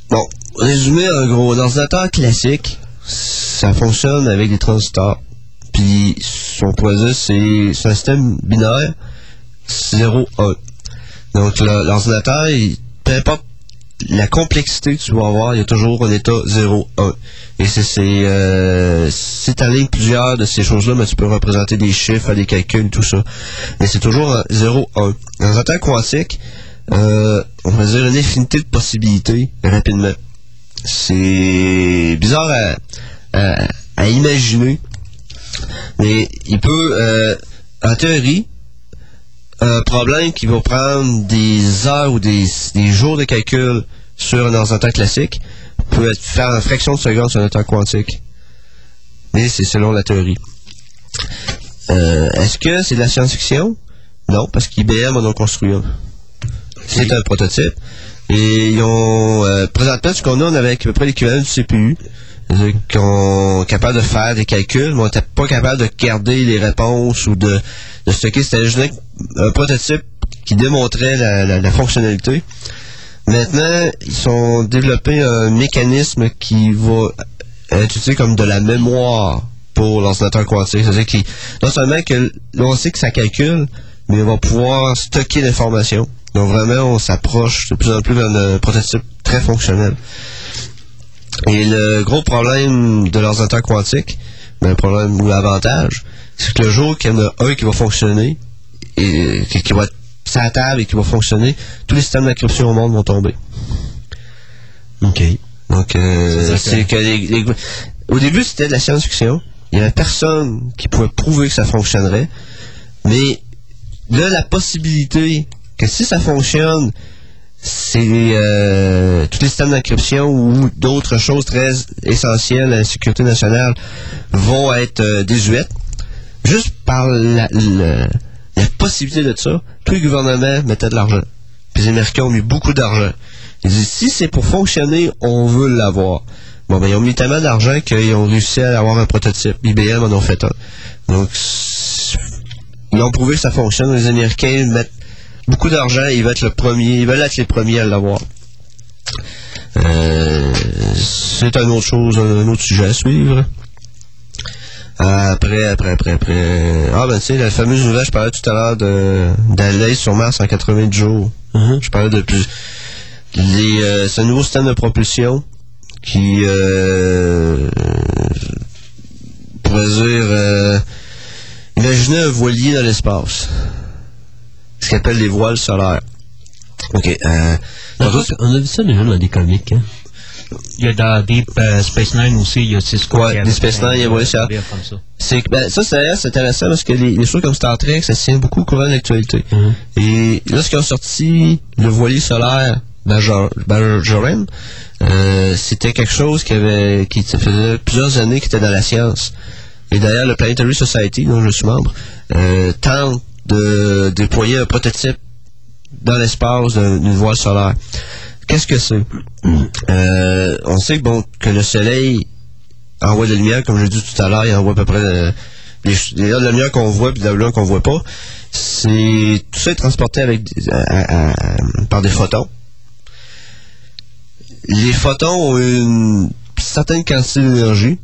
Bon, résumé en gros, un ordinateur classique, ça fonctionne avec des transistors. Puis, on pourrait dire, c'est c'est un système binaire 0-1. Donc, l'ordinateur, peu importe la complexité que tu vas avoir, il y a toujours un état 0-1. Et c'est euh, si tu alignes plusieurs de ces choses-là, mais tu peux représenter des chiffres, des calculs, tout ça. Mais c'est toujours un 0-1. Dans un temps quantique, euh, on va dire une infinité de possibilités rapidement. C'est bizarre à, à- à imaginer, mais il peut, euh, en théorie, un problème qui va prendre des heures ou des, des jours de calcul sur un ordinateur classique peut être fait en fraction de seconde sur un ordinateur quantique. Mais c'est selon la théorie. Euh, Est-ce que c'est de la science-fiction? Non, parce qu'IBM en a construit un. C'est un prototype. Et ils ont euh, ce qu'on a, on avait à peu près l'équivalent du CPU. Qu'on est capable de faire des calculs, mais on n'était pas capable de garder les réponses ou de, de stocker. C'était un prototype qui démontrait la, la- la fonctionnalité. Maintenant, ils ont développé un mécanisme qui va être utilisé comme de la mémoire pour l'ordinateur quantique. C'est-à-dire qu'il, non seulement que là, on sait que ça calcule, mais on va pouvoir stocker l'information. Donc vraiment, on s'approche de plus en plus vers un prototype très fonctionnel. Et le gros problème de l'ordinateur quantique, ben, le problème ou l'avantage, c'est que le jour qu'il y en a un qui va fonctionner, et qui, qui va être sur la table et qui va fonctionner, tous les systèmes d'encryption au monde vont tomber.
OK.
Donc, euh,
C'est ça que-
c'est que les- les- au début, c'était de la science-fiction. Il n'y avait personne qui pouvait prouver que ça fonctionnerait. Mais là, la possibilité que si ça fonctionne, c'est euh, tous les systèmes d'encryption ou d'autres choses très essentielles à la sécurité nationale vont être euh, désuètes. Juste par la, la- la possibilité de ça, tous les gouvernements mettaient de l'argent. Puis les Américains ont mis beaucoup d'argent. Ils disent, si c'est pour fonctionner, on veut l'avoir. Bon, ben, ils ont mis tellement d'argent qu'ils ont réussi à avoir un prototype. IBM en ont fait un. Donc, ils ont prouvé que ça fonctionne. Les Américains mettent beaucoup d'argent. Ils veulent être le premier. Ils veulent être les premiers à l'avoir. Euh, c'est une autre chose, un autre sujet à suivre. Après, après, après, après. Ah, ben, tu sais, la fameuse nouvelle, je parlais tout à l'heure de, d'aller sur Mars en 90 jours. Je parlais de plus. Les, euh, c'est un nouveau système de propulsion qui, euh, pourrait dire, euh, imaginez un voilier dans l'espace. Ce qu'on appelle les voiles solaires. OK. Euh,
On a, on a vu ça déjà dans des comics. Hein?
Il y a dans Deep euh, Space Nine aussi, il y a Cisco.
Ouais, Deep Space Nine, il y a ouais, ça. C'est ben, ça, c'est intéressant parce que les, les choses comme Star Trek, ça tient beaucoup au courant de l'actualité. Et lorsqu'ils ont sorti le voilier solaire Major- euh, c'était quelque chose qui avait, qui faisait plusieurs années qui était dans la science. Et d'ailleurs, le Planetary Society, dont je suis membre, euh, tente de déployer un prototype dans l'espace d'un- d'une voile solaire. Qu'est-ce que c'est? Euh, on sait que, bon, que le Soleil envoie de la lumière, comme je l'ai dit tout à l'heure, il envoie à peu près euh, les, les de la lumière qu'on voit et de la lumière qu'on voit pas. C'est tout ça est transporté avec à- à- par des photons. Les photons ont une certaine quantité d'énergie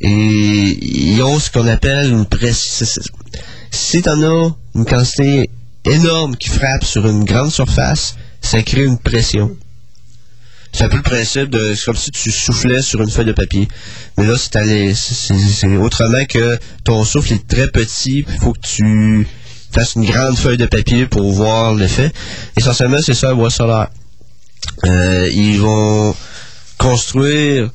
et ils ont ce qu'on appelle une pression. Si tu en as une quantité énorme qui frappe sur une grande surface, ça crée une pression. C'est un peu le principe de. C'est comme si tu soufflais sur une feuille de papier. Mais là, c'est autrement que ton souffle est très petit, il faut que tu fasses une grande feuille de papier pour voir l'effet. Essentiellement, c'est ça, un bois solaire. Euh, ils vont construire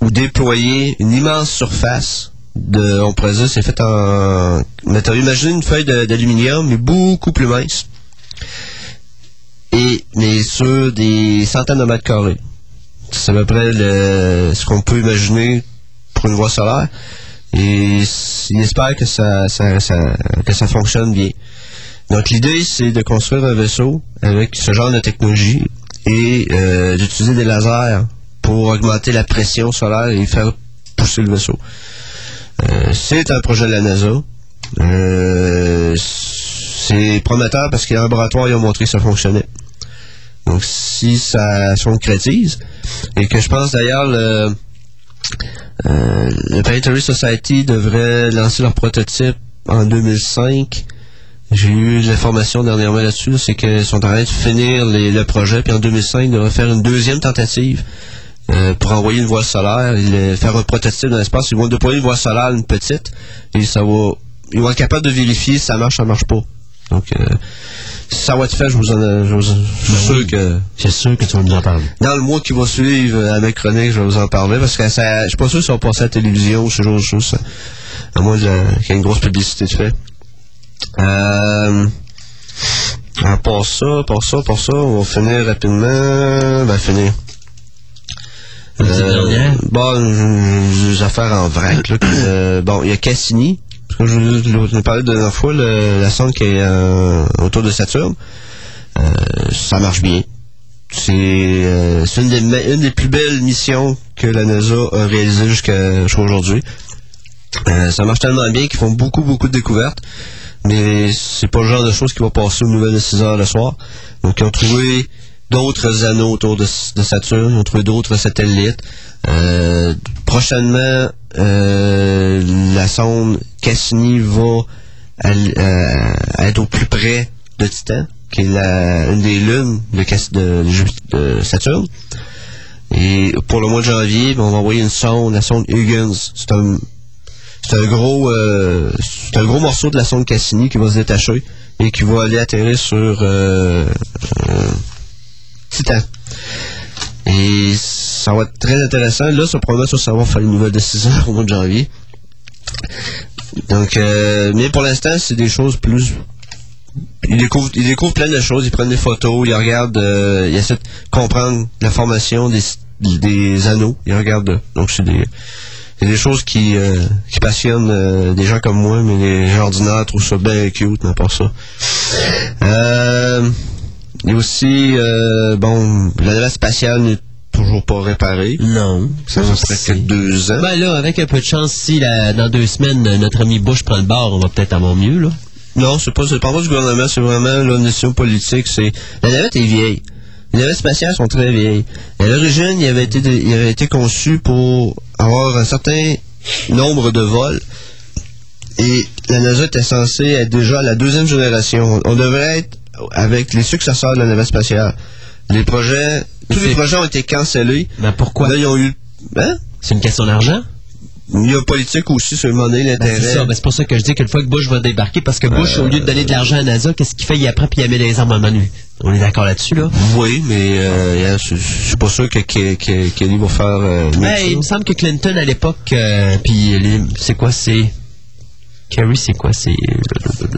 ou déployer une immense surface on pourrait dire, c'est fait en matériau. Imaginez une feuille d'aluminium, mais beaucoup plus mince. Et, mais sur des centaines de mètres carrés. C'est à peu près ce qu'on peut imaginer pour une voie solaire. Et il espère que ça- que ça fonctionne bien. Donc l'idée, c'est de construire un vaisseau avec ce genre de technologie et euh, d'utiliser des lasers pour augmenter la pression solaire et faire pousser le vaisseau. Euh, c'est un projet de la NASA. Euh, c'est prometteur parce qu'il y a un laboratoire, ils ont montré que ça fonctionnait. Donc si ça se concrétise, et que je pense d'ailleurs le, euh, le Society devrait lancer leur prototype en 2005. J'ai eu l'information dernièrement là-dessus, c'est qu'ils sont en train de finir les- le projet, puis en 2005, ils devraient faire une deuxième tentative euh, pour envoyer une voile solaire, et faire un prototype dans l'espace. Ils vont déployer une voile solaire, une petite, et ça va, ils vont être capables de vérifier si ça marche, ça marche pas. Donc, euh, si ça va être fait, je vous en, je, vous- je suis sûr que
C'est sûr que tu vas nous en parler.
dans le mois qui va suivre euh, à mes chroniques, je vais vous en parler parce que ça, je suis pas sûr si on va passer à la télévision ou ce genre de choses. À moins qu'il y ait une grosse publicité de fait. Euh, part ça, par ça, par ça, on va finir rapidement. Ben, finir.
Dernière?
bon, des affaires en vrac. Là, euh, bon, il y a Cassini. Parce que je vous parlé de la dernière fois, le- la sonde qui est euh, autour de Saturne. Euh, ça marche bien. C'est euh, c'est une, des une des plus belles missions que la NASA a réalisées jusqu'à aujourd'hui. Euh, ça marche tellement bien qu'ils font beaucoup, beaucoup de découvertes. mais c'est pas le genre de choses qui va passer aux nouvelles de 6 heures le soir. Donc, ils ont trouvé d'autres anneaux autour de, Saturne, ils ont trouvé d'autres satellites. Euh, prochainement, euh, la sonde Cassini va euh, être au plus près de Titan, qui est la, une des lunes de, de, de Saturne. Et pour le mois de janvier, ben, on va envoyer une sonde, la sonde Huygens. C'est un, un gros, c'est un gros morceau de la sonde Cassini qui va se détacher et qui va aller atterrir sur Titan. Et ça va être très intéressant. Là, ça probablement ça, ça va faire une nouvelle décision au mois de janvier. Donc, euh, mais pour l'instant, c'est des choses plus. Ils découvrent, plein de choses, ils prennent des photos, ils regardent, euh, ils essaient de comprendre la formation des, des anneaux, ils regardent. Donc, c'est des, des choses qui, euh, qui passionnent euh, des gens comme moi, mais les gens ordinaires trouvent ça bien cute, pas ça. Euh, il y a aussi, euh, bon, la navette spatiale n'est toujours pas réparée.
Non.
Ça, ça serait que deux ans.
Ben là, avec un peu de chance, si la- dans deux semaines, notre ami Bush prend le bord, on va peut-être avoir mieux, là.
Non, c'est pas, c'est pas du gouvernement, c'est vraiment là, une décision politique. C'est la navette est vieille. Les navettes spatiales sont très vieilles. À l'origine, il avait été, il avait été conçu pour avoir un certain nombre de vols. Et la NASA était censée être déjà à la deuxième génération. On devrait être avec les successeurs de la navette spatiale. Les projets, tous les projets ont été cancellés.
Mais pourquoi?
Là, ils ont eu, hein?
C'est une question d'argent?
Il y a politique aussi sur le monnaie,
Ben,
l'intérêt.
c'est ça. Ben, c'est pour ça que je dis que le fois que Bush va débarquer, parce que Bush, au lieu de donner de l'argent à NASA, qu'est-ce qu'il fait? Il apprend puis il met des armements nus. On est d'accord là-dessus, là?
Oui, mais euh, je je suis pas sûr que, que, que- Kelly va faire euh,
Ben, il me semble que Clinton, à l'époque, euh, puis c'est quoi, c'est... Kerry, c'est quoi? C'est...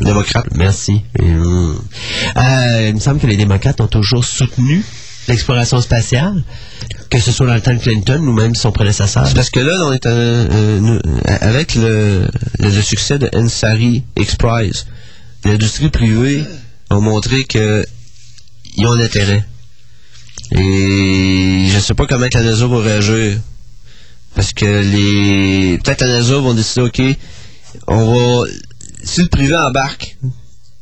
Démocrate.
Merci. Euh, euh, il me semble que les démocrates ont toujours soutenu l'exploration spatiale, que ce soit dans le temps de Clinton ou même son prédécesseur.
C'est parce que là, on est euh, nous- avec le, le, le succès de Ansari X-Prize, l'industrie privée a montré que ils ont un intérêt. Et je sais pas comment la NASA va réagir. Parce que les. Peut-être la NASA vont décider, OK, on va. Si le privé embarque,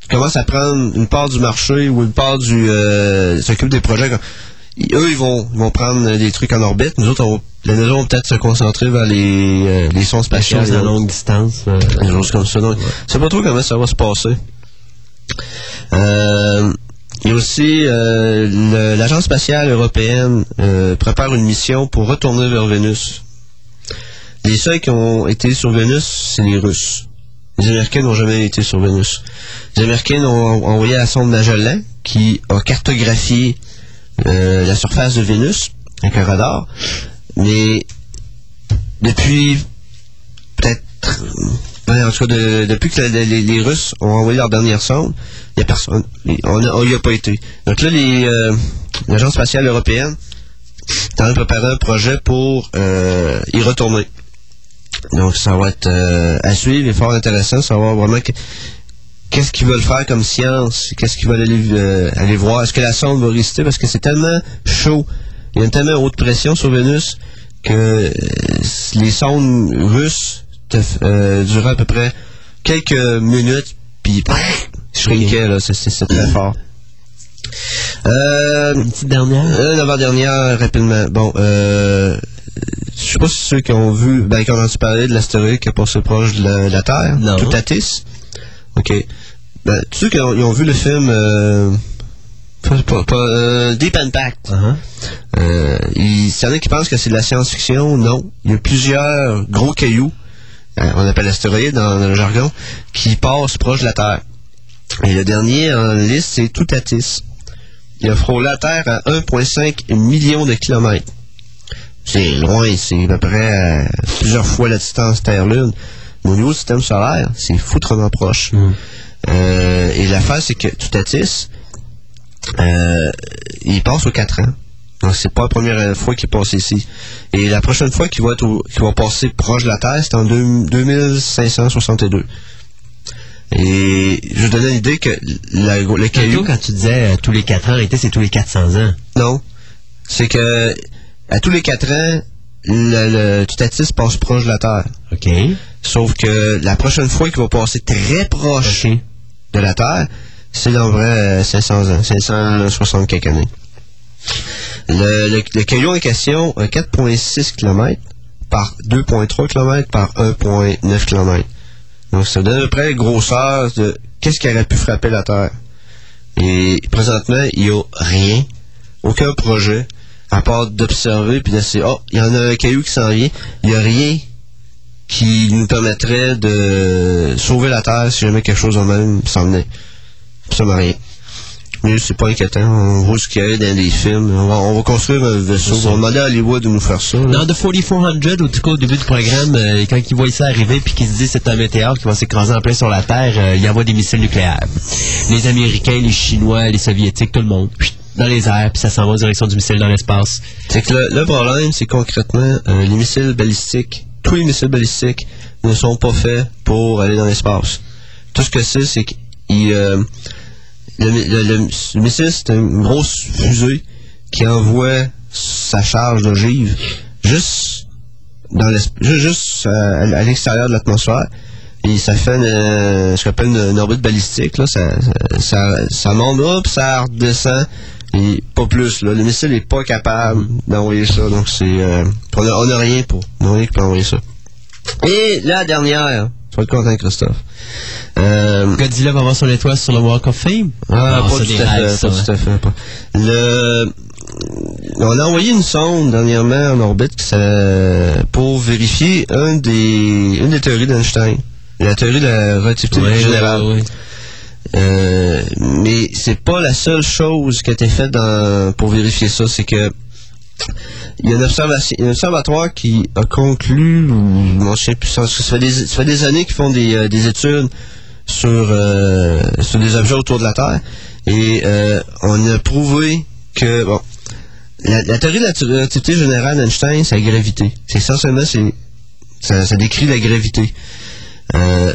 commence à prendre une part du marché ou une part du. euh, s'occupe des projets. eux, ils vont, ils vont prendre des trucs en orbite. Nous autres, on, les NASA vont peut-être se concentrer vers les, euh, les sons
La
spatiaux.
à longue distance. euh,
Des choses comme ça. Donc, je sais pas trop comment ça va se passer. Il y a aussi euh, l'Agence spatiale européenne prépare une mission pour retourner vers Vénus. Les seuls qui ont été sur Vénus, c'est les Russes. Les Américains n'ont jamais été sur Vénus. Les Américains ont envoyé la sonde Magellan qui a cartographié euh, la surface de Vénus avec un radar. Mais depuis peut-être en tout cas de- depuis que les, Russes ont envoyé leur dernière sonde, il n'y a personne. On a- on y a pas été. Donc là, euh, l'Agence spatiale européenne est en train de préparer un projet pour euh, y retourner. Donc ça va être euh, à suivre et fort intéressant, savoir vraiment que- qu'est-ce qu'ils veulent faire comme science, qu'est-ce qu'ils veulent aller, euh, aller voir? Est-ce que la sonde va résister? Parce que c'est tellement chaud, il y a tellement haute pression sur Vénus que euh, les sondes russes euh, à peu près quelques minutes, puis je shrinkaient, là, c'est- très fort. Euh,
Une petite dernière.
une avant-dernière, rapidement. Bon, euh, pas si ceux qui ont vu, ben, qui ont entendu parler de l'astéroïde qui est passé proche de la, de la Terre,
Non.
Toutatis. OK. Ben, tous ceux qui ont, ils ont vu le film, euh, pas, pas- pas, euh, Deep Impact, euh, il y en a qui pensent que c'est de la science-fiction? Non. Il y a plusieurs gros cailloux, on appelle astéroïdes dans, dans le jargon, qui passent proche de la Terre. Et le dernier en liste, c'est Toutatis. Il a frôlé la Terre à 1,5 million de kilomètres. C'est loin, c'est à peu près euh, plusieurs fois la distance Terre-Lune. Mais au niveau du système solaire, c'est foutrement proche. Euh, et l'affaire, c'est que Toutatis, euh, il passe aux 4 ans. Donc, c'est pas la première fois qu'il passe ici. Et la prochaine fois qu'il va, être au- qu'il va passer proche de la Terre, c'est en deux- 2562. Et je vous donne l'idée que la- le
Tantôt,
caillou...
quand tu disais euh, tous les 4 ans, c'est tous les 400 ans.
Non. C'est que à tous les 4 ans, le, le Toutatis passe proche de la Terre.
OK.
Sauf que la prochaine fois qu'il va passer très proche de la Terre, c'est d'en vrai euh, 500 ans, 560 quelques années. Le, le, le caillou en question a 4,6 km par 2,3 km par 1,9 km. Donc ça donne à peu près la grosseur de qu'est-ce qui aurait pu frapper la Terre. Et présentement, il n'y a rien, aucun projet, à part d'observer puis d'essayer, oh, il y en a un caillou qui s'en vient. Il n'y a rien qui nous permettrait de sauver la Terre si jamais quelque chose de même s'en venait. Absolument rien. Mais c'est pas inquiétant. On voit ce qu'il y a dans les films. On va, on va construire un vaisseau. On va demander à Hollywood de nous faire ça.
Dans The 4400, au, tout cas, au début du programme, euh, quand ils voient ça arriver puis qu'ils se disent c'est un météore qui va s'écraser en plein sur la Terre, euh, il envoie des missiles nucléaires. Les Américains, les Chinois, les Soviétiques, tout le monde, dans les airs, puis ça s'en va en direction du missile dans l'espace.
C'est que le, problème, c'est concrètement, euh, les missiles balistiques, tous les missiles balistiques ne sont pas faits pour aller dans l'espace. Tout ce que c'est, c'est que le, le- le- le missile, c'est une grosse fusée qui envoie sa charge d'ogive juste euh, à, l'extérieur de l'atmosphère. Et ça fait euh, ce qu'on appelle une, orbite balistique. Là. Ça, ça, ça, monte puis ça redescend. Et pas plus. Là. Le missile n'est pas capable d'envoyer ça. Donc c'est. euh, on n'a rien pour. On rien qui peut envoyer ça. Et la dernière. Tu vas être content, Christophe. Euh,
Godzilla va avoir son étoile sur le Walk of Fame?
ah,
Non,
pas
ça,
tout à fait, pas tout à fait. pas. Le, on a envoyé une sonde dernièrement en orbite ça- pour vérifier un des, une des théories d'Einstein, la théorie de la relativité générale. Euh, mais c'est pas la seule chose qui a été faite dans- pour vérifier ça, c'est que il y a un observatoire qui a conclu, ou je souviens plus, ça fait des, ça fait des années qu'ils font des, euh, des études sur, euh, sur des objets autour de la Terre, et on a prouvé que, bon, la, théorie de la relativité générale d'Einstein, c'est la gravité. C'est essentiellement, ça, ça décrit la gravité. Euh,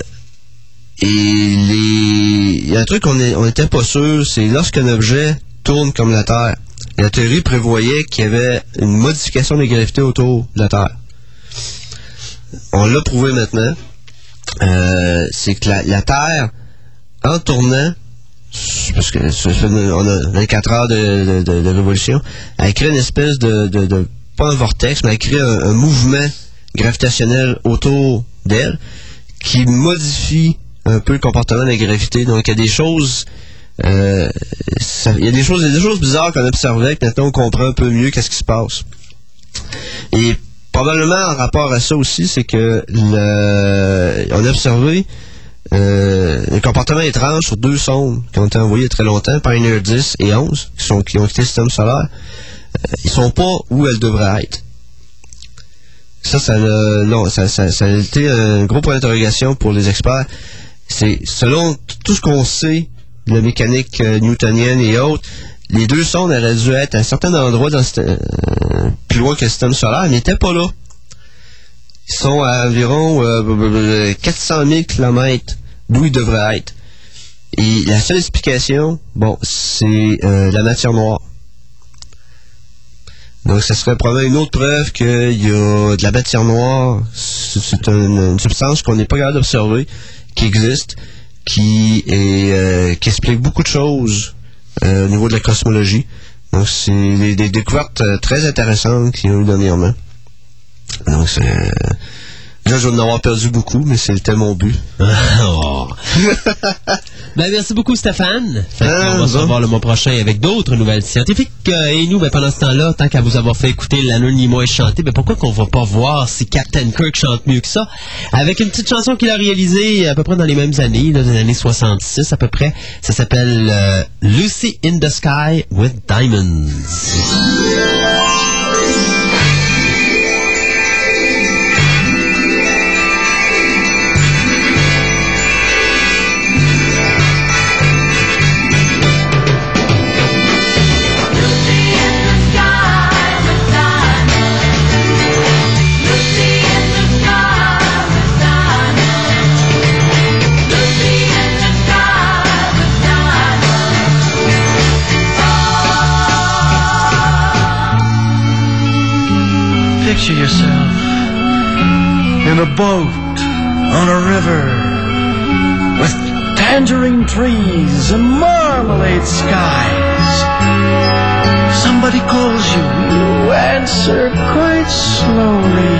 et les... il y a un truc qu'on n'était pas sûr, c'est lorsqu'un objet tourne comme la Terre. La théorie prévoyait qu'il y avait une modification de la gravité autour de la Terre. On l'a prouvé maintenant. Euh, c'est que la, Terre, en tournant, parce que on a 24 heures de, de- de- révolution, elle crée une espèce de, de- de- pas un vortex, mais elle crée un mouvement gravitationnel autour d'elle qui modifie un peu le comportement de la gravité. Donc il y a des choses euh, il y a des choses, des choses bizarres qu'on observait que maintenant on comprend un peu mieux qu'est-ce qui se passe. Et probablement en rapport à ça aussi, c'est que on a observé euh, un comportement étrange sur deux sondes qui ont été envoyées très longtemps, Pioneer 10 et 11, qui, sont, qui ont quitté le système solaire. Euh, ils sont pas où elles devraient être. Ça, ça, non, ça, ça a été un gros point d'interrogation pour les experts. C'est selon tout ce qu'on sait la mécanique euh, newtonienne et autres, les deux sondes auraient dû être à un certain endroit dans système- euh, plus loin que le système solaire, mais n'étaient pas là. Ils sont à environ euh, 400 000 km d'où ils devraient être. Et la seule explication, bon, c'est euh, la matière noire. Donc, ça serait probablement une autre preuve qu'il y a de la matière noire. C'est c'est une, une substance qu'on n'est pas capable d'observer, qui existe, qui, est, euh, qui explique beaucoup de choses euh, au niveau de la cosmologie. Donc, c'est des, découvertes euh, très intéressantes qu'il y a eu dernièrement. Donc, c'est... Là, je vais en avoir perdu beaucoup, mais c'était mon but.
Oh. ben, merci beaucoup, Stéphane. Fait
Ah,
va se revoir le mois prochain avec d'autres nouvelles scientifiques. Euh, et nous, ben, pendant ce temps-là, tant qu'à vous avoir fait écouter l'anonymat et chanter, ben, pourquoi qu'on va pas voir si Captain Kirk chante mieux que ça? Avec une petite chanson qu'il a réalisée à peu près dans les mêmes années, dans les années 66 à peu près. Ça s'appelle euh, Lucy in the Sky with Diamonds.
Picture yourself in a boat on a river with tangerine trees, and marmalade skies. Somebody calls you, you answer quite slowly.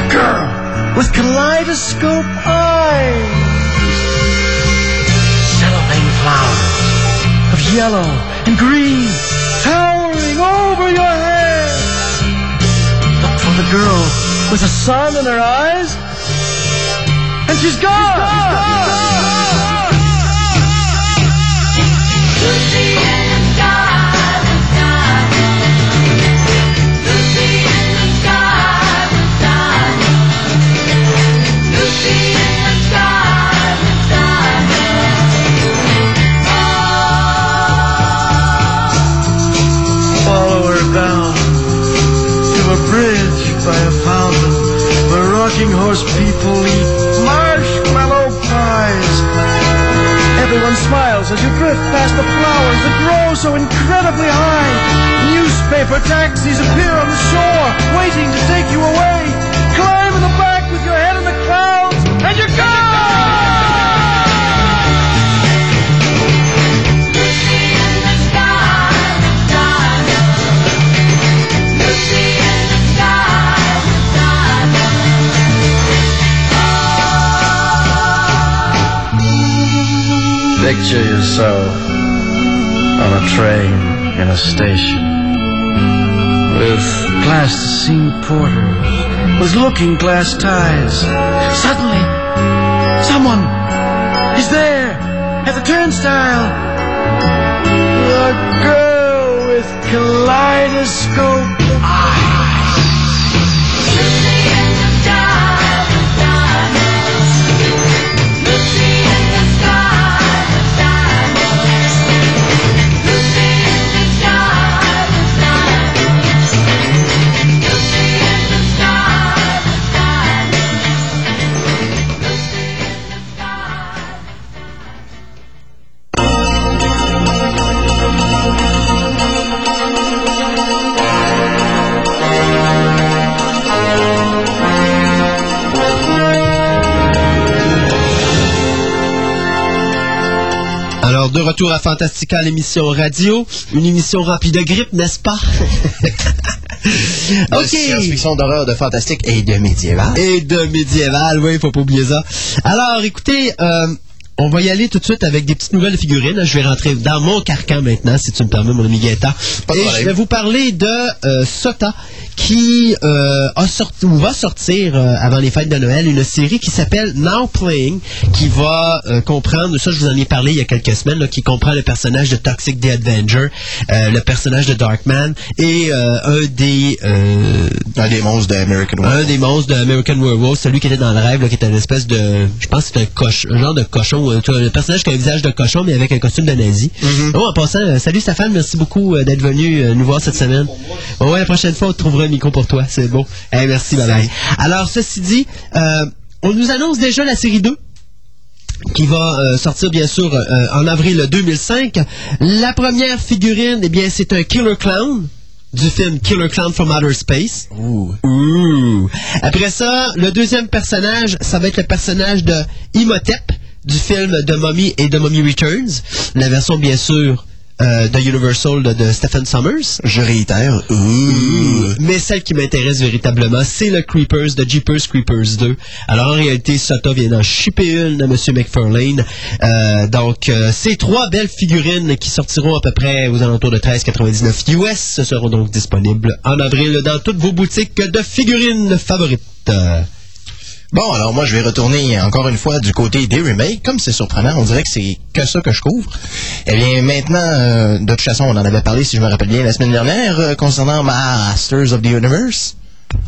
A girl with kaleidoscope eyes. Cellophane flowers of yellow and green the girl with the sun in her eyes, and she's gone. Follow where rocking horse people eat marshmallow pies. Everyone smiles as you drift past the flowers that grow so incredibly high. Newspaper taxis appear on the shore, waiting to take you away. Climb in the back with your head in the clouds, and you're gone! Picture yourself on a train in a station with plasticine porters with looking glass ties. Suddenly, someone is there at the turnstile. A girl with kaleidoscope ah.
Alors, de retour à Fantastica, l'émission radio. Une émission remplie de grippe, n'est-ce pas? Ok.
science-fiction, d'horreur, de fantastique et de médiéval.
Et de médiéval, oui, faut pas oublier ça. Alors, écoutez, euh, on va y aller tout de suite avec des petites nouvelles figurines. Je vais rentrer dans mon carcan maintenant, si tu me permets, mon ami Gaëtan. Et je vais vous parler de euh, Sota, qui euh, a sorti, ou va sortir euh, avant les fêtes de Noël une série qui s'appelle Now Playing, qui va euh, comprendre, ça je vous en ai parlé il y a quelques semaines, là, qui comprend le personnage de Toxic The Avenger, le personnage de Darkman et un des
Un des monstres d'American
un
Werewolf.
des monstres de American Werewolf, celui qui était dans le rêve, là, qui était une espèce de. Je pense que c'était un, coche, un genre de cochon, un personnage qui a un visage de cochon, mais avec un costume de nazi. Oh, en passant, salut Stéphane, merci beaucoup d'être venu nous voir cette semaine. Bon, ouais, la prochaine fois, on trouvera micro pour toi, c'est beau. Eh, merci, bye bye. Alors, ceci dit, euh, on nous annonce déjà la série 2 qui va euh, sortir bien sûr euh, en avril 2005. La première figurine, eh bien, c'est un Killer Clown du film Killer Clown from Outer Space. Après ça, le deuxième personnage, ça va être le personnage de Imhotep du film de Mummy et de Mummy Returns. La version, bien sûr, euh, de Universal de, de Stephen Summers.
Je réitère. Ouh.
Mais celle qui m'intéresse véritablement, c'est le Creepers de Jeepers Creepers 2. Alors en réalité, Sota vient d'en shipper une à M. McFarlane. Euh, donc, euh, ces trois belles figurines qui sortiront à peu près aux alentours de 13,99 US seront donc disponibles en avril dans toutes vos boutiques de figurines favorites.
Bon, alors moi, je vais retourner encore une fois du côté des remakes. Comme c'est surprenant, on dirait que c'est que ça que je couvre. Eh bien, maintenant, euh, de toute façon, on en avait parlé, si je me rappelle bien, la semaine dernière, euh, concernant Masters of the Universe.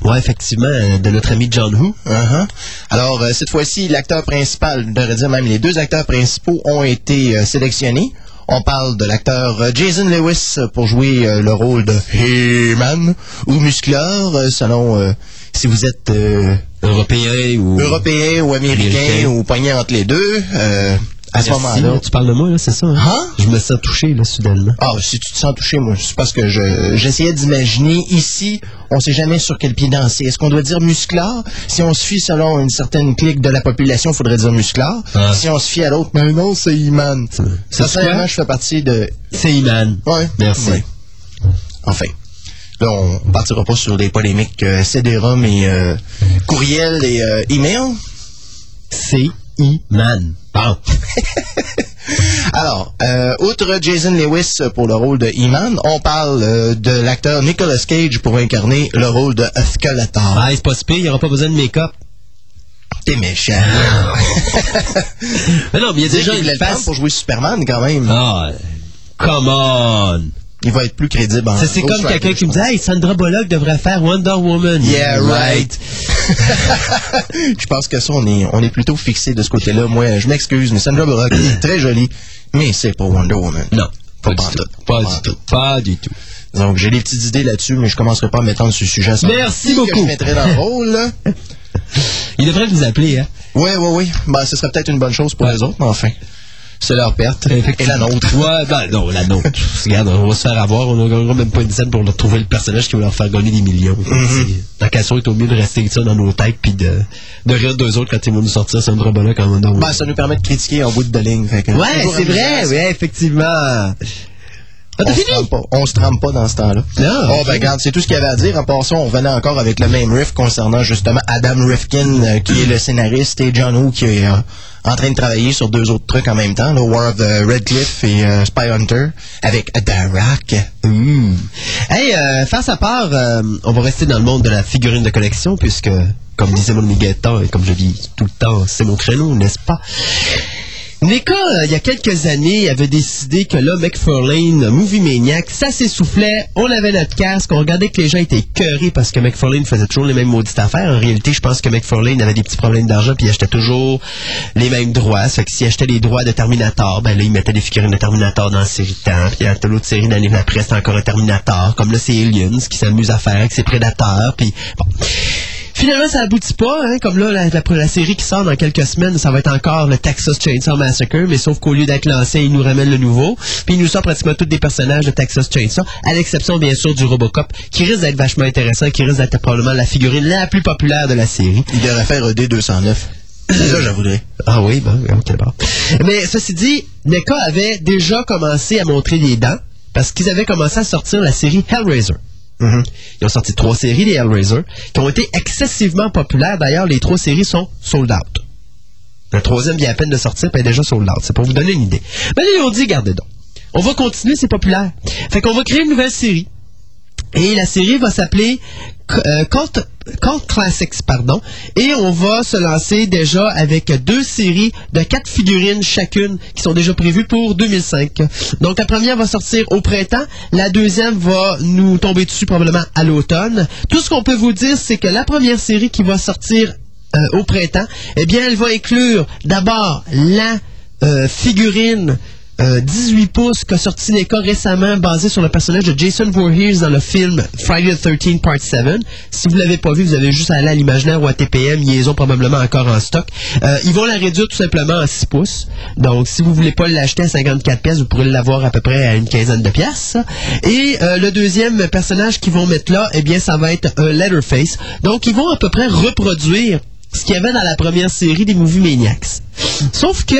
ouais, effectivement, euh, de notre ami John Who.
Uh-huh. Alors, euh, cette fois-ci, l'acteur principal, je devrais dire même les deux acteurs principaux ont été euh, sélectionnés. On parle de l'acteur euh, Jason Lewis pour jouer euh, le rôle de He-Man ou Musclor, selon euh, si vous êtes euh,
Européen ou...
européen ou américain,
Américain.
ou poigné entre les deux. Euh, À ce
Merci,
moment-là.
là, tu parles de moi, là, c'est ça? Hein?
Hein?
Je me sens touché, là, soudainement.
Ah, si tu te sens touché, moi, c'est parce que je, j'essayais d'imaginer ici, on sait jamais sur quel pied danser. Est-ce qu'on doit dire musclard? Si on se fie selon une certaine clique de la population, il faudrait dire musclard.
Ah.
Si on se fie à l'autre, mais non, c'est Iman.
C'est
Sincèrement, je fais partie de.
C'est Iman.
Ouais.
Merci.
Ouais. Enfin. Là, on partira pas sur des polémiques euh, CD-ROM et euh, courriel et euh, email?
C'est Iman. Bon.
Alors, euh, outre Jason Lewis pour le rôle de Iman, on parle euh, de l'acteur Nicolas Cage pour incarner le rôle de Skeletor.
Ah, c'est pas si pire, il n'y aura pas besoin de make-up.
T'es méchant.
Mais non, mais il y a
Déjà,
une face.
pour jouer Superman quand même.
Ah, come on.
Il va être plus crédible
c'est comme quelqu'un qui me dit, hey, Sandra Bullock devrait faire Wonder Woman.
Yeah, right. Je pense que ça, on est, on est plutôt fixé de ce côté-là. Moi, je m'excuse, mais Sandra Bullock est très jolie, mais c'est pas Wonder Woman.
Non, pas,
Pas
du
tout.
tout. Pas
Pas
du
tout.
Pas du tout.
Donc, j'ai des petites idées là-dessus, mais je commencerai pas à m'étendre sur ce sujet.
Merci
Que
beaucoup.
je mettrai dans le rôle.
Il devrait vous appeler, hein.
Oui, oui, oui. Ben, ce serait peut-être une bonne chose pour
Ouais.
les autres, mais enfin. C'est leur perte. Et la nôtre.
Ouais, ben non, la nôtre. Regarde, on va se faire avoir. On n'aura même pas une scène pour leur trouver le personnage qui va leur faire gagner des millions. Qu'à ça, il est au mieux de rester ça dans nos têtes puis de, de rire d'eux autres quand ils vont nous sortir Sandra Bullock en Wonder Woman.
Ben, ça nous permet de critiquer en bout de ligne. fait que-
Ouais, c'est vrai, ouais, effectivement. Ah,
On se,
fini?
trompe pas. on se trempe pas dans ce temps-là. Oh, ben, regarde, c'est tout ce qu'il y avait à dire. En passant, on revenait encore avec le même riff concernant justement Adam Rifkin, euh, qui est le scénariste, et John Woo, qui est euh, en train de travailler sur deux autres trucs en même temps, là, War of the Red Cliff et euh, Spy Hunter, avec Darak.
Mmh. Hey, euh, face à part, euh, on va rester dans le monde de la figurine de collection, puisque, comme disait mon Guettin, et comme je dis tout le temps, c'est mon créneau, n'est-ce pas? NECA, euh, il y a quelques années, avait décidé que là, McFarlane, Movie Maniac, ça s'essoufflait, on avait notre casque, on regardait que les gens étaient cœurés parce que McFarlane faisait toujours les mêmes maudites affaires. En réalité, je pense que McFarlane avait des petits problèmes d'argent puis il achetait toujours les mêmes droits. Ça fait que s'il achetait les droits de Terminator, ben là, il mettait des figurines de Terminator dans la série temps. Puis dans l'autre série l'année après, c'était encore un Terminator. Comme là, c'est Aliens qui s'amuse à faire avec ses prédateurs. Puis bon. Finalement, ça aboutit pas, hein, comme là, la, la- la série qui sort dans quelques semaines, ça va être encore le Texas Chainsaw Massacre, mais sauf qu'au lieu d'être l'ancien, il nous ramène le nouveau, puis il nous sort pratiquement tous des personnages de Texas Chainsaw, à l'exception, bien sûr, du Robocop, qui risque d'être vachement intéressant, qui risque d'être probablement la figurine la plus populaire de la série.
Il devrait faire E ED209. Ça, je voudrais.
Ah oui, bon, ok, bon. Mais ceci dit, NECA avait déjà commencé à montrer les dents parce qu'ils avaient commencé à sortir la série Hellraiser. Ils ont sorti trois séries des Hellraiser qui ont été excessivement populaires. D'ailleurs, les trois séries sont sold out. La troisième vient à peine de sortir, puis elle est déjà sold out. C'est pour vous donner une idée. Mais là, ils ont dit, gardez donc. On va continuer, c'est populaire. Fait qu'on va créer une nouvelle série. Et la série va s'appeler euh, Cult, Classics, pardon. Et on va se lancer déjà avec deux séries de quatre figurines chacune qui sont déjà prévues pour 2005. Donc la première va sortir au printemps, la deuxième va nous tomber dessus probablement à l'automne. Tout ce qu'on peut vous dire, c'est que la première série qui va sortir euh, au printemps, eh bien, elle va inclure d'abord la euh, figurine euh, 18 pouces qu'a sorti NECA récemment basé sur le personnage de Jason Voorhees dans le film Friday the 13 Part 7. Si vous l'avez pas vu, vous avez juste à aller à l'imaginaire ou à TPM, ils ont probablement encore en stock. Euh, ils vont la réduire tout simplement à 6 pouces. Donc, si vous voulez pas l'acheter à 54 pièces, vous pourrez l'avoir à peu près à une quinzaine de pièces. Et euh, le deuxième personnage qu'ils vont mettre là, eh bien, ça va être un Letterface. Donc, ils vont à peu près reproduire ce qu'il y avait dans la première série des Movie Maniacs. Sauf que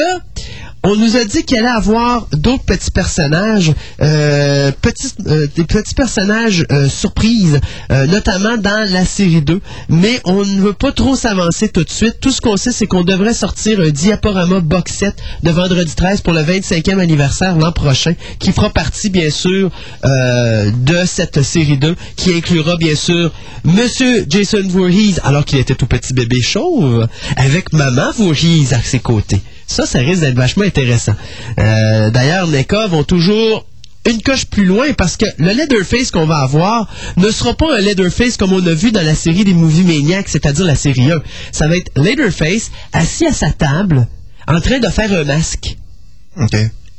on nous a dit qu'il allait avoir d'autres petits personnages, euh, petits, euh, des petits personnages euh, surprises, euh, notamment dans la série 2. Mais on ne veut pas trop s'avancer tout de suite. Tout ce qu'on sait, c'est qu'on devrait sortir un diaporama box set de vendredi 13 pour le 25e anniversaire l'an prochain, qui fera partie, bien sûr, euh, de cette série 2, qui inclura, bien sûr, Monsieur Jason Voorhees, alors qu'il était tout petit bébé chauve, avec Maman Voorhees à ses côtés. Ça, ça risque d'être vachement intéressant. Euh, D'ailleurs, NECA vont toujours une coche plus loin parce que le Leatherface qu'on va avoir ne sera pas un Leatherface comme on a vu dans la série des Movie Maniacs, c'est-à-dire la série 1. Ça va être Leatherface assis à sa table en train de faire un masque.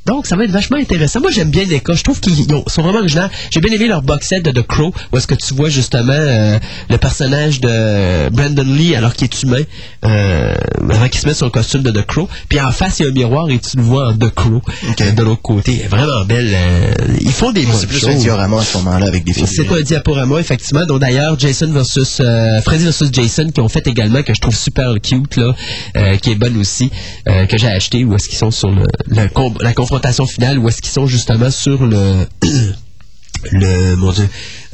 Donc, ça va être vachement intéressant. Moi, j'aime bien NECA. Je trouve qu'ils ils ont- sont vraiment originaux. J'ai bien aimé leur box set de The Crow, où est-ce que tu vois justement euh, le personnage de Brandon Lee, alors qu'il est humain, euh, avant qu'il se mette son costume de The Crow. Puis en face, il y a un miroir et tu le vois en The Crow, euh, de l'autre côté. Vraiment belle. euh, ils font des
C'est plus un diorama à ce moment-là avec des figurines.
C'est un diaporama, effectivement. Donc d'ailleurs, Jason versus euh, Freddy versus Jason qui ont fait également que je trouve super cute là, euh, qui est bonne aussi, euh, que j'ai acheté. Où est-ce qu'ils sont sur le, la confrontation finale, où est-ce qu'ils sont justement sur le le mon Dieu,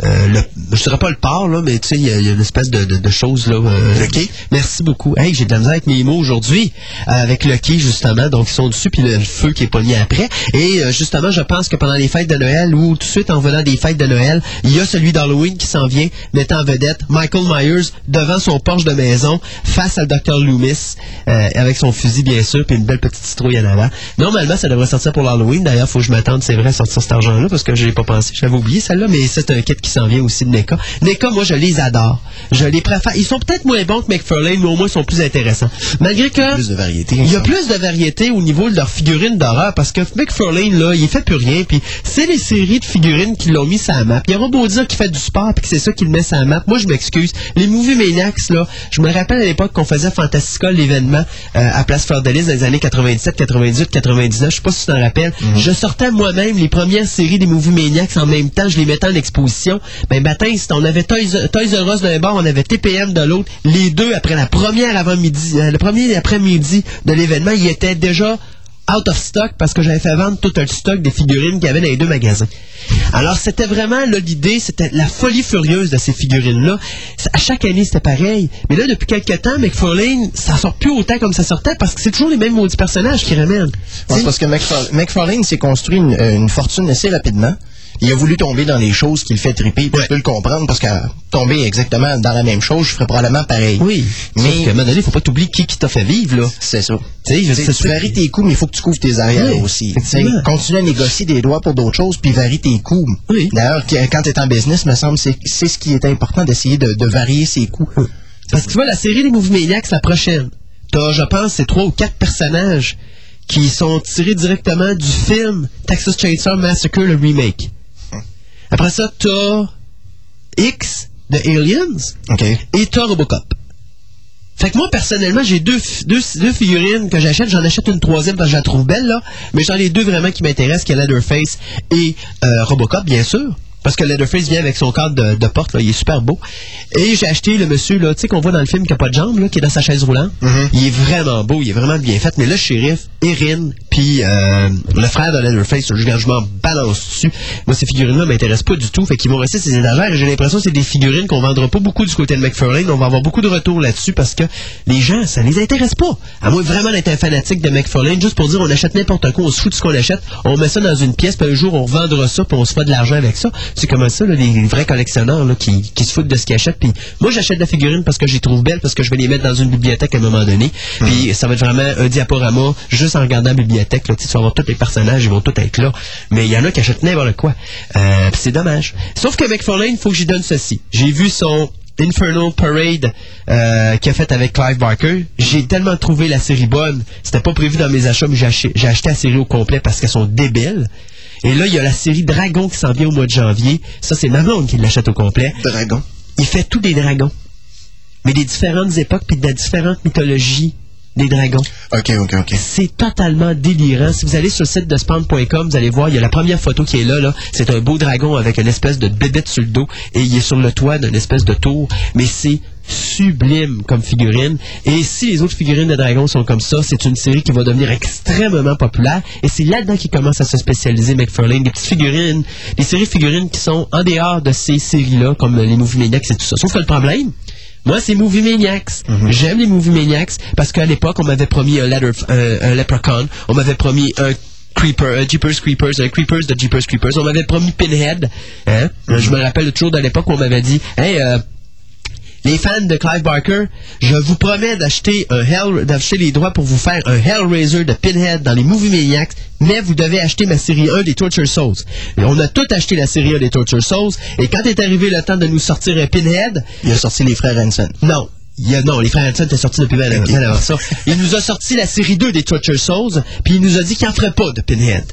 euh, le, je dirais pas le port là, mais tu sais, il y, y a une espèce de, de, de chose là. euh,
Le quai?
Merci beaucoup. Hey, j'ai de la misère avec mes mots aujourd'hui, euh, avec le quai justement. Donc ils sont dessus puis le feu qui est pogné après. Et euh, justement, je pense que pendant les fêtes de Noël ou tout de suite en venant des fêtes de Noël, il y a celui d'Halloween qui s'en vient, mettant en vedette Michael Myers devant son porche de maison face à Dr Loomis euh, avec son fusil bien sûr puis une belle petite citrouille en avant. Normalement, ça devrait sortir pour l'Halloween. D'ailleurs, faut que je m'attende, c'est vrai, à sortir cet argent-là parce que j'ai pas pensé. J'avais oublié celle-là, mais c'est un kit qui s'en vient aussi de NECA. NECA, moi, je les adore. Je les préfère. Ils sont peut-être moins bons que McFarlane, mais au moins, ils sont plus intéressants. Malgré que...
Plus de variété.
Il y a plus de variété au niveau de leurs figurines d'horreur parce que McFarlane, là, il fait plus rien. Puis c'est les séries de figurines qui l'ont mis sur la map. Il y aura beau dire qu'il fait du sport puis que c'est ça qui le met sur la map. Moi, je m'excuse. Les Movie Maniacs, là, je me rappelle à l'époque qu'on faisait Fantastica, l'événement, euh, à Place Fleur de Lys dans les années 97, 98, 99. Je sais pas si tu t'en rappelles. Je sortais moi-même les premières séries des Movie Maniacs en même temps. Je les mettais en exposition. Ben, matin, on avait Toys, Toys R Us d'un bord, on avait TPM de l'autre. Les deux, après la première avant-midi, euh, le premier après-midi de l'événement, ils étaient déjà out of stock parce que j'avais fait vendre tout le stock des figurines qu'il y avait dans les deux magasins. Alors, c'était vraiment, l'idée, c'était la folie furieuse de ces figurines-là. À chaque année, c'était pareil. Mais là, depuis quelques temps, McFarlane, ça sort plus autant comme ça sortait parce que c'est toujours les mêmes maudits personnages qui ramènent.
Ouais, parce que McFar- McFarlane s'est construit une, euh, une fortune assez rapidement. Il a voulu tomber dans les choses qui le fait triper. Je peux le comprendre parce qu'à tomber exactement dans la même chose, je ferais probablement pareil.
Oui. Mais à un moment donné, il faut pas t'oublier qui, qui t'a fait vivre, là.
C'est ça.
Tu
varies tes coûts, mais il faut que tu couvres tes arrières
Oui,
aussi. Continue à négocier des droits pour d'autres choses, puis varie tes coûts.
Oui.
D'ailleurs, quand tu es en business, me semble, c'est c'est ce qui est important d'essayer de, de varier ses coûts.
Parce que tu vois, la série des Movie Maniacs, la prochaine, t'as, je pense, c'est trois ou quatre personnages qui sont tirés directement du film Texas Chainsaw Massacre, le remake. Après ça, t'as X de Aliens
OK.
et t'as Robocop. Fait que moi, personnellement, j'ai deux, deux, deux figurines que j'achète. J'en achète une troisième parce que je la trouve belle, là. Mais j'en ai deux vraiment qui m'intéressent, qui est Leatherface et euh, Robocop, bien sûr. Parce que Leatherface vient avec son cadre de, de porte, là, il est super beau. Et j'ai acheté le monsieur, là, tu sais, qu'on voit dans le film qui a pas de jambes, là, qui est dans sa chaise roulante. Il est vraiment beau, il est vraiment bien fait. Mais le shérif, Erin, puis euh, le frère de Leatherface, je m'en balance dessus. Moi, ces figurines-là m'intéressent pas du tout. Fait qu'ils vont rester ces étagères. Et j'ai l'impression que c'est des figurines qu'on vendra pas beaucoup du côté de McFarlane. On va avoir beaucoup de retours là-dessus parce que les gens, ça les intéresse pas. À moins vraiment d'être un fanatique de McFarlane, juste pour dire on achète n'importe quoi, on se fout de ce qu'on achète, on met ça dans une pièce, puis un jour on revendra ça, puis on se fait de l'argent avec ça. C'est comme ça, là, les vrais collectionneurs là, qui, qui se foutent de ce qu'ils achètent. Puis moi, j'achète la figurine parce que je les trouve belles, parce que je vais les mettre dans une bibliothèque à un moment donné. Puis ça va être vraiment un diaporama, juste en regardant la bibliothèque. Là, tu vas voir tous les personnages, ils vont tous être là. Mais il y en a qui achètent n'importe quoi. Euh, c'est dommage. Sauf que McFarlane, il faut que j'y donne ceci. J'ai vu son Infernal Parade euh, qu'il a fait avec Clive Barker. J'ai tellement trouvé la série bonne. C'était pas prévu dans mes achats, mais j'ai acheté, j'ai acheté la série au complet parce qu'elles sont débiles. Et là, il y a la série Dragon qui s'en vient au mois de janvier. Ça, c'est ma blonde qui l'achète au complet.
Dragon.
Il fait tous des dragons. Mais des différentes époques puis de différentes mythologies des dragons.
OK, OK, OK.
C'est totalement délirant. Si vous allez sur le site de spawn.com, vous allez voir, il y a la première photo qui est là. là. C'est un beau dragon avec une espèce de bébête sur le dos et il est sur le toit d'une espèce de tour. Mais c'est sublime comme figurine. Et si les autres figurines de dragons sont comme ça, c'est une série qui va devenir extrêmement populaire. Et c'est là-dedans qu'il commence à se spécialiser McFarlane. Des petites figurines, des séries figurines qui sont en dehors de ces séries-là, comme les Movie Maniacs et tout ça. Sauf que le problème, moi, c'est Movie Maniacs. J'aime les Movie Maniacs parce qu'à l'époque, on m'avait promis un, leather, un, un Leprechaun, on m'avait promis un Creeper, un Jeepers Creepers, un Creepers de Jeepers Creepers, on m'avait promis Pinhead. Hein? Je me rappelle toujours de l'époque où on m'avait dit, hey, euh, les fans de Clive Barker, je vous promets d'acheter un Hell, d'acheter les droits pour vous faire un Hellraiser de Pinhead dans les Movie Maniacs, mais vous devez acheter ma série 1 des Torture Souls. Et on a tout acheté la série 1 des Torture Souls, et quand est arrivé le temps de nous sortir un Pinhead,
Il a sorti les frères Hanson.
non. Il y a, non, les frères Hanson étaient sortis depuis bien avant ça. Il nous a sorti la série 2 des Torture Souls, puis il nous a dit qu'il n'en ferait pas de Pinhead.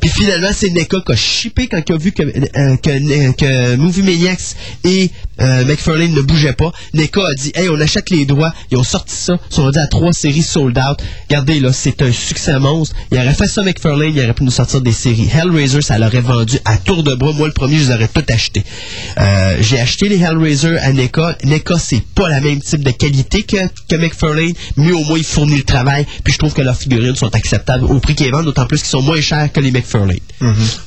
Puis finalement, c'est NECA qui a chippé quand il a vu que, euh, que, que Movie Maniacs et euh, McFarlane ne bougeaient pas. NECA a dit Hey, on achète les droits. Ils ont sorti ça. Ils sont rendus à trois séries sold out. Regardez, là, c'est un succès monstre. Il aurait fait ça, McFarlane, il aurait pu nous sortir des séries. Hellraiser, ça l'aurait vendu à tour de bras. Moi, le premier, je les aurais tout acheté. Euh, J'ai acheté les Hellraiser à NECA. NECA, c'est pas la même type de qualité que, que McFarlane, mais au moins, il fournit le travail. Puis je trouve que leurs figurines sont acceptables au prix qu'ils vendent, d'autant plus qu'ils sont moins chers que les McFarlane.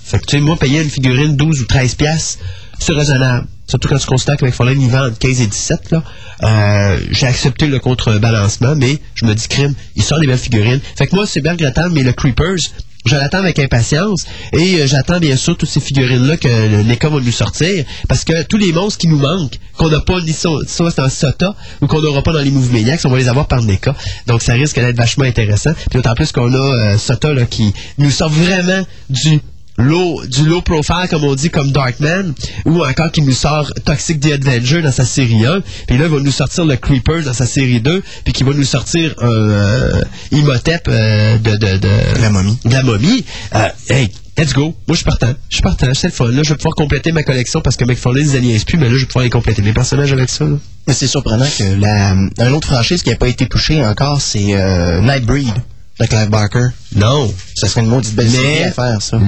Fait que, tu sais, moi, payer une figurine 12 ou 13 piastres, c'est raisonnable. Surtout quand tu considères que McFarlane, il vend entre 15 et 17, là. Euh, j'ai accepté le contrebalancement, mais je me dis, crime, il sort des belles figurines. Fait que moi, c'est bien regrettable, mais le Creepers, je l'attends avec impatience et euh, j'attends bien sûr toutes ces figurines-là que NECA va nous sortir parce que tous les monstres qui nous manquent, qu'on n'a pas ni so- soit dans SOTA ou qu'on n'aura pas dans les Movie Maniacs, on va les avoir par NECA. Donc ça risque d'être vachement intéressant. Puis d'autant plus qu'on a euh, SOTA là, qui nous sort vraiment du low, du low profile, comme on dit, comme Darkman, ou encore qui nous sort Toxic The Avenger dans sa série 1, puis là, il va nous sortir le Creepers dans sa série 2, puis qui va nous sortir un euh, Imhotep euh, de, de, de...
La momie.
De la momie. Euh, hey, let's go. Moi, je suis partant. Je suis partant. C'est le fun. Là, je vais pouvoir compléter ma collection parce que McFarlane, ils alliaient plus, mais là, je vais pouvoir les compléter. Mes personnages avec ça, là.
Mais c'est surprenant que la, une autre franchise qui n'a pas été touchée encore, c'est euh, Nightbreed de Clive Barker.
Non.
Ça serait une maudite belle série à faire, ça.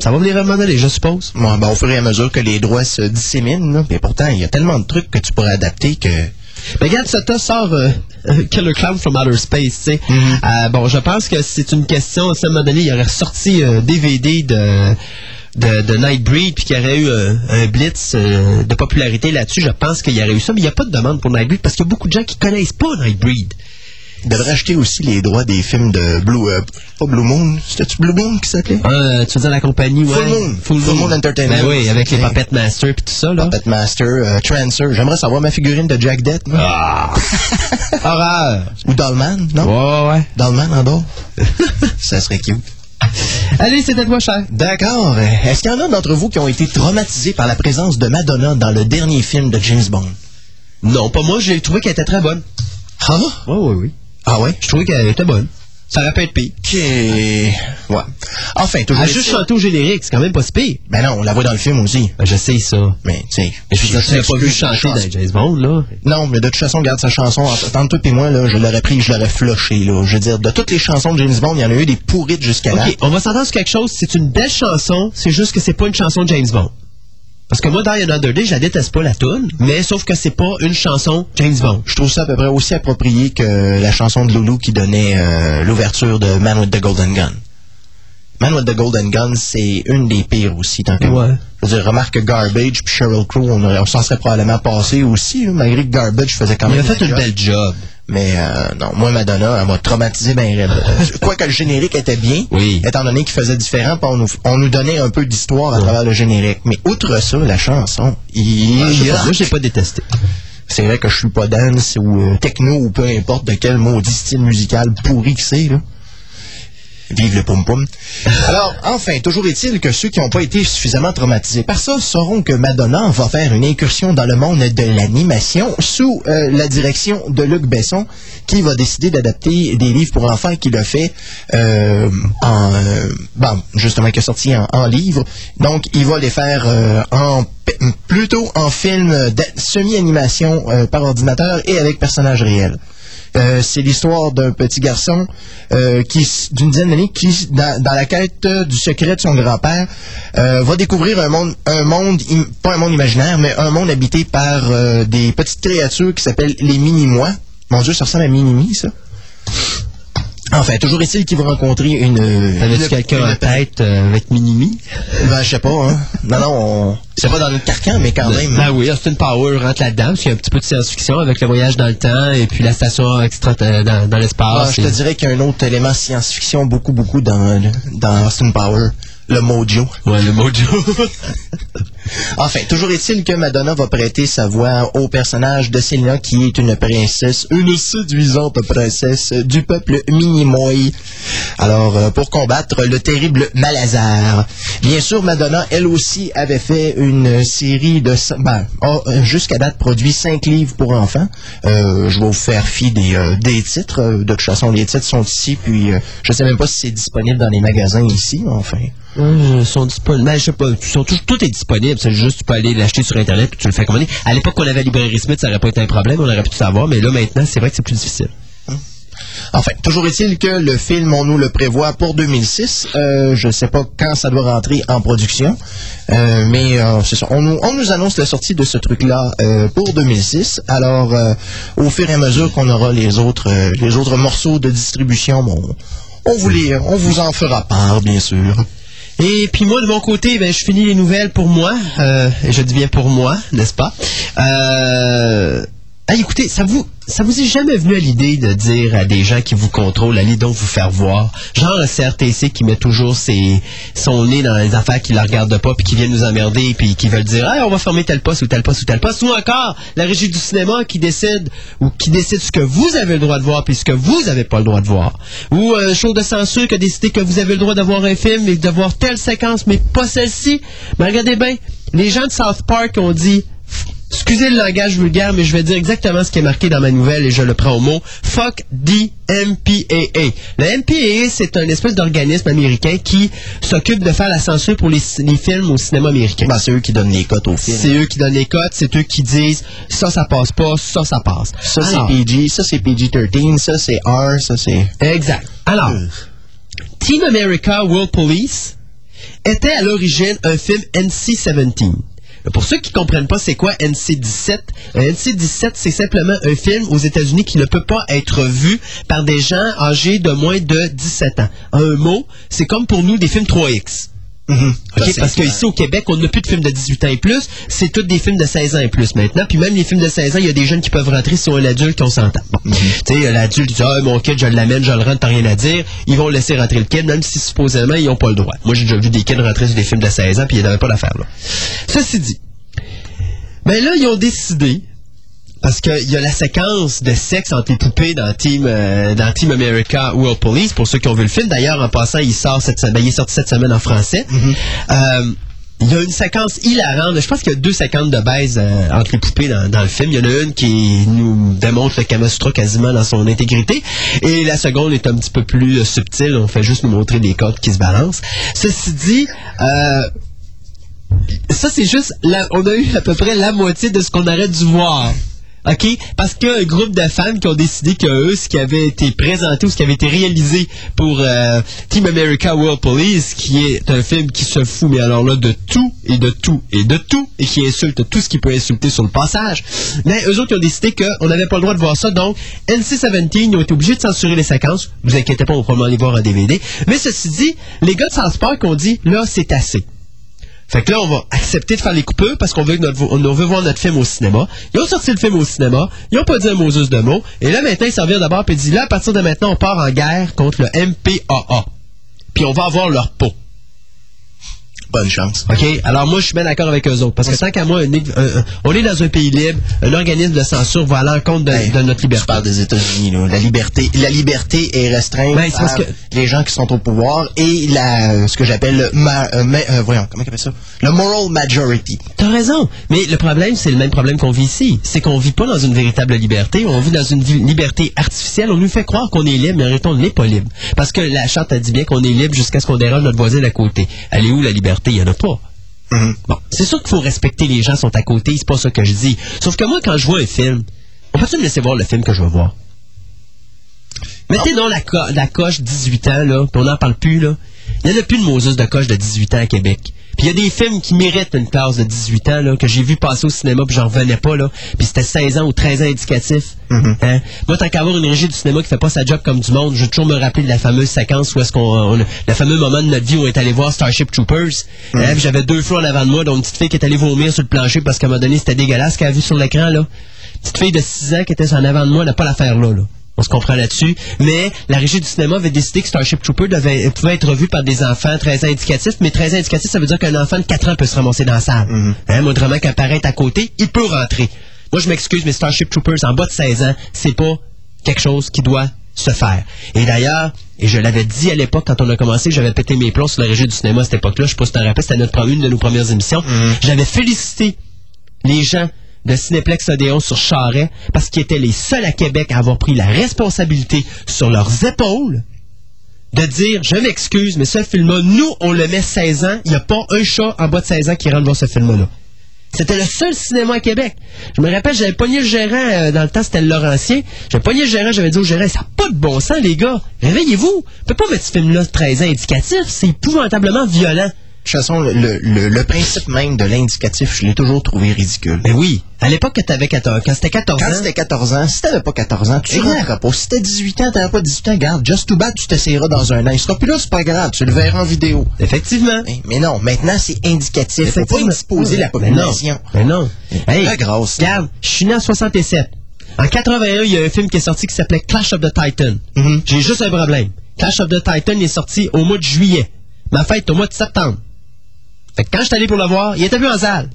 Ça va venir remodeler, je suppose.
Bon, ben, au fur et à mesure que les droits se disséminent, là. mais pourtant, il y a tellement de trucs que tu pourrais adapter que...
Mais regarde, Sota sort euh, euh, Killer Clown from Outer Space, tu sais. Euh, bon, je pense que c'est une question, à moment donné, il aurait ressorti un DVD de, de, de Nightbreed, puis qu'il y aurait eu euh, un blitz euh, de popularité là-dessus. Je pense qu'il y aurait eu ça, mais il n'y a pas de demande pour Nightbreed parce qu'il y a beaucoup de gens qui connaissent pas Nightbreed.
Devrait acheter aussi les droits des films de Blue... euh, pas Blue Moon, c'était-tu Blue Moon qui s'appelait?
Euh, tu veux dire la compagnie, ouais.
Full Moon.
Full,
Full Moon Entertainment.
Ben oui, avec les. Puppet Master puis tout ça, là.
Puppet Master, euh, Trancer. J'aimerais savoir ma figurine de Jack Dead, moi.
Ah! Horreur!
Ou Dollman, non?
Ouais, ouais.
Dollman en dehors? ça serait cute.
Allez, c'était toi, cher.
D'accord. Est-ce qu'il y en a d'entre vous qui ont été traumatisés par la présence de Madonna dans le dernier film de James Bond?
Non, pas moi, j'ai trouvé qu'elle était très bonne.
Ah?
Oui, oui, oui.
Ah ouais?
Je trouvais qu'elle était bonne. Ça aurait pu être pire.
Ok. Ouais. Enfin, toujours.
Elle a juste chanté au générique, c'est quand même pas si pire.
Ben non, on la voit dans le film aussi.
Ben, je sais ça.
Mais, tu sais.
Mais je veux dire, tu l'as pas vu chanter dans James Bond, là.
Non, mais de toute façon, regarde sa chanson. Entre toi et moi, là, je l'aurais pris, je l'aurais flushé, là. Je veux dire, de toutes les chansons de James Bond, il y en a eu des pourrites jusqu'à là.
OK, on va s'entendre sur quelque chose. C'est une belle chanson, c'est juste que c'est pas une chanson de James Bond. Parce que moi, dans Another Day, je la déteste pas, la tune, mais sauf que c'est pas une chanson James Bond.
Je trouve ça à peu près aussi approprié que la chanson de Loulou qui donnait euh, l'ouverture de Man with the Golden Gun. Man with the Golden Gun, c'est une des pires aussi, tant que
Ouais.
Je veux dire, remarque que Garbage puis Sheryl Crow, on, on s'en serait probablement passé aussi, là, malgré que Garbage faisait quand
Il
même
a fait une
job.
belle job.
Mais euh, non, moi, Madonna, elle m'a traumatisé ben raide. Euh, Quoique le générique était bien,
Oui.
étant donné qu'il faisait différent, on nous, on nous donnait un peu d'histoire à travers le générique. Mais outre ça, la chanson, il,
je pas détesté.
c'est vrai que je suis pas dance ou euh, techno ou peu importe de quel maudit style musical pourri que c'est, là. Vive le pom-pom. Alors, enfin, toujours est-il que ceux qui n'ont pas été suffisamment traumatisés par ça sauront que Madonna va faire une incursion dans le monde de l'animation sous euh, la direction de Luc Besson, qui va décider d'adapter des livres pour enfants qu'il a fait euh, en, euh, bon, justement, qui est sorti en, en livre. Donc, il va les faire en plutôt en film de- semi-animation par ordinateur et avec personnages réels. Euh, c'est l'histoire d'un petit garçon euh, qui, d'une dizaine d'années, qui, dans, dans la quête euh, du secret de son grand-père, va découvrir un monde, un monde, pas un monde imaginaire, mais un monde habité par des petites créatures qui s'appellent les mini-mois. Mon Dieu, ça ressemble à Minimi, ça. Enfin, toujours est-il qu'il va rencontrer une...
T'avais-tu
une-
quelqu'un en tête euh, avec Minimi?
Ben, je sais pas, hein. Non, non, on... c'est pas dans notre carcan, mais quand même.
Ben oui, Austin Power rentre là-dedans, parce qu'il y a un petit peu de science-fiction avec le voyage dans le temps et puis la station extra euh, dans, dans l'espace.
je te
et-
dirais qu'il y a un autre élément science-fiction beaucoup, beaucoup dans, dans Austin Power. Le mojo.
Ouais, le mojo.
Enfin, toujours est-il que Madonna va prêter sa voix au personnage de Selena, qui est une princesse, une séduisante princesse du peuple Minimoy. Alors, euh, pour combattre le terrible Malazar. Bien sûr, Madonna, elle aussi, avait fait une série de... Ben, euh, jusqu'à date, produit cinq livres pour enfants. Euh, je vais vous faire fi des, des titres. De toute façon, les titres sont ici, puis je sais même pas si c'est disponible dans les magasins ici, enfin...
Ils sont disponibles. Ben, je sais pas. tout est disponible. C'est juste, tu peux aller l'acheter sur Internet puis tu le fais commander. À l'époque, qu'on avait la librairie Smith, ça aurait pas été un problème. On aurait pu tout savoir. Mais là, maintenant, c'est vrai que c'est plus difficile.
Enfin, toujours est-il que le film, on nous le prévoit pour 2006. Euh, je ne sais pas quand ça doit rentrer en production, Euh, mais euh, c'est ça. On nous, on nous annonce la sortie de ce truc-là euh, pour 2006. Alors, au fur et à mesure qu'on aura les autres, les autres morceaux de distribution, bon, on vous les, on vous en fera part, bien sûr.
Et puis moi, de mon côté, ben, je finis les nouvelles pour moi. Euh, et je dis bien pour moi, n'est-ce pas? Euh... ah, écoutez, ça vous, ça vous est jamais venu à l'idée de dire à des gens qui vous contrôlent, allez donc vous faire voir? Genre le CRTC qui met toujours ses, son nez dans les affaires qui ne la regardent pas, puis qui viennent nous emmerder, puis qui veulent dire, hey, on va fermer tel poste ou tel poste ou tel poste. Ou encore, la régie du cinéma qui décide, ou qui décide ce que vous avez le droit de voir, puis ce que vous n'avez pas le droit de voir. Ou un show de censure qui a décidé que vous avez le droit de voir un film et de voir telle séquence, mais pas celle-ci. Mais regardez bien, les gens de South Park ont dit, Excusez le langage vulgaire, mais je vais dire exactement ce qui est marqué dans ma nouvelle et je le prends au mot. Fuck the MPAA. Le MPAA, c'est un espèce d'organisme américain qui s'occupe de faire la censure pour les, les films au cinéma américain.
Ben, c'est eux qui donnent les cotes au film.
C'est eux qui donnent les cotes, c'est eux qui disent ça, ça passe pas, ça, ça passe.
Ça, c'est PG, ça, c'est PG-13, ça, c'est R, ça, c'est...
Exact. Alors, Team America World Police était à l'origine un film NC-17. Pour ceux qui comprennent pas c'est quoi NC-17, un NC-17 c'est simplement un film aux États-Unis qui ne peut pas être vu par des gens âgés de moins de 17 ans. En un mot, c'est comme pour nous des films 3X.
C'est
Parce qu'ici au Québec, on n'a plus de films de 18 ans et plus, c'est tous des films de 16 ans et plus maintenant. Puis même les films de 16 ans, il y a des jeunes qui peuvent rentrer si on est l'adulte qu'on s'entend. Bon. Tu sais, l'adulte dit Ah, mon kid, je l'amène, je le rentre, t'as rien à dire. Ils vont laisser rentrer le kid, même si supposément ils n'ont pas le droit. Moi, j'ai déjà vu des kids rentrer sur des films de 16 ans, puis ils n'avaient pas d'affaire là. Ceci dit, ben là, ils ont décidé parce qu'il y a la séquence de sexe entre les poupées dans Team, euh, dans Team America World Police, pour ceux qui ont vu le film. D'ailleurs, en passant, il, sort cette, ben, il est sorti cette semaine en français. Euh, il y a une séquence hilarante. Je pense qu'il y a deux séquences de baise euh, entre les poupées dans, dans le film. Il y en a une qui nous démontre le Kama Sutra quasiment dans son intégrité. Et la seconde est un petit peu plus euh, subtile. On fait juste nous montrer des codes qui se balancent. Ceci dit, euh, ça, c'est juste, la- on a eu à peu près la moitié de ce qu'on aurait dû voir. OK? Parce qu'il y a un groupe de fans qui ont décidé que eux, ce qui avait été présenté ou ce qui avait été réalisé pour euh, Team America World Police, qui est un film qui se fout, mais alors là, de tout et de tout et de tout, et qui insulte tout ce qui peut insulter sur le passage. Mais eux autres, ils ont décidé qu'on n'avait pas le droit de voir ça. Donc, NC-17, ils ont été obligés de censurer les séquences. Vous inquiétez pas, on va probablement les voir en DVD. Mais ceci dit, les gars de South Park ont dit, là, c'est assez. Fait que là, on va accepter de faire les coupures parce qu'on veut, on voir notre film au cinéma. Ils ont sorti le film au cinéma, ils n'ont pas dit un mot de mots, et là, maintenant, ils s'en d'abord et disent, là, à partir de maintenant, on part en guerre contre le MPAA. Puis on va avoir leur peau.
Bonne chance.
OK? Alors moi, je suis bien d'accord avec eux autres. Parce que tant qu'à moi, un- un- un- on est dans un pays libre, un organisme de censure va à l'encontre de,
Hey,
de notre liberté.
parles des États-Unis, là. La liberté, la liberté est restreinte
Ben,
par
que-
les gens qui sont au pouvoir et la, ce que j'appelle le, ma- euh, ma- euh, voyons, comment on appelle ça? Le moral majority.
T'as raison. Mais le problème, c'est le même problème qu'on vit ici. C'est qu'on vit pas dans une véritable liberté. On vit dans une liberté artificielle. On nous fait croire qu'on est libre, mais en réalité, on n'est pas libre. Parce que la charte a dit bien qu'on est libre jusqu'à ce qu'on dérange notre voisin d'à côté. Elle est où la liberté? Il n'y en a pas. Bon, c'est sûr qu'il faut respecter les gens qui sont à côté, c'est pas ça que je dis. Sauf que moi, quand je vois un film, on peut-tu me laisser voir le film que je veux voir? Mettez donc la, co- la coche 18 ans, là, puis on n'en parle plus, là. Il n'y en a plus de Moses de coche de 18 ans à Québec. Puis il y a des films qui méritent une classe de 18 ans, là, que j'ai vu passer au cinéma, puis j'en revenais pas, là. Puis c'était 16 ans ou 13 ans indicatif. Hein? Moi, tant qu'à avoir une régie du cinéma qui fait pas sa job comme du monde, je vais toujours me rappeler de la fameuse séquence où est-ce qu'on, on- le fameux moment de notre vie où on est allé voir Starship Troopers. Hein? Puis j'avais deux flots en avant de moi, dont une petite fille qui est allée vomir sur le plancher parce qu'à un moment donné, c'était dégueulasse ce qu'elle a vu sur l'écran, là. Petite fille de 6 ans qui était en avant de moi, n'a pas l'affaire là, là. On se comprend là-dessus. Mais la régie du cinéma avait décidé que Starship Trooper devait, pouvait être vu par des enfants 13 ans indicatifs. Mais 13 ans indicatifs, ça veut dire qu'un enfant de 4 ans peut se ramasser dans la salle. Hein, moindrement qu'apparaître à côté, il peut rentrer. Moi, je m'excuse, mais Starship Troopers en bas de 16 ans, c'est pas quelque chose qui doit se faire. Et d'ailleurs, et je l'avais dit à l'époque quand on a commencé, j'avais pété mes plombs sur la régie du cinéma à cette époque-là. Je sais pas si tu te rappelles, c'était notre, une de nos premières émissions. J'avais félicité les gens de Cinéplex Odéon sur Charret parce qu'ils étaient les seuls à Québec à avoir pris la responsabilité sur leurs épaules de dire je m'excuse, mais ce film-là, nous, on le met 16 ans, il n'y a pas un chat en bas de 16 ans qui rentre voir ce film-là. C'était le seul cinéma à Québec. Je me rappelle, j'avais pogné le gérant, euh, dans le temps, c'était le Laurentien. J'avais pogné le gérant, j'avais dit au gérant, ça n'a pas de bon sens, les gars. Réveillez-vous. On peut pas mettre ce film-là 13 ans indicatif. C'est épouvantablement violent.
De toute façon, le, le- le principe même de l'indicatif, je l'ai toujours trouvé ridicule.
Mais oui. À l'époque, que t'avais 14, quand c'était 14
Quand
ans.
c'était 14 ans, si t'avais pas 14 ans, tu rentreras pas. Si t'as 18 ans, t'avais pas 18 ans, garde, just too bad, tu t'essayeras dans un an. Il sera plus là, c'est pas grave, tu le verras en vidéo.
Effectivement.
Mais, mais non, maintenant c'est indicatif. Faut pas indisposer la
Mais non.
population.
Mais non. Hey,
grosse.
regarde, je suis né en 67. En 81, il y a un film qui est sorti qui s'appelait Clash of the Titan.
Mhm.
J'ai juste un problème. Clash of the Titan est sorti au mois de juillet. Ma fête au mois de septembre. Fait que quand je suis allé pour le voir, il était plus en salle.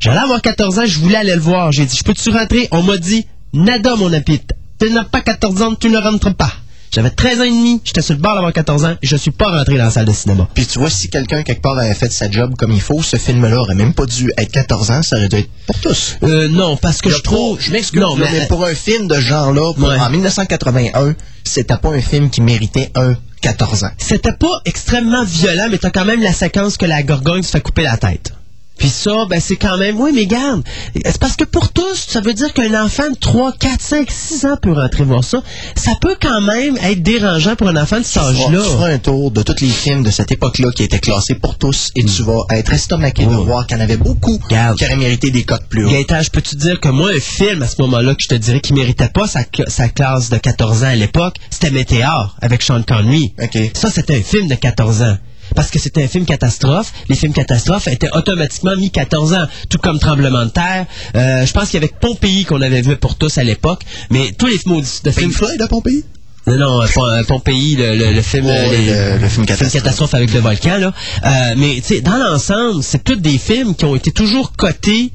J'allais avoir 14 ans, je voulais aller le voir. J'ai dit, je peux-tu rentrer? On m'a dit, nada, mon apit. Tu n'as pas 14 ans, tu ne rentres pas. J'avais 13 ans et demi, j'étais sur le bord d'avoir 14 ans et je suis pas rentré dans la salle de cinéma.
Puis tu vois, si quelqu'un quelque part avait fait sa job comme il faut, ce film-là aurait même pas dû être 14 ans, ça aurait dû être pour tous.
Euh, non, parce que je trouve...
je m'excuse,
Non, mais...
mais pour un film de ce genre-là,
Ouais.
en 1981, c'était pas un film qui méritait un 14 ans.
C'était pas extrêmement violent, mais t'as quand même la séquence que la gorgogne se fait couper la tête. Puis ça, ben c'est quand même... Oui, mais garde, c'est parce que pour tous, ça veut dire qu'un enfant de 3, 4, 5, 6 ans peut rentrer voir ça. Ça peut quand même être dérangeant pour un enfant de cet âge-là.
Tu feras un tour de tous les films de cette époque-là qui étaient classés pour tous et tu vas être estomaqué de voir qu'il y en avait beaucoup qui auraient mérité des cotes plus hauts.
Gaëtan, je peux te dire que moi, un film à ce moment-là que je te dirais qui méritait pas sa, cla- sa classe de 14 ans à l'époque, c'était Météor avec Sean Connery. Ça, c'était un film de 14 ans. Parce que c'était un film catastrophe. Les films catastrophes étaient automatiquement mis 14 ans, tout comme Tremblement de terre. Euh, je pense qu'il y avait Pompéi qu'on avait vu pour tous à l'époque. Mais tous les maudits de films...
Floyd à Pompéi?
Non, non, euh, euh, Pompéi, le, le, le film... Les-
le- le film catastrophe.
avec le volcan, là. Euh, mais, tu sais, dans l'ensemble, c'est tous des films qui ont été toujours cotés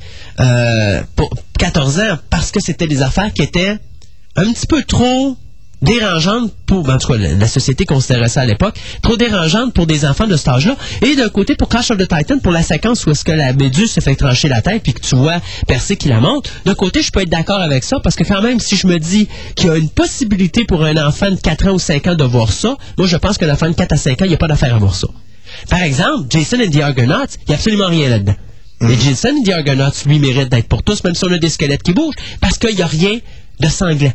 pour 14 ans parce que c'était des affaires qui étaient un petit peu trop dérangeantes pour, ben, en tout cas, la, la société considérait ça à l'époque, trop dérangeantes pour des enfants de cet âge-là. Et d'un côté, pour Clash of the Titan, pour la séquence où est-ce que la méduse se fait trancher la tête puis que tu vois percer qui la monte, d'un côté, je peux être d'accord avec ça parce que quand même, si je me dis qu'il y a une possibilité pour un enfant de 4 ans ou 5 ans de voir ça, moi, je pense que l'enfant de 4 à 5 ans, il n'y a pas d'affaire à voir ça. Par exemple, Jason and the Argonauts, il n'y a absolument rien là-dedans. Mais Jason and the Argonauts, lui, mérite d'être pour tous, même si on a des squelettes qui bougent, parce qu'il n'y a rien de sanglant.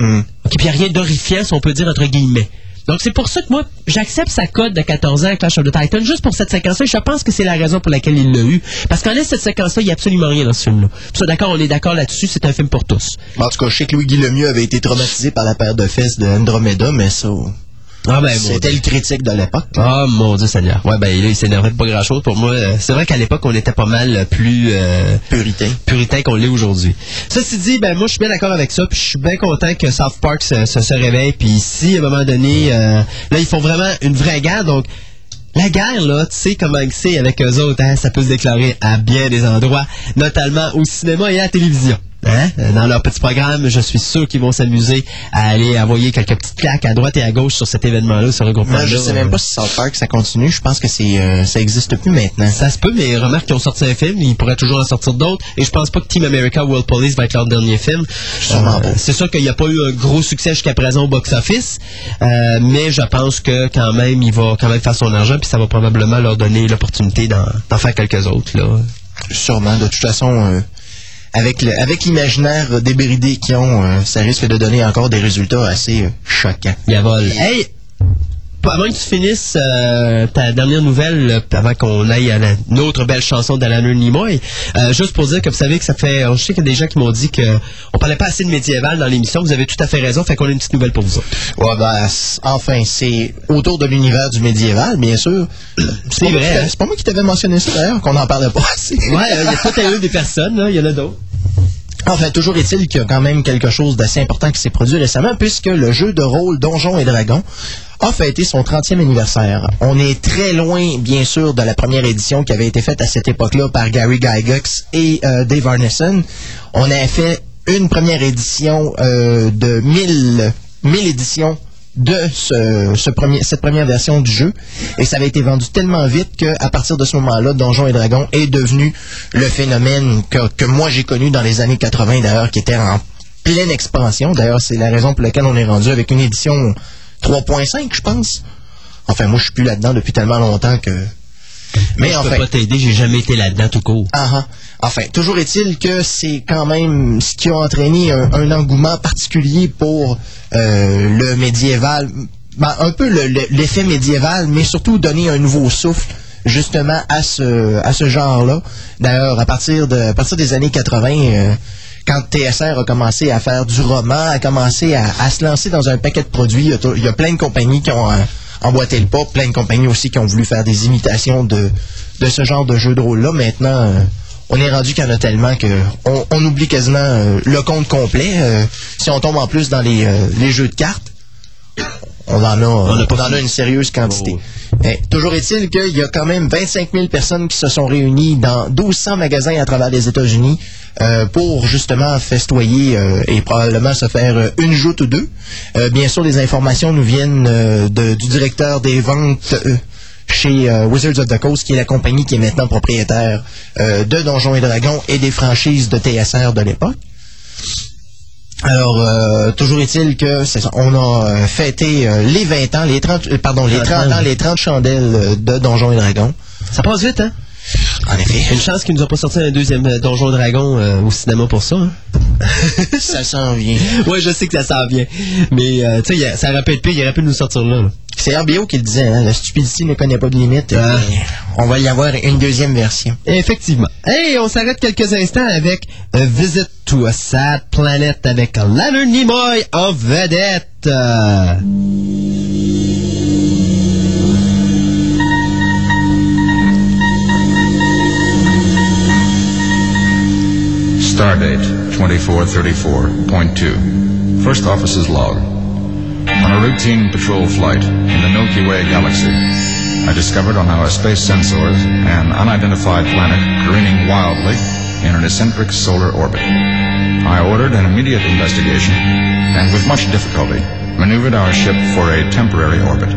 OK, puis il n'y a rien d'horrifiant, si on peut dire, entre guillemets. Donc, c'est pour ça que moi, j'accepte sa cote de 14 ans à Clash of the Titan, juste pour cette séquence-là. Je pense que c'est la raison pour laquelle il l'a eu. Parce qu'en est, cette séquence-là, il n'y a absolument rien dans ce film-là. Puis d'accord, on est d'accord là-dessus, c'est un film pour tous.
En tout cas, je sais que Louis-Guy Lemieux avait été traumatisé par la paire de fesses de Andromeda, mais ça,
Ah ben,
c'était le critique de l'époque.
Oh mon dieu Seigneur. Ouais, ben là, il s'énervait pas grand chose pour moi. C'est vrai qu'à l'époque, on était pas mal plus euh,
Puritain.
puritain qu'on l'est aujourd'hui. Ceci dit, ben moi je suis bien d'accord avec ça, puis je suis bien content que South Park se, se, se réveille. Puis si à un moment donné, euh, là ils font vraiment une vraie guerre, donc la guerre, là, tu sais comment c'est avec eux autres, hein, ça peut se déclarer à bien des endroits, notamment au cinéma et à la télévision. Hein? Euh, Dans leur petit programme, je suis sûr qu'ils vont s'amuser à aller envoyer quelques petites claques à droite et à gauche sur cet événement-là, ce regroupement
Moi, je sais même pas si South Park ça continue. Je pense que c'est euh, ça existe plus maintenant.
Ça se peut, mais remarque qu'ils ont sorti un film, ils pourraient toujours en sortir d'autres. Et je pense pas que Team America World Police va être leur dernier film.
Pas.
c'est sûr qu'il n'y a pas eu un gros succès jusqu'à présent au box-office, euh, mais je pense que quand même, il va quand même faire son argent, puis ça va probablement leur donner l'opportunité d'en d'en faire quelques autres. Là.
Sûrement. De toute façon, euh, avec le, avec l'imaginaire débridé qu'ils ont, euh, ça risque de donner encore des résultats assez euh, choquants.
Yavol. Hey! Avant que tu finisses euh, ta dernière nouvelle, euh, avant qu'on aille à la- une autre belle chanson d'Alain Nimoy, euh, juste pour dire que vous savez que ça fait... Je sais qu'il y a des gens qui m'ont dit que on parlait pas assez de médiéval dans l'émission. Vous avez tout à fait raison. Fait qu'on a une petite nouvelle pour vous autres.
Ouais, ben, enfin, c'est autour de l'univers du médiéval, bien sûr.
C'est vrai, hein?
C'est pas moi qui t'avais mentionné ça, d'ailleurs, qu'on n'en parlait pas assez.
Ouais, il y a peut-être eu des personnes, là, il y en a d'autres.
Enfin, toujours est-il qu'il y a quand même quelque chose d'assez important qui s'est produit récemment, puisque le jeu de rôle Donjons et Dragons a fêté son 30e anniversaire. On est très loin, bien sûr, de la première édition qui avait été faite à cette époque-là par Gary Gygax et euh, Dave Arneson. On a fait une première édition euh, de 1000, 1000 éditions de ce, ce premier, cette première version du jeu. Et ça avait été vendu tellement vite qu'à partir de ce moment-là, Donjons et Dragons est devenu le phénomène que, que moi j'ai connu dans les années 80 d'ailleurs, qui était en pleine expansion. D'ailleurs, c'est la raison pour laquelle on est rendu avec une édition 3.5, je pense. Enfin, moi, je suis plus là-dedans depuis tellement longtemps que...
Mais je
enfin...
peux pas t'aider, j'ai jamais été là-dedans tout court.
Ah, ah. Enfin, toujours est-il que c'est quand même ce qui a entraîné un, engouement particulier pour euh, le médiéval, ben, un peu le- le- l'effet médiéval, mais surtout donner un nouveau souffle justement à ce, à ce genre-là. D'ailleurs, à partir à partir des années 80, euh, quand TSR a commencé à faire du roman, a commencé à, se lancer dans un paquet de produits, il y a, plein de compagnies qui ont euh, emboîté le pas, plein de compagnies aussi qui ont voulu faire des imitations de, de ce genre de jeu de rôle-là. Maintenant, on est rendu qu'il y en a tellement que on, on oublie quasiment euh, le compte complet. Euh, si on tombe en plus dans les, euh, les jeux de cartes, on en a, on en a une sérieuse quantité.
Oh.
Mais toujours est-il qu'il y a quand même 25 000 personnes qui se sont réunies dans 1200 magasins à travers les États-Unis euh, pour justement festoyer euh, et probablement se faire une joute ou deux. Euh, bien sûr, les informations nous viennent euh, de- du directeur des ventes euh, chez euh, Wizards of the Coast, qui est la compagnie qui est maintenant propriétaire euh, de Donjons et Dragons et des franchises de TSR de l'époque. Alors, euh, toujours est-il que c'est ça, on a euh, fêté euh, les 20 ans, les 30, euh, pardon, les 30 ans, les 30 chandelles de Donjons et Dragons.
Ça passe vite, hein?
En effet.
Une chance qu'ils nous ont pas sorti un deuxième Donjon Dragon euh, au cinéma pour ça. Hein?
ça s'en vient.
ouais, je sais que ça s'en vient. Mais, euh, tu sais, ça aurait pu être pire, il aurait pu nous sortir là. là.
C'est RBO qui le disait, hein, la stupidité ne connaît pas de limite.
Ah.
Et On va y avoir une deuxième version.
Effectivement. Hey, on s'arrête quelques instants avec A Visit to a Sad Planet avec Leonard Nimoy en vedette. Euh,
Stardate 2434.2. First Officer's Log. On a routine patrol flight in the Milky Way galaxy, I discovered on our space sensors an unidentified planet careening wildly in an eccentric solar orbit. I ordered an immediate investigation and with much difficulty maneuvered our ship for a temporary orbit.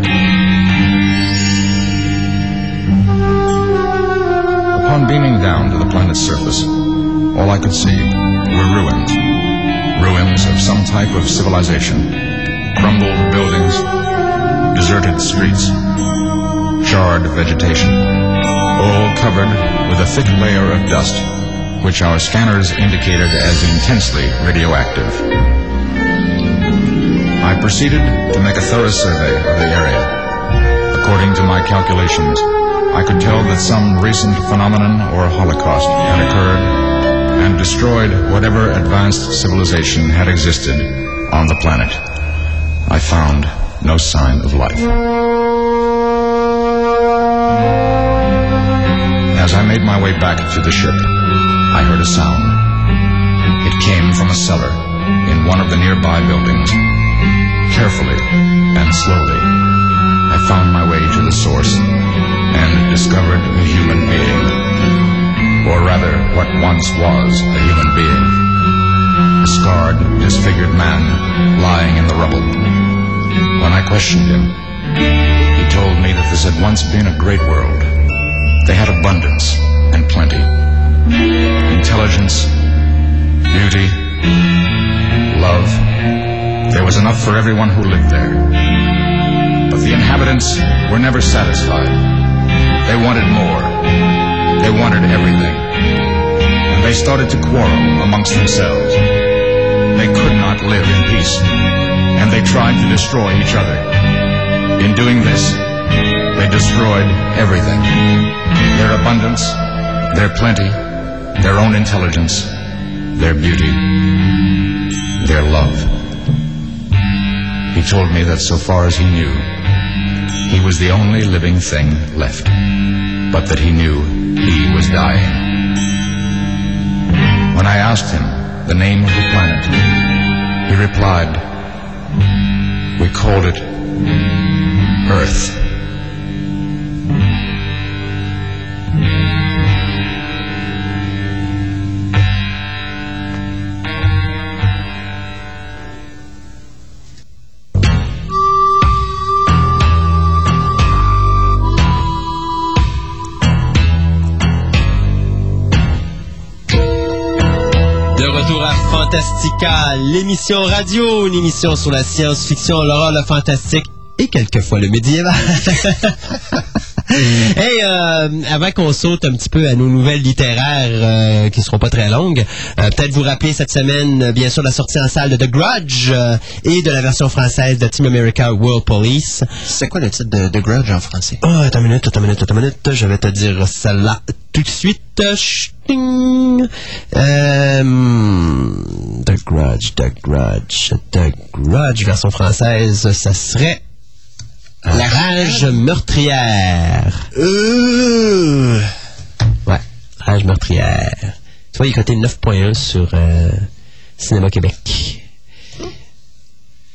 Upon beaming down to the planet's surface, all I could see were ruins. Ruins of some type of civilization. Crumbled buildings, deserted streets, charred vegetation, all covered with a thick layer of dust, which our scanners indicated as intensely radioactive. I proceeded to make a thorough survey of the area. According to my calculations, I could tell that some recent phenomenon or holocaust had occurred and destroyed whatever advanced civilization had existed on the planet. I found no sign of life. As I made my way back to the ship, I heard a sound. It came from a cellar in one of the nearby buildings. Carefully and slowly, I found my way to the source and discovered a human being. Or rather, what once was a human being. A scarred, disfigured man lying in the rubble. When I questioned him, he told me that this had once been a great world. They had abundance and plenty. Intelligence, beauty, love. There was enough for everyone who lived there. But the inhabitants were never satisfied. They wanted more. They wanted everything. And they started to quarrel amongst themselves. They could not live in peace. And they tried to destroy each other. In doing this, they destroyed everything. Their abundance, their plenty, their own intelligence, their beauty, their love. He told me that so far as he knew, he was the only living thing left, but that he knew he was dying. When I asked him the name of the planet. He replied, We called it Earth.
L'émission radio, une émission sur la science-fiction, l'horreur, le fantastique et quelquefois le médiéval. hey, euh, avant qu'on saute un petit peu à nos nouvelles littéraires euh, qui seront pas très longues, euh, peut-être vous rappeler cette semaine, euh, bien sûr, la sortie en salle de The Grudge euh, et de la version française de Team America World Police.
C'est quoi le titre de, de Grudge en français?
Oh, attends une minute, attends une minute, attends une minute. Je vais te dire celle-là tout de suite. Euh, The Grudge, The Grudge, The Grudge, version française, ça serait La Rage meurtrière.
Euh...
Ouais, Rage meurtrière. Tu vois, il est coté 9.1 sur euh, Cinéma Québec.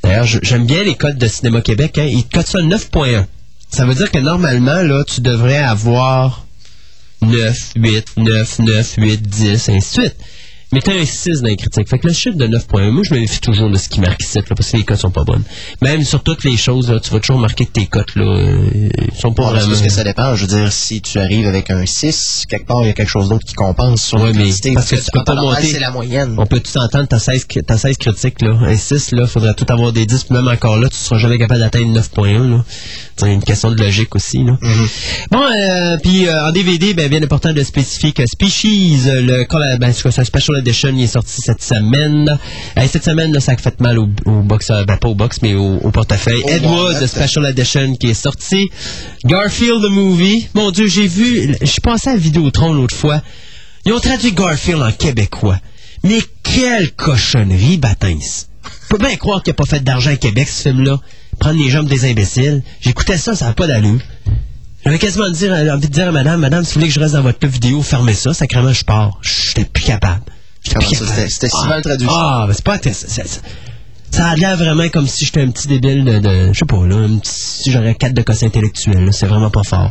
D'ailleurs, j'aime bien les codes de Cinéma Québec. Hein. Ils codent ça 9.1. Ça veut dire que normalement, là, tu devrais avoir 9, 8, 9, 9, 8, 10, ainsi de suite. Mais t'as un 6 dans les critiques. Fait que le chiffre de 9.1, moi, je me méfie toujours de ce qui marque ici, là, parce que les cotes sont pas bonnes. Même sur toutes les choses, là, tu vas toujours marquer que tes cotes, là, euh, sont pas vraiment...
parce que ça dépend. Je veux dire, si tu arrives avec un 6, quelque part, il y a quelque chose d'autre qui compense sur
Ouais, mais
quantité.
parce que tu peux pas monter.
C'est la moyenne.
On peut tout s'entendre, t'as 16, cri- t'as 16 critiques, là? Un 6, là, faudrait tout avoir des 10, puis même encore là, tu seras jamais capable d'atteindre 9.1, là. C'est une question de logique aussi, là. Bon, euh, puis euh, en DVD, ben, bien important de spécifier que Species, le ben, c'est quoi, c'est un Special Il est sorti cette semaine. Cette semaine, là, ça a fait mal au, au box, euh, ben pas au box, mais au, au portefeuille.
Au
Edward,
wallet.
Special Edition qui est sorti. Garfield the Movie. Mon Dieu, j'ai vu, je passais à Vidéotron l'autre fois. Ils ont traduit Garfield en québécois. Mais quelle cochonnerie, Batins. Je peux bien croire qu'il n'a pas fait d'argent à Québec, ce film-là. Prendre les jambes des imbéciles. J'écoutais ça, ça n'a pas d'allure. J'avais quasiment envie de dire à madame, madame, si vous voulez que je reste dans votre vidéo, fermez ça, sacrément, je pars. J'étais plus capable.
C'était- si
Ah.
mal traduit?
Ah, mais c'est pas... Ça a l'air vraiment comme si j'étais un petit débile de, de- je sais pas, là, un petit, si j'aurais quatre de quotient intellectuel, là, c'est vraiment pas fort.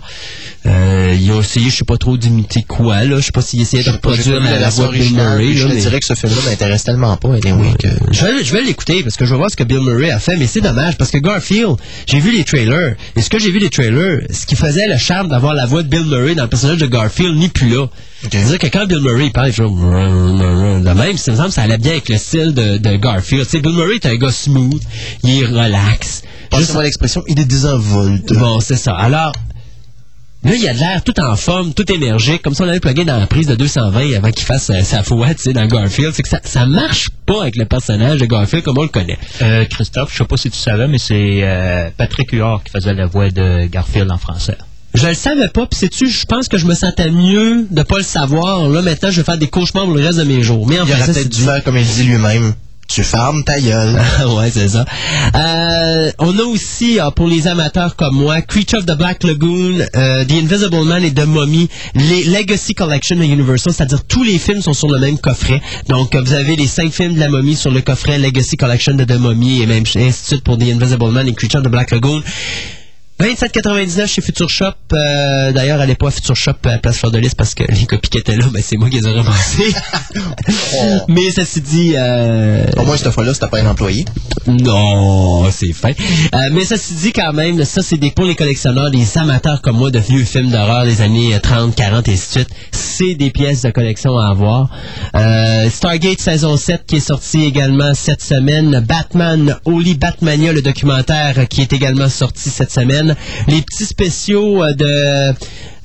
Euh, ils ont essayé, je sais pas trop d'imiter quoi, là, je sais pas s'ils essayaient de reproduire la,
la
voix de Bill Murray,
je
mais-
dirais que ce film-là m'intéresse tellement pas, anyway, que...
je vais, je vais l'écouter parce que je veux voir ce que Bill Murray a fait, mais c'est dommage parce que Garfield, j'ai vu les trailers. Et ce que j'ai vu les trailers, ce qui faisait le charme d'avoir la voix de Bill Murray dans le personnage de Garfield n'est plus là. C'est-à-dire que quand Bill Murray il parle, il fait de même, ça me semble que ça allait bien avec le style de, de Garfield. Tu sais, Bill Murray est un gars smooth, il est relax.
Passez-moi l'expression, il est désinvolte.
Bon, c'est ça. Alors, là, il a de l'air tout en forme, tout énergique, comme si on avait plugué dans la prise de 220 avant qu'il fasse euh, sa foi, tu sais, dans Garfield. C'est que ça, ça marche pas avec le personnage de Garfield comme on le connaît.
Euh, Christophe, je sais pas si tu savais, mais c'est euh, Patrick Huard qui faisait la voix de Garfield en français.
Je le savais pas, puis sais-tu, je pense que je me sentais mieux de pas le savoir. Là, maintenant, je vais faire des cauchemars pour le reste de mes jours. Mais en
Il aurait peut-être dû faire comme il dit lui-même. Tu fermes ta gueule.
ouais, c'est ça. Euh, on a aussi, euh, pour les amateurs comme moi, Creature of the Black Lagoon, euh, The Invisible Man et The Mummy, les Legacy Collection de Universal, c'est-à-dire tous les films sont sur le même coffret. Donc, euh, vous avez les cinq films de la momie sur le coffret Legacy Collection de The Mummy et même ainsi pour The Invisible Man et Creature of the Black Lagoon. 27,99 chez Future Shop. Euh, D'ailleurs, allez pas à Future Shop à Place Fleur de Lys parce que les copies qui étaient là, ben, c'est moi qui les ai ramassées. Mais ceci dit... Euh,
Au moins, cette fois-là, c'était pas un employé.
non, c'est fin. Euh, mais ça se dit quand même, ça c'est des pour les collectionneurs, des amateurs comme moi de vieux films d'horreur des années euh, 30, 40 et ainsi de suite. C'est des pièces de collection à avoir. Euh, Stargate saison 7 qui est sorti également cette semaine. Batman, Holy Batmania, le documentaire euh, qui est également sorti cette semaine. Les petits spéciaux euh, de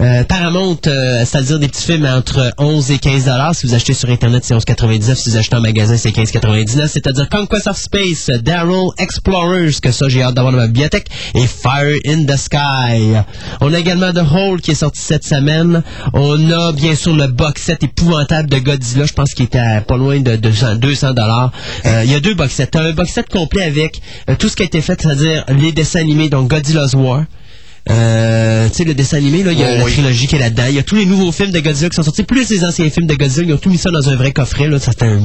euh, Paramount, euh, c'est-à-dire des petits films entre 11 et 15 dollars. Si vous achetez sur Internet, c'est 11,99. Si vous achetez en magasin, c'est 15,99. C'est-à-dire Conquest of Space, Daryl Explorers, que ça, j'ai hâte d'avoir dans ma bibliothèque, et Fire in the Sky. On a également The Hole qui est sorti cette semaine. On a bien sûr le box set épouvantable de Godzilla. Je pense qu'il était à pas loin de 200 dollars. Euh, Il y a deux box sets. Un box set complet avec euh, tout ce qui a été fait, c'est-à-dire les dessins animés, donc Godzilla's War. Euh, tu sais, le dessin animé, là, il y a
Oh,
la
oui.
trilogie qui est là-dedans. Il y a tous les nouveaux films de Godzilla qui sont sortis, plus les anciens films de Godzilla. Ils ont tout mis ça dans un vrai coffret, là. Ça fait un...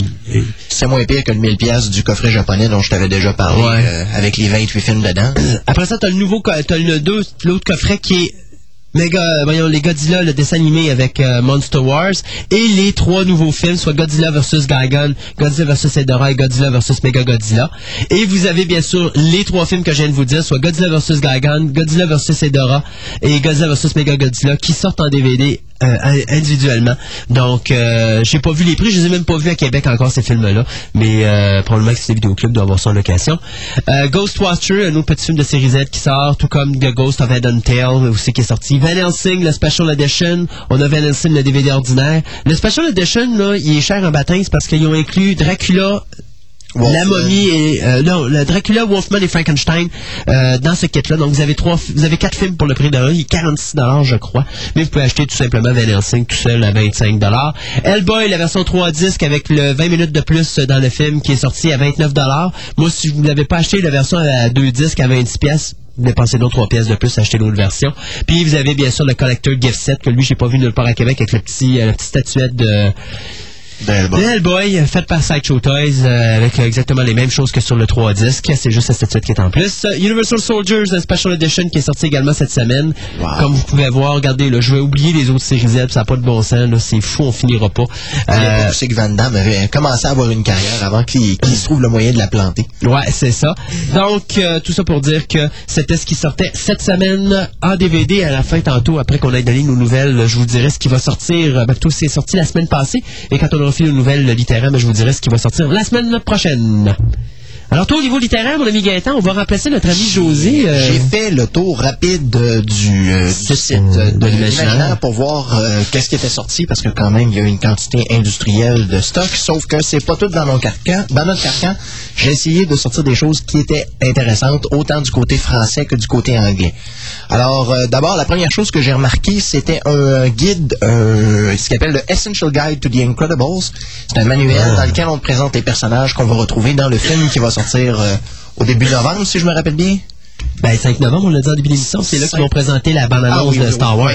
C'est moins pire que le 1000 pièces du coffret japonais dont je t'avais déjà parlé,
Ouais.
euh, avec les 28 films dedans.
Après ça, t'as le nouveau, co- t'as le deux, l'autre coffret qui est Méga, voyons, les Godzilla, le dessin animé avec euh, Monster Wars, et les trois nouveaux films, soit Godzilla vs. Gigan, Godzilla vs. Hedorah et Godzilla vs. Mega Godzilla. Et vous avez bien sûr les trois films que je viens de vous dire, soit Godzilla vs. Gigan, Godzilla vs. Hedorah et Godzilla vs. Mega Godzilla, qui sortent en DVD euh, in- individuellement. Donc, euh, j'ai pas vu les prix, je les ai même pas vus à Québec encore ces films-là, mais euh, probablement que c'est Vidéoclub doit avoir en location. Euh, Ghostwatcher, un autre petit film de série Z qui sort, tout comme The Ghost of Eden Tale aussi qui est sorti. Van Helsing, le Special Edition, on a Van Helsing, le DVD ordinaire. Le Special Edition, là, il est cher en baptême, c'est parce qu'ils ont inclus Dracula, la
Wolfman.
momie et euh, non, le Dracula, Wolfman et Frankenstein euh, dans ce kit-là. Donc vous avez trois, vous avez quatre films pour le prix d'un, il est 46 dollars je crois. Mais vous pouvez acheter tout simplement Van Helsing tout seul à 25 dollars. Hellboy, la version 3 disques avec le 20 minutes de plus dans le film qui est sorti à 29 dollars. Moi, si vous n'avez pas acheté la version à deux disques à 26 pièces. Dépensez donc trois pièces de plus, achetez l'autre version. Puis vous avez bien sûr le collector gift set que lui j'ai pas vu nulle part à Québec avec le petit, euh, la petite statuette de
Hellboy.
le Hellboy, euh, fait par Sideshow Toys, euh, avec euh, exactement les mêmes choses que sur le 3 disque. C'est juste la statuette qui est en plus. Euh, Universal Soldiers, Special Edition qui est sorti également cette semaine.
Wow.
Comme vous pouvez voir, regardez, là, je vais oublier les autres séries Z, ça n'a pas de bon sens, c'est fou, on finira pas.
À
Euh,
l'époque, c'est que Van Damme avait commencé à avoir une carrière avant qu'il se trouve le moyen de la planter.
Ouais, c'est ça. Donc, euh, tout ça pour dire que c'était ce qui sortait cette semaine en DVD. À la fin, tantôt, après qu'on ait donné nos nouvelles, je vous dirai ce qui va sortir. Euh, Ben, plutôt, c'est sorti la semaine passée. Et quand on fait nos nouvelles littéraires, ben, je vous dirai ce qui va sortir la semaine prochaine. Alors, toi, au niveau littéraire, mon ami Gaëtan, on va remplacer notre ami José. euh,
J'ai fait le tour rapide euh, du, euh, du site euh,
de
de
l'imaginaire.
l'imaginaire pour voir euh, qu'est-ce qui était sorti parce que quand même il y a une quantité industrielle de stock sauf que c'est pas tout dans mon carcan dans notre carcan. J'ai essayé de sortir des choses qui étaient intéressantes autant du côté français que du côté anglais. Alors euh, d'abord la première chose que j'ai remarqué c'était un guide euh, ce qu'on appelle le Essential Guide to the Incredibles. C'est un manuel dans lequel on te présente les personnages qu'on va retrouver dans le film qui va sortir euh, au début novembre si je me rappelle bien
Ben, 5 novembre, on l'a dit en début d'émission, c'est là qu'ils vont présenter la bande-annonce
Ah oui,
de Star Wars.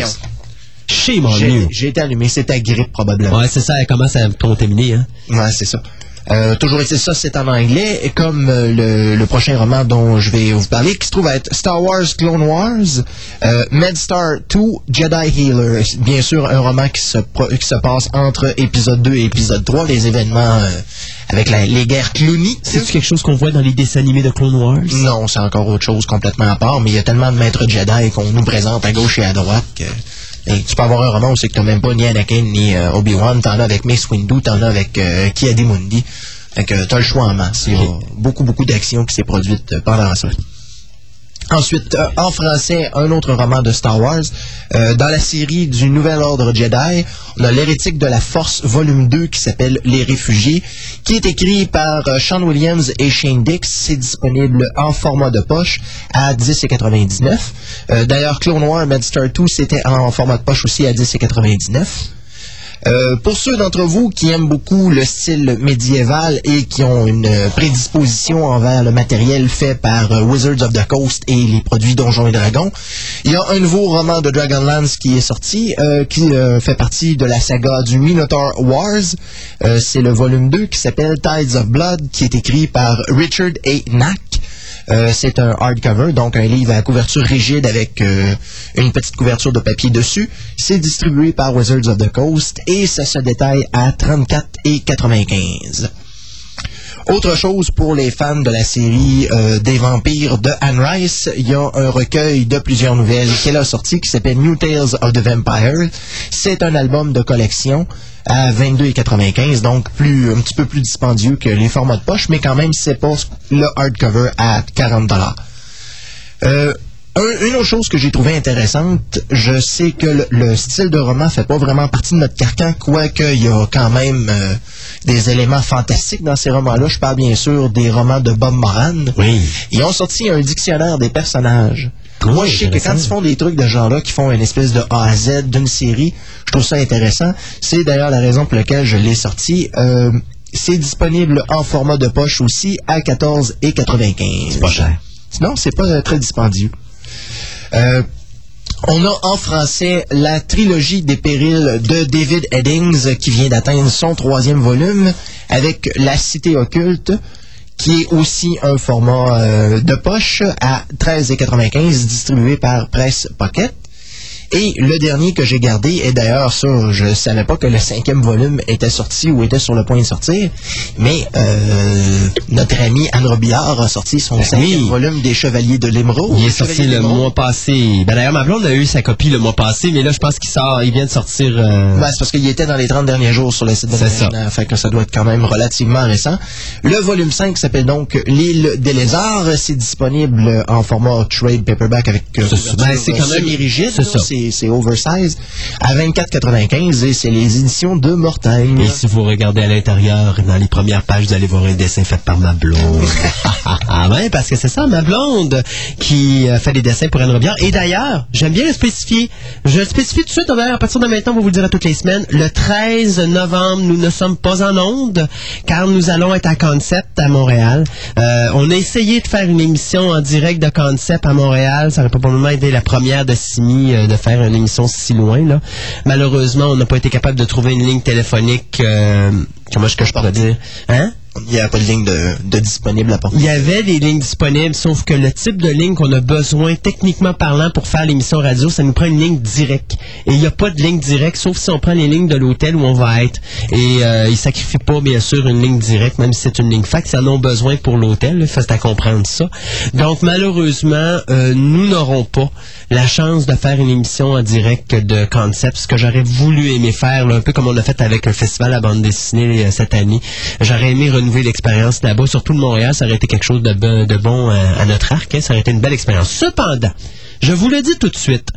Chez mon
J'ai été allumé, c'était grippe probablement.
Ouais, c'est ça, elle commence à contaminer, hein.
Ouais, c'est ça. Euh, toujours est ça, c'est en anglais, et comme euh, le, le prochain roman dont je vais vous parler, qui se trouve être Star Wars Clone Wars, euh, MedStar 2, Jedi Healer. Bien sûr, un roman qui se, pro- qui se passe entre épisode 2 et épisode 3, les événements euh, avec la- les guerres Clooney.
C'est-tu quelque chose qu'on voit dans les dessins animés de Clone Wars?
Non, c'est encore autre chose complètement à part, mais il y a tellement de maîtres Jedi qu'on nous présente à gauche et à droite que hey, tu peux avoir un roman où c'est que t'as même pas ni Anakin ni euh, Obi-Wan, t'en as avec Mace Windu, t'en as avec euh, Ki-Adi-Mundi. Fait que t'as le choix en masse. Il y a beaucoup, beaucoup d'actions qui s'est produite euh, pendant ça. Ensuite, euh, en français, un autre roman de Star Wars. Euh, dans la série du Nouvel Ordre Jedi, on a L'hérétique de la Force, volume 2, qui s'appelle Les Réfugiés, qui est écrit par euh, Sean Williams et Shane Dix. C'est disponible en format de poche à 10,99. Euh, D'ailleurs, Clone War Medstar 2, c'était en format de poche aussi à 10,99. Euh, pour ceux d'entre vous qui aiment beaucoup le style médiéval et qui ont une euh, prédisposition envers le matériel fait par euh, Wizards of the Coast et les produits Donjons et Dragons, il y a un nouveau roman de Dragonlance qui est sorti, euh, qui euh, fait partie de la saga du Minotaur Wars. C'est le volume 2 qui s'appelle Tides of Blood, qui est écrit par Richard A. Knack. Euh, c'est un hardcover, donc un livre à couverture rigide avec euh, une petite couverture de papier dessus. C'est distribué par Wizards of the Coast et ça se détaille à 34,95. Autre chose pour les fans de la série euh, des vampires de Anne Rice, il y a un recueil de plusieurs nouvelles qu'elle a sorti qui s'appelle New Tales of the Vampire. C'est un album de collection à 22,95, donc plus un petit peu plus dispendieux que les formats de poche, mais quand même c'est pas le hardcover à 40 dollars. Euh, un- une autre chose que j'ai trouvé intéressante, je sais que le, le style de roman fait pas vraiment partie de notre carcan, quoique il y a quand même euh, des éléments fantastiques dans ces romans-là. Je parle bien sûr des romans de Bob Moran.
Oui.
Ils ont sorti un dictionnaire des personnages. Moi, je sais que quand ils font des trucs de genre-là, qui font une espèce de A à Z d'une série, je trouve ça intéressant. C'est d'ailleurs la raison pour laquelle je l'ai sorti. Euh, c'est disponible en format de poche aussi à 14,95.
C'est pas cher.
Non, c'est pas euh, très dispendieux. Euh, On a en français la trilogie des périls de David Eddings qui vient d'atteindre son troisième volume avec La Cité occulte qui est aussi un format euh, de poche à 13,95 distribué par Presse Pocket. Et le dernier que j'ai gardé, et d'ailleurs, ça, je savais pas que le cinquième volume était sorti ou était sur le point de sortir, mais euh, notre ami Anne Robillard a sorti son cinquième
oui.
volume des Chevaliers de l'Émeraude.
Il est sorti le mois passé. Ben, d'ailleurs, ma blonde a eu sa copie le mois passé, mais là, je pense qu'il sort, il vient de sortir. euh,
Ben, c'est parce qu'il était dans les 30 derniers jours sur le site de
C'est ça.
Fait que ça doit être quand même relativement récent. Le volume 5 s'appelle donc L'île des lézards. C'est disponible en format trade paperback avec euh,
C'est. Ben, c'est quand même-
semi-rigide.
c'est ça.
C'est oversize à 24,95 et c'est les éditions de Mortagne.
Et si vous regardez à l'intérieur, dans les premières pages, vous allez voir un dessin fait par ma blonde. ah ouais, parce que c'est ça, ma blonde, qui euh, fait des dessins pour Anne Robillard. Et d'ailleurs, j'aime bien le spécifier. Je le spécifie tout de suite, à partir de maintenant, on va vous le dire à toutes les semaines. Le 13 novembre, nous ne sommes pas en onde, car nous allons être à Concept à Montréal. Euh, on a essayé de faire une émission en direct de Concept à Montréal. Ça aurait probablement été la première de Simi euh, de faire une émission si loin. Là. Malheureusement, on n'a pas été capable de trouver une ligne téléphonique. euh, comment est-ce que je pourrais dire? Hein?
Il n'y a pas de ligne de, de disponible à porter.
Il y avait des lignes disponibles, sauf que le type de ligne qu'on a besoin, techniquement parlant, pour faire l'émission radio, ça nous prend une ligne directe. Et il n'y a pas de ligne directe, sauf si on prend les lignes de l'hôtel où on va être. Et euh, ils sacrifient pas, bien sûr, une ligne directe, même si c'est une ligne fax. Ils en ont besoin pour l'hôtel. Faut à comprendre ça. Donc, malheureusement, euh, nous n'aurons pas la chance de faire une émission en direct de concept, ce que j'aurais voulu aimer faire, un peu comme on a fait avec le festival à bande dessinée euh, cette année. J'aurais aimé l'expérience là-bas, surtout de Montréal, ça aurait été quelque chose de, bon- de bon euh, à notre arc, hein, ça aurait été une belle expérience. Cependant, je vous le dis tout de suite,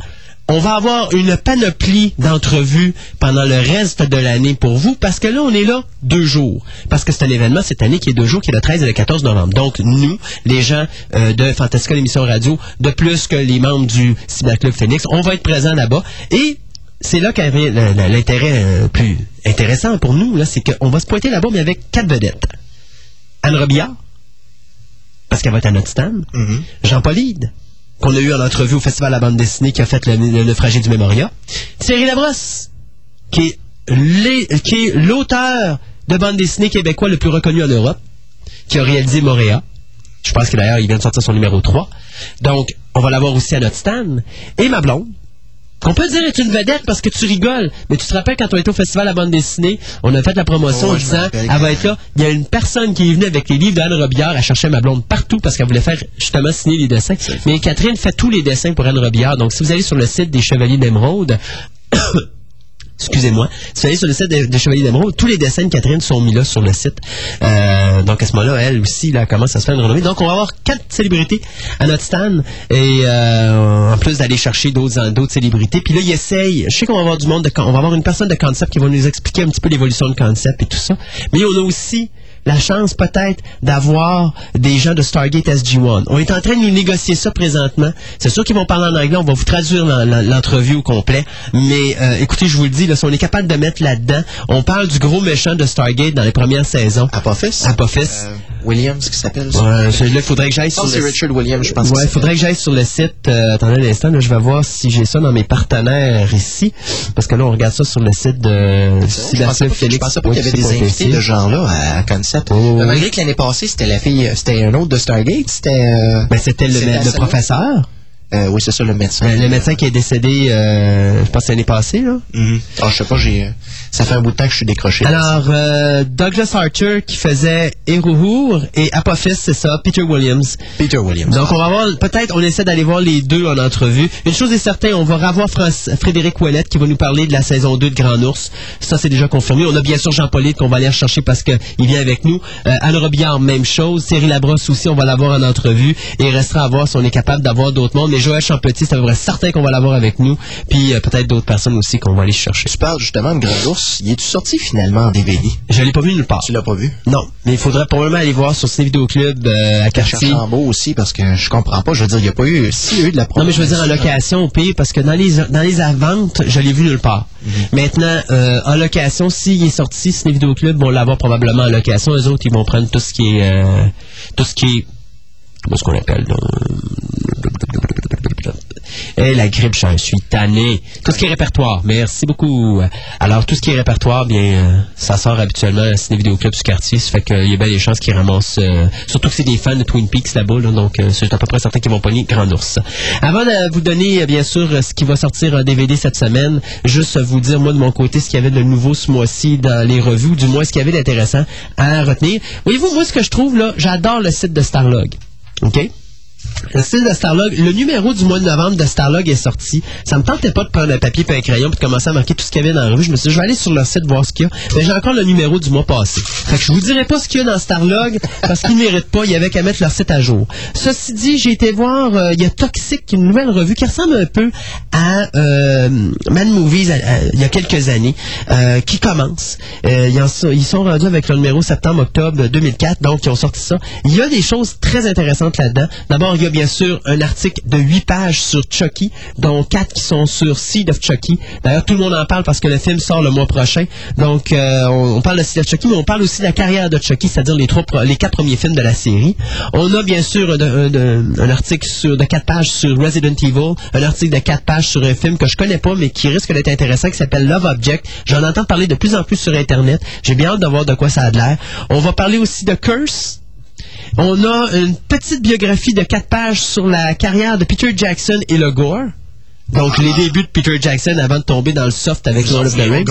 on va avoir une panoplie d'entrevues pendant le reste de l'année pour vous, parce que là, on est là deux jours. Parce que c'est un événement cette année qui est deux jours, qui est le 13 et le 14 novembre. Donc, nous, les gens euh, de Fantastica, l'émission radio, de plus que les membres du Cyberclub Phoenix, on va être présents là-bas. Et c'est là qu'avait l'intérêt euh, plus intéressant pour nous, là, c'est qu'on va se pointer là-bas, mais avec quatre vedettes. Anne Robillard, parce qu'elle va être à notre stand. Jean Paulide, qu'on a eu en entrevue au Festival de la bande dessinée qui a fait le, le naufragé du Mémoria. Thierry Labrosse, qui est l'é- qui est l'auteur de bande dessinée québécois le plus reconnu en Europe, qui a réalisé Moréa. Je pense que d'ailleurs, il vient de sortir son numéro 3. Donc, on va l'avoir aussi à notre stand. Et ma blonde, qu'on peut dire est une vedette parce que tu rigoles, mais tu te rappelles quand on était au festival à bande dessinée, on a fait la promotion
Oh,
en disant elle va être là. Il y a une personne qui est venue avec les livres d'Anne Robillard, elle cherchait ma blonde partout parce qu'elle voulait faire justement signer les dessins. Mais Catherine fait tous les dessins pour Anne Robillard. Donc si vous allez sur le site des Chevaliers d'Émeraude, Excusez-moi. Si vous allez sur le site des, des Chevaliers d'Émeraude, tous les dessins de Catherine sont mis là sur le site. Euh, donc à ce moment-là, elle aussi, là, commence à se faire une renommée. Donc on va avoir quatre célébrités à notre stand. Et euh, en plus d'aller chercher d'autres d'autres célébrités. Puis là, il essaye. Je sais qu'on va avoir du monde de on va avoir une personne de concept qui va nous expliquer un petit peu l'évolution de concept et tout ça. Mais on a aussi la chance peut-être d'avoir des gens de Stargate SG-1. On est en train de négocier ça présentement. C'est sûr qu'ils vont parler en anglais, on va vous traduire l'entrevue au complet. Mais euh, écoutez, je vous le dis, là, si on est capable de mettre là-dedans, on parle du gros méchant de Stargate dans les premières saisons.
Apophis?
Apophis.
Euh, Williams qui s'appelle.
Ouais, faudrait que j'aille sur le
Richard Williams, je pense.
Ouais, faudrait que j'aille sur le site. Euh, attendez un instant, là, je vais voir si j'ai ça dans mes partenaires ici, parce que là, on regarde ça sur le site de.
Je pensais pas,
Félix,
pas qu'il y avait des invités de genre là à Malgré que l'année passée, c'était la fille, euh, c'était un autre de Stargate, c'était. Euh,
ben, c'était le professeur
euh, oui, c'est ça, le médecin.
Euh, le médecin qui est décédé, euh, je pense, l'année passée, là.
Ah, je sais pas, j'ai... Ça fait un bout de temps que je suis décroché.
Alors, Douglas Archer qui faisait Eruhur et Apophis, c'est ça, Peter Williams.
Peter Williams.
Donc, on va voir, peut-être, on essaie d'aller voir les deux en entrevue. Une chose est certaine, on va revoir France- Frédéric Ouellette qui va nous parler de la saison 2 de Grand Ours. Ça, c'est déjà confirmé. On a bien sûr Jean Paulite qu'on va aller rechercher parce qu'il vient avec nous. Anne Robillard, même chose. Thierry Labrosse aussi, on va l'avoir en entrevue. Et il restera à voir si on est capable d'avoir d'autres mondes. Mais Joël Champetit, c'est à peu près certain qu'on va l'avoir avec nous. Puis, euh, peut-être d'autres personnes aussi qu'on va aller chercher.
Tu parles justement de Grand Ours. Il est-tu sorti finalement en DVD?
Je l'ai pas vu nulle part.
Tu l'as pas vu?
Non, mais il faudrait probablement aller voir sur Ciné Vidéo Club euh, à Cartier.
beau aussi parce que je comprends pas. Je veux dire, il n'y a pas eu... S'il y a eu de la
Non, mais je veux dire en location au pire, parce que dans les dans les ventes, je l'ai vu nulle part. Maintenant, euh, en location, s'il est sorti, Ciné Vidéo Club vont l'avoir probablement en location. Eux autres, ils vont prendre tout ce qui est euh, tout ce qui est est-ce qu'on appelle? Et la grippe, j'en suis tanné. Tout ce qui est répertoire, merci beaucoup. Alors, tout ce qui est répertoire, bien, euh, ça sort habituellement à Ciné Vidéo Club du quartier. Ça fait qu'il y a bien des chances qu'ils ramassent... euh, surtout que c'est des fans de Twin Peaks là-bas, là, donc euh, c'est à peu près certain qu'ils vont pogner Grand Ours. Avant de vous donner, euh, bien sûr, ce qui va sortir en DVD cette semaine, juste vous dire, moi, de mon côté, ce qu'il y avait de nouveau ce mois-ci dans les revues, ou du moins ce qu'il y avait d'intéressant à retenir. Voyez-vous, moi, ce que je trouve, là, j'adore le site de Starlog. OK? Le numéro du mois de novembre de Starlog est sorti. Ça me tentait pas de prendre un papier et un crayon et de commencer à marquer tout ce qu'il y avait dans la revue. Je me suis dit, je vais aller sur leur site voir ce qu'il y a. Mais j'ai encore le numéro du mois passé. Fait que je vous dirai pas ce qu'il y a dans Starlog parce qu'ils ne méritent pas. Il y avait qu'à mettre leur site à jour. Ceci dit, j'ai été voir, euh, il y a Toxic, une nouvelle revue qui ressemble un peu à euh, Man Movies il y a quelques années, euh, qui commence. Euh, ils, ils sont rendus avec le numéro septembre-octobre 2004, donc ils ont sorti ça. Il y a des choses très intéressantes là-dedans. D'abord, il y a bien sûr un article de 8 pages sur Chucky, dont 4 qui sont sur Seed of Chucky. D'ailleurs, tout le monde en parle parce que le film sort le mois prochain. Donc, euh, on, parle de Seed of Chucky, mais on parle aussi de la carrière de Chucky, c'est-à-dire les, trois, les quatre premiers films de la série. On a bien sûr un, article sur, de 4 pages sur Resident Evil, un article de 4 pages sur un film que je connais pas, mais qui risque d'être intéressant, qui s'appelle Love Object. J'en entends parler de plus en plus sur Internet. J'ai bien hâte de voir de quoi ça a l'air. On va parler aussi de Curse, on a une petite biographie de quatre pages sur la carrière de Peter Jackson et le gore. Donc, les débuts de Peter Jackson avant de tomber dans le soft avec Lord of the Rings.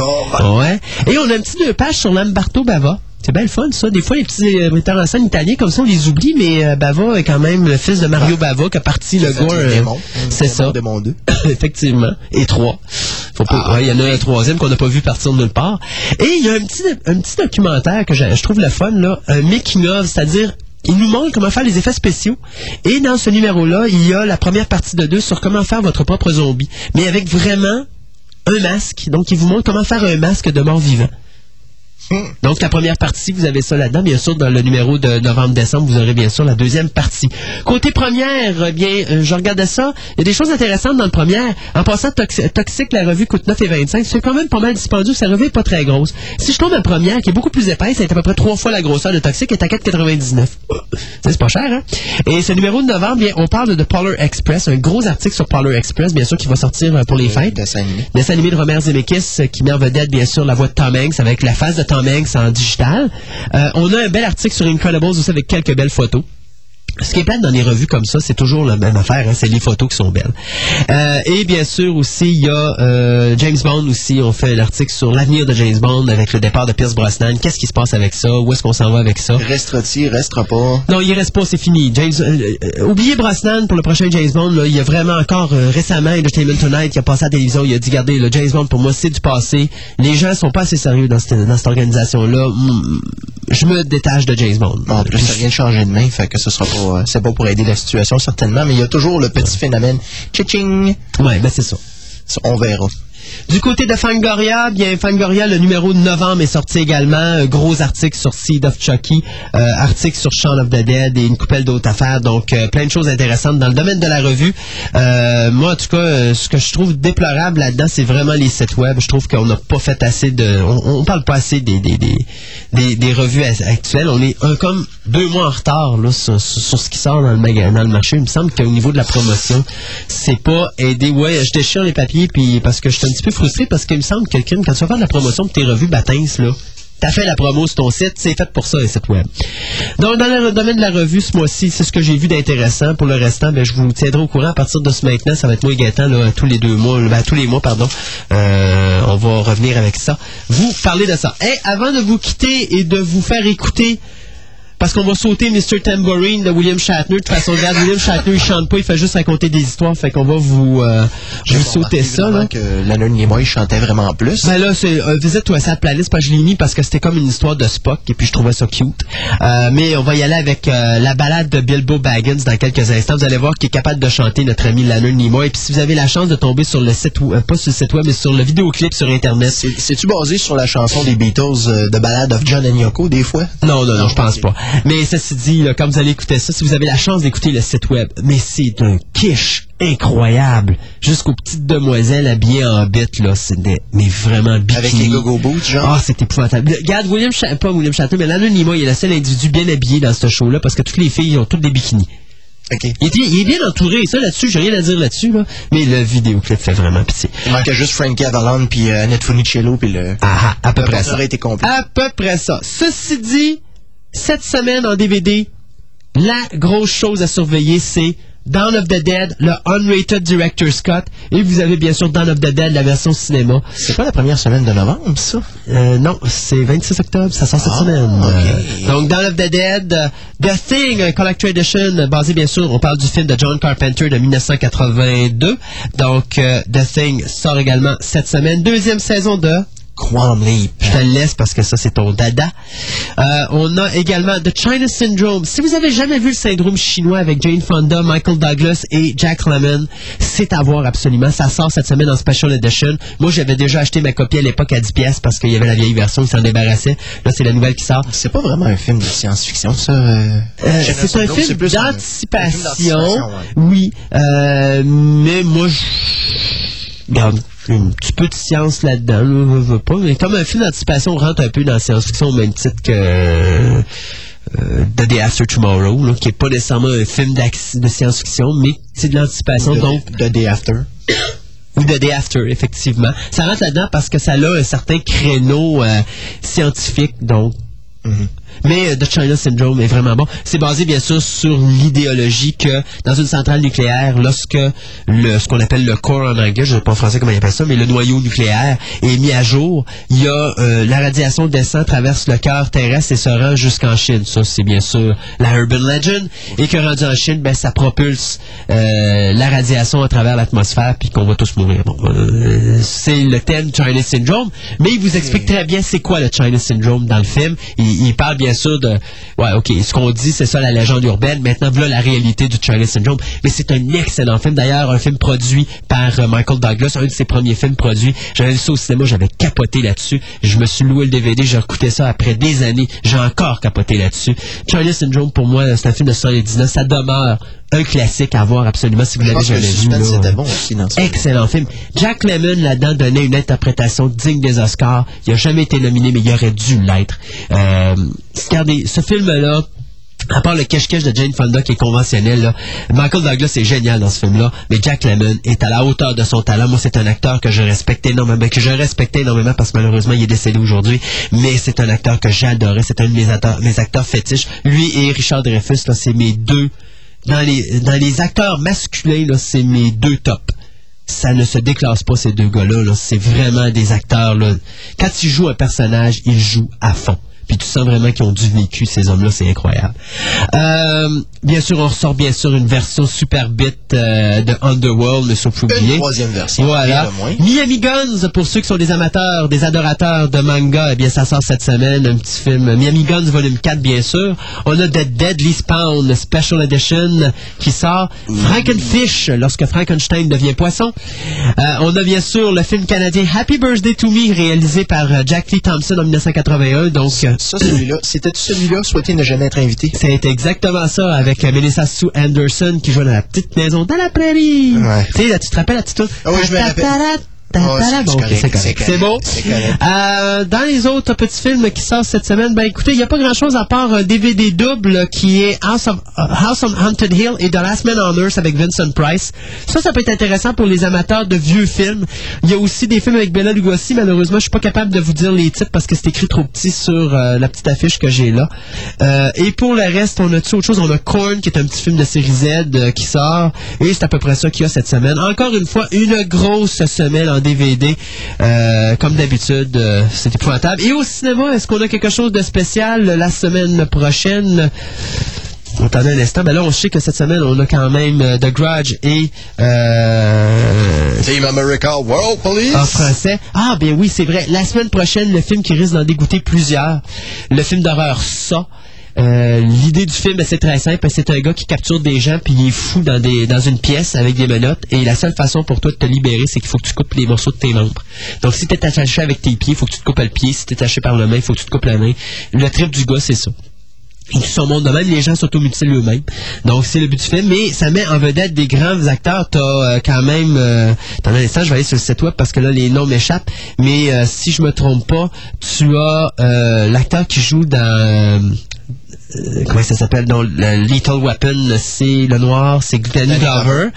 Ouais. Et on a un petit deux pages sur Lamberto Bava. C'est bien le fun, ça. Des fois, les petits euh, metteurs en scène italiens, comme ça, on les oublie, mais euh, Bava est quand même le fils de Mario Bava qui a parti le gore.
c'est
euh. C'est ça.
Démon 2.
Effectivement. Et trois. Faut pas,
Ah.
ouais, il y en a un troisième qu'on n'a pas vu partir de nulle part. Et il y a un petit, un petit documentaire que je, je trouve le fun, là, un making of, c'est-à-dire, il nous montre comment faire les effets spéciaux. Et dans ce numéro-là, il y a la première partie de deux sur comment faire votre propre zombie. Mais avec vraiment un masque. Donc, il vous montre comment faire un masque de mort vivant. Donc, la première partie, vous avez ça là-dedans. Bien sûr, dans le numéro de novembre-décembre, vous aurez bien sûr la deuxième partie. Côté première, eh bien, euh, je regardais ça. Il y a des choses intéressantes dans le première. En passant, Toxi- Toxic, la revue coûte 9,25. C'est quand même pas mal dispendieux. Sa revue est pas très grosse. Si je tombe la première, qui est beaucoup plus épaisse, elle est à peu près trois fois la grosseur de Toxic, elle est à 4,99. Ça, C'est pas cher, hein? Et ce numéro de novembre, bien, on parle de Polar Express, un gros article sur Polar Express, bien sûr, qui va sortir euh, pour les fêtes.
Dessin animé.
Dessin animé de Romer Zemeckis euh, qui met en vedette, bien sûr, la voix de Tom Hanks avec la face de Tom Hanks en digital. Euh, on a un bel article sur Incredibles aussi avec quelques belles photos. Ce qui est plate dans les revues comme ça, c'est toujours la même affaire, hein, c'est les photos qui sont belles. Euh, et bien sûr aussi, il y a euh, James Bond aussi, on fait l'article sur l'avenir de James Bond avec le départ de Pierce Brosnan. Qu'est-ce qui se passe avec ça? Où est-ce qu'on s'en va avec ça?
Restera-t-il, restera pas?
Non, il reste pas, c'est fini. James, euh, euh, oubliez Brosnan pour le prochain James Bond. Là, il y a vraiment encore euh, récemment Entertainment Tonight qui a passé à la télévision. Il a dit, regardez, le James Bond pour moi c'est du passé. Les gens sont pas assez sérieux dans cette, dans cette organisation-là. Mm, Je me détache de James Bond.
En plus, ça vient de changer de main, fait que ce sera pas, euh, c'est pas pour aider la situation, certainement, mais il y a toujours le petit phénomène. Tching!
Ouais, ben c'est ça.
On verra.
Du côté de Fangoria, bien Fangoria, le numéro de novembre est sorti également. Un gros article sur Seed of Chucky, euh, article sur Shaun of the Dead et une coupelle d'autres affaires. Donc, euh, plein de choses intéressantes dans le domaine de la revue. Euh, moi, en tout cas, ce que je trouve déplorable là-dedans, c'est vraiment les sites web. Je trouve qu'on n'a pas fait assez de... On, on parle pas assez des, des, des, des, revues actuelles. On est un, comme deux mois en retard là, sur, ce qui sort dans le, maga- dans le marché. Il me semble qu'au niveau de la promotion, c'est pas aidé. Ouais, je déchire les papiers puis parce que je suis un petit peu frustré parce qu'il me semble que quand tu vas faire de la promotion pour tes revues Batins, là, T'as fait la promo sur ton site, c'est fait pour ça, les sites web. Donc, dans le domaine de la revue, ce mois-ci, c'est ce que j'ai vu d'intéressant. Pour le restant, ben, je vous tiendrai au courant à partir de ce maintenant. Ça va être moi et Gaëtan, là, tous les deux mois, ben, tous les mois, pardon. Euh, on va revenir avec ça. Vous parlez de ça. Et avant de vous quitter et de vous faire écouter parce qu'on va sauter Mr. Tambourine de William Shatner. De toute façon, regarde, William Shatner, il chante pas, il fait juste raconter des histoires. Fait qu'on va vous, euh, vous sauter ça, là.
que Leonard Nimoy chantait vraiment plus.
Ben là, c'est euh, visite-toi ça playlist parce que je l'ai mis parce que c'était comme une histoire de Spock et puis je trouvais ça cute. Euh, mais on va y aller avec euh, la balade de Bilbo Baggins dans quelques instants. Vous allez voir qu'il est capable de chanter notre ami Leonard Nimoy. Et puis si vous avez la chance de tomber sur le site, pas sur le site web, mais sur le vidéoclip sur Internet.
C'est- C'est-tu basé sur la chanson des Beatles de Ballad of John and Yoko, des fois?
Non, non, non, je pense pas. Mais ceci dit, là, quand vous allez écouter ça, si vous avez la chance d'écouter le site web, mais c'est un quiche incroyable. Jusqu'aux petites demoiselles habillées en bête, là, c'est des- mais vraiment bikini.
Avec les go-go boots, genre?
Ah, c'est épouvantable. Le- Regarde, William Shatner, pas William Shatner, mais Nimoy, il est le seul individu bien habillé dans ce show-là parce que toutes les filles ont toutes des bikinis.
OK.
Il, est bien entouré, ça là-dessus, j'ai rien à dire là-dessus, là. mais le vidéoclip fait vraiment pitié.
Il manquait juste Frankie Avalon puis euh, Annette Funicello puis le.
Ah, ah, à peu
le
près ça.
aurait été complet.
À peu près ça. Ceci dit, cette semaine en DVD, la grosse chose à surveiller, c'est Dawn of the Dead, le unrated Director Scott, et vous avez bien sûr Dawn of the Dead, la version cinéma.
C'est pas la première semaine de novembre, ça?
Euh, non, c'est 26 octobre, ça sort cette
Ah,
semaine. Euh, donc, Dawn of the Dead, euh, The Thing, un Collector Edition, basé bien sûr, on parle du film de John Carpenter de 1982. Donc, euh, The Thing sort également cette semaine. Deuxième saison de
Leap.
je te laisse parce que ça, c'est ton dada. Euh, on a également The China Syndrome. Si vous avez jamais vu le syndrome chinois avec Jane Fonda, Michael Douglas et Jack Lemmon, c'est à voir absolument. Ça sort cette semaine en Special Edition. Moi, j'avais déjà acheté ma copie à l'époque à 10 pièces parce qu'il y avait la vieille version, il s'en débarrassait. Là, c'est la nouvelle qui sort.
C'est pas vraiment un film de science-fiction, ça. euh,
Euh, c'est un film
un-
d'anticipation.
ouais.
Oui. Mais moi, je... Regarde, un petit peu de science là-dedans, là, veux pas. Mais comme un film d'anticipation rentre un peu dans la science-fiction au même titre que euh, The Day After Tomorrow, là, qui est pas nécessairement un film de science-fiction, mais c'est de l'anticipation. Donc,
The Day After.
ou The Day After, effectivement. Ça rentre là-dedans parce que ça a un certain créneau euh, scientifique, donc. Mais euh, The China Syndrome est vraiment bon. C'est basé bien sûr sur l'idéologie que dans une centrale nucléaire, lorsque le, ce qu'on appelle le core en anglais, je ne sais pas en français comment ils appellent ça, mais le noyau nucléaire est mis à jour, il y a euh, la radiation descend, traverse le cœur terrestre et se rend jusqu'en Chine. Ça, c'est bien sûr la urban legend. Et que rendu en Chine, ben, ça propulse euh, la radiation à travers l'atmosphère puis qu'on va tous mourir. Bon, euh, c'est le thème China Syndrome, mais il vous explique très bien c'est quoi le China Syndrome dans le film. Il, il parle bien sûr de, ouais, ok, ce qu'on dit c'est ça la légende urbaine. Maintenant voilà la réalité du China Syndrome. Mais c'est un excellent film. D'ailleurs, un film produit par euh, Michael Douglas, un de ses premiers films produits. J'avais vu ça au cinéma, j'avais capoté là-dessus. Je me suis loué le DVD, j'ai recouté ça après des années. J'ai encore capoté là-dessus. China Syndrome pour moi, c'est un film de 79. Ça demeure un classique à voir absolument si vous l'avez jamais vu.
suspense
là.
était bon aussi dans ce
Excellent film. Jack Lemmon, là-dedans, donnait une interprétation digne des Oscars. Il n'a jamais été nominé, mais il aurait dû l'être. Euh, regardez, ce film-là, à part le cache-cache de Jane Fonda qui est conventionnel, là, Michael Douglas est génial dans ce film-là, mais Jack Lemmon est à la hauteur de son talent. Moi, c'est un acteur que je respecte énormément, que je respectais énormément parce que malheureusement, il est décédé aujourd'hui, mais c'est un acteur que j'adorais. C'est un de mes acteurs, mes acteurs fétiches. Lui et Richard Dreyfuss, là, c'est mes deux dans les, dans les acteurs masculins, là, c'est mes deux tops. Ça ne se déclasse pas, ces deux gars-là. -là, c'est vraiment des acteurs. Là. Quand ils jouent un personnage, ils jouent à fond. Puis tu sens vraiment qu'ils ont du vécu, ces hommes-là, c'est incroyable. Euh, bien sûr, on ressort bien sûr une version super bit euh, de Underworld, mais sauf
Une
oublier.
troisième version.
Voilà. Miami Guns, pour ceux qui sont des amateurs, des adorateurs de manga, eh bien, ça sort cette semaine, un petit film. Miami Guns, volume 4, bien sûr. On a The Deadly Spawn, Special Edition, qui sort. Frankenfish, lorsque Frankenstein devient poisson. Euh, on a bien sûr le film canadien Happy Birthday to Me, réalisé par euh, Jack Lee Thompson en 1981. Donc, euh,
Ça, celui-là. C'était celui-là, souhaité ne jamais être invité.
c'est exactement ça avec euh, Melissa Sue Anderson qui joue dans la petite maison dans la prairie.
Ouais.
Tu sais, là, tu te rappelles la petite?
Ah oui, je me rappelle. Oh, c'est-
beau. Euh, dans les autres petits films qui sortent cette semaine, ben écoutez, il n'y a pas grand-chose à part un DVD double qui est House, of, euh, House on Haunted Hill et The Last Man on Earth avec Vincent Price. Ça, ça peut être intéressant pour les amateurs de vieux films. Il y a aussi des films avec Bella Lugosi. Malheureusement, je suis pas capable de vous dire les titres parce que c'est écrit trop petit sur euh, la petite affiche que j'ai là. Euh, et pour le reste, on a autre chose? On a Korn qui est un petit film de série Z euh, qui sort. Et c'est à peu près ça qu'il y a cette semaine. Encore une fois, une grosse semaine en DVD. Euh, comme d'habitude, euh, c'est épouvantable. Et au cinéma, est-ce qu'on a quelque chose de spécial la semaine prochaine? Attendez un instant. Ben là, on sait que cette semaine, on a quand même euh, The Grudge et euh,
Team America World Police.
en français. Ah, bien oui, c'est vrai. La semaine prochaine, le film qui risque d'en dégoûter plusieurs, le film d'horreur Ça. Euh, L'idée du film, ben, c'est très simple. C'est un gars qui capture des gens puis il est fou dans, des, dans une pièce avec des menottes. Et la seule façon pour toi de te libérer, c'est qu'il faut que tu coupes les morceaux de tes membres. Donc, si tu es attaché avec tes pieds, il faut que tu te coupes le pied. Si tu es attaché par la main, il faut que tu te coupes la main. Le trip du gars, c'est ça. Ils sont monde de même, les gens s'automutilent eux-mêmes. Donc, c'est le but du film. Mais ça met en vedette des grands acteurs. T'as euh, quand même... Euh, attends un instant, je vais aller sur le site web parce que là, les noms m'échappent. Mais euh, si je me trompe pas, tu as euh, l'acteur qui joue dans... euh, comment ça s'appelle? Non, le Lethal Weapon, c'est le noir, c'est Danny Glover.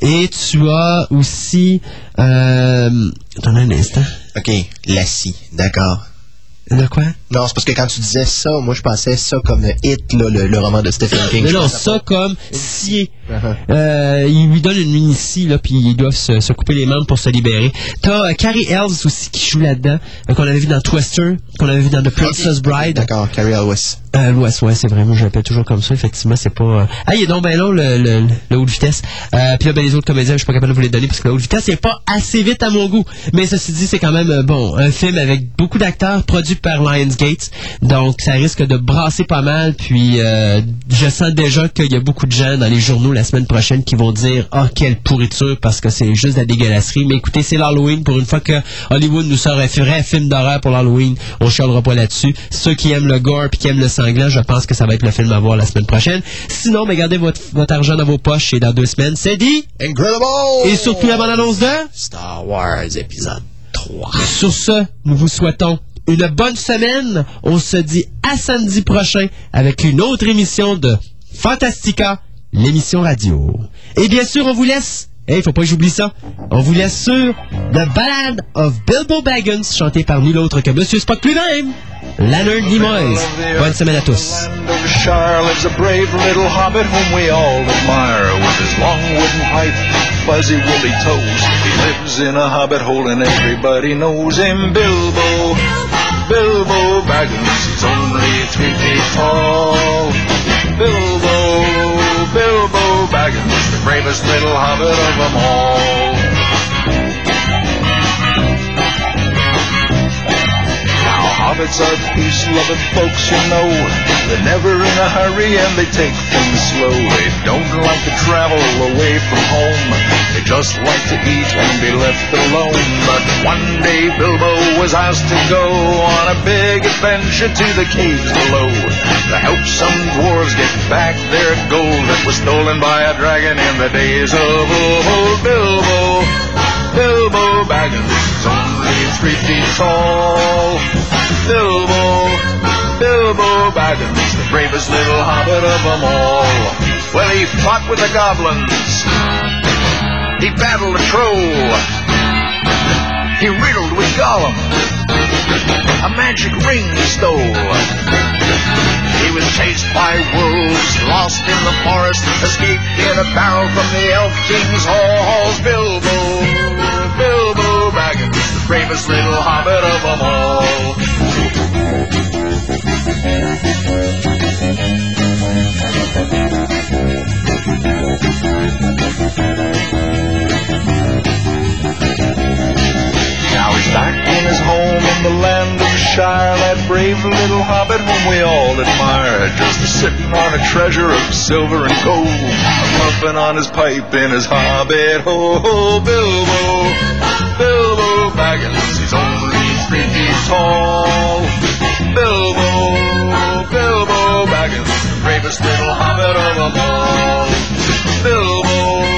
Et tu as aussi... Euh, attends un instant.
OK, la scie, d'accord.
De quoi?
Non, c'est parce que quand tu disais ça, moi je pensais ça comme Hit, là, le, le roman de Stephen King.
Mais non, ça comme scier.
Uh-huh.
Euh, il lui donne une mini-scie, là, puis ils doivent se, se couper les membres pour se libérer. T'as euh, Carrie Elves aussi qui joue là-dedans, euh, qu'on avait vu dans Twister, qu'on avait vu dans The Princess Bride.
D'accord, Carrie Elwes.
Euh, ouais, c'est vrai. Moi, je l'appelle toujours comme ça. Effectivement, c'est pas. euh, Ah, il est donc ben long, le, le, le haute vitesse. Euh, puis là, ben, les autres comédiens, je suis pas capable de vous les donner parce que la haute vitesse, c'est pas assez vite à mon goût. Mais ceci dit, c'est quand même, bon, un film avec beaucoup d'acteurs produit par Lionsgate. Donc, ça risque de brasser pas mal. Puis, euh, je sens déjà qu'il y a beaucoup de gens dans les journaux la semaine prochaine qui vont dire, ah, quelle pourriture parce que c'est juste de la dégueulasserie. Mais écoutez, c'est l'Halloween. Pour une fois que Hollywood nous sort un vrai film d'horreur pour l'Halloween, on chialera pas là-dessus. Ceux qui aiment le gore puis qui aiment le sanglant, je pense que ça va être le film à voir la semaine prochaine. Sinon, mais gardez votre, votre argent dans vos poches et dans deux semaines, c'est dit.
Incredible!
Et surtout la bande-annonce de...
Star Wars épisode 3.
Sur ce, nous vous souhaitons une bonne semaine. On se dit à samedi prochain avec une autre émission de Fantastica, l'émission radio. Et bien sûr, on vous laisse. Il faut pas que j'oublie ça. On vous laisse sur The Ballad of Bilbo Baggins, chanté par nul autre que Monsieur Spock lui-même, Leonard Nimoy. Bonne semaine à tous.
fuzzy woolly toes, he lives in a hobbit hole and everybody knows him. Bilbo, Bilbo Baggins, he's only three feet tall. Bilbo, the bravest little hobbit of them all. Now, hobbits are peace-loving folks, you know. They're never in a hurry and they take things slow. They don't like to travel away from home. They just like to eat and be left alone. But one day Bilbo was asked to go on a big adventure to the caves below to help some dwarves get back their gold that was stolen by a dragon in the days of old. Bilbo, Bilbo Baggins, only three feet tall. Bilbo, Bilbo Baggins, the bravest little hobbit of them all. Well, he fought with the goblins. He battled a troll. He riddled with Gollum. A magic ring he stole. He was chased by wolves, lost in the forest, escaped in a barrel from the Elf King's halls. Bilbo, Bilbo Baggins, the bravest little hobbit of them all. Now he's back in his home in the land of Shire, that brave little hobbit whom we all admire, just sitting on a treasure of silver and gold, puffing on his pipe in his hobbit hole. Bilbo, Bilbo Baggins, he's only three feet tall. Bilbo, Bilbo Baggins, bravest little hobbit of them all. Bilbo.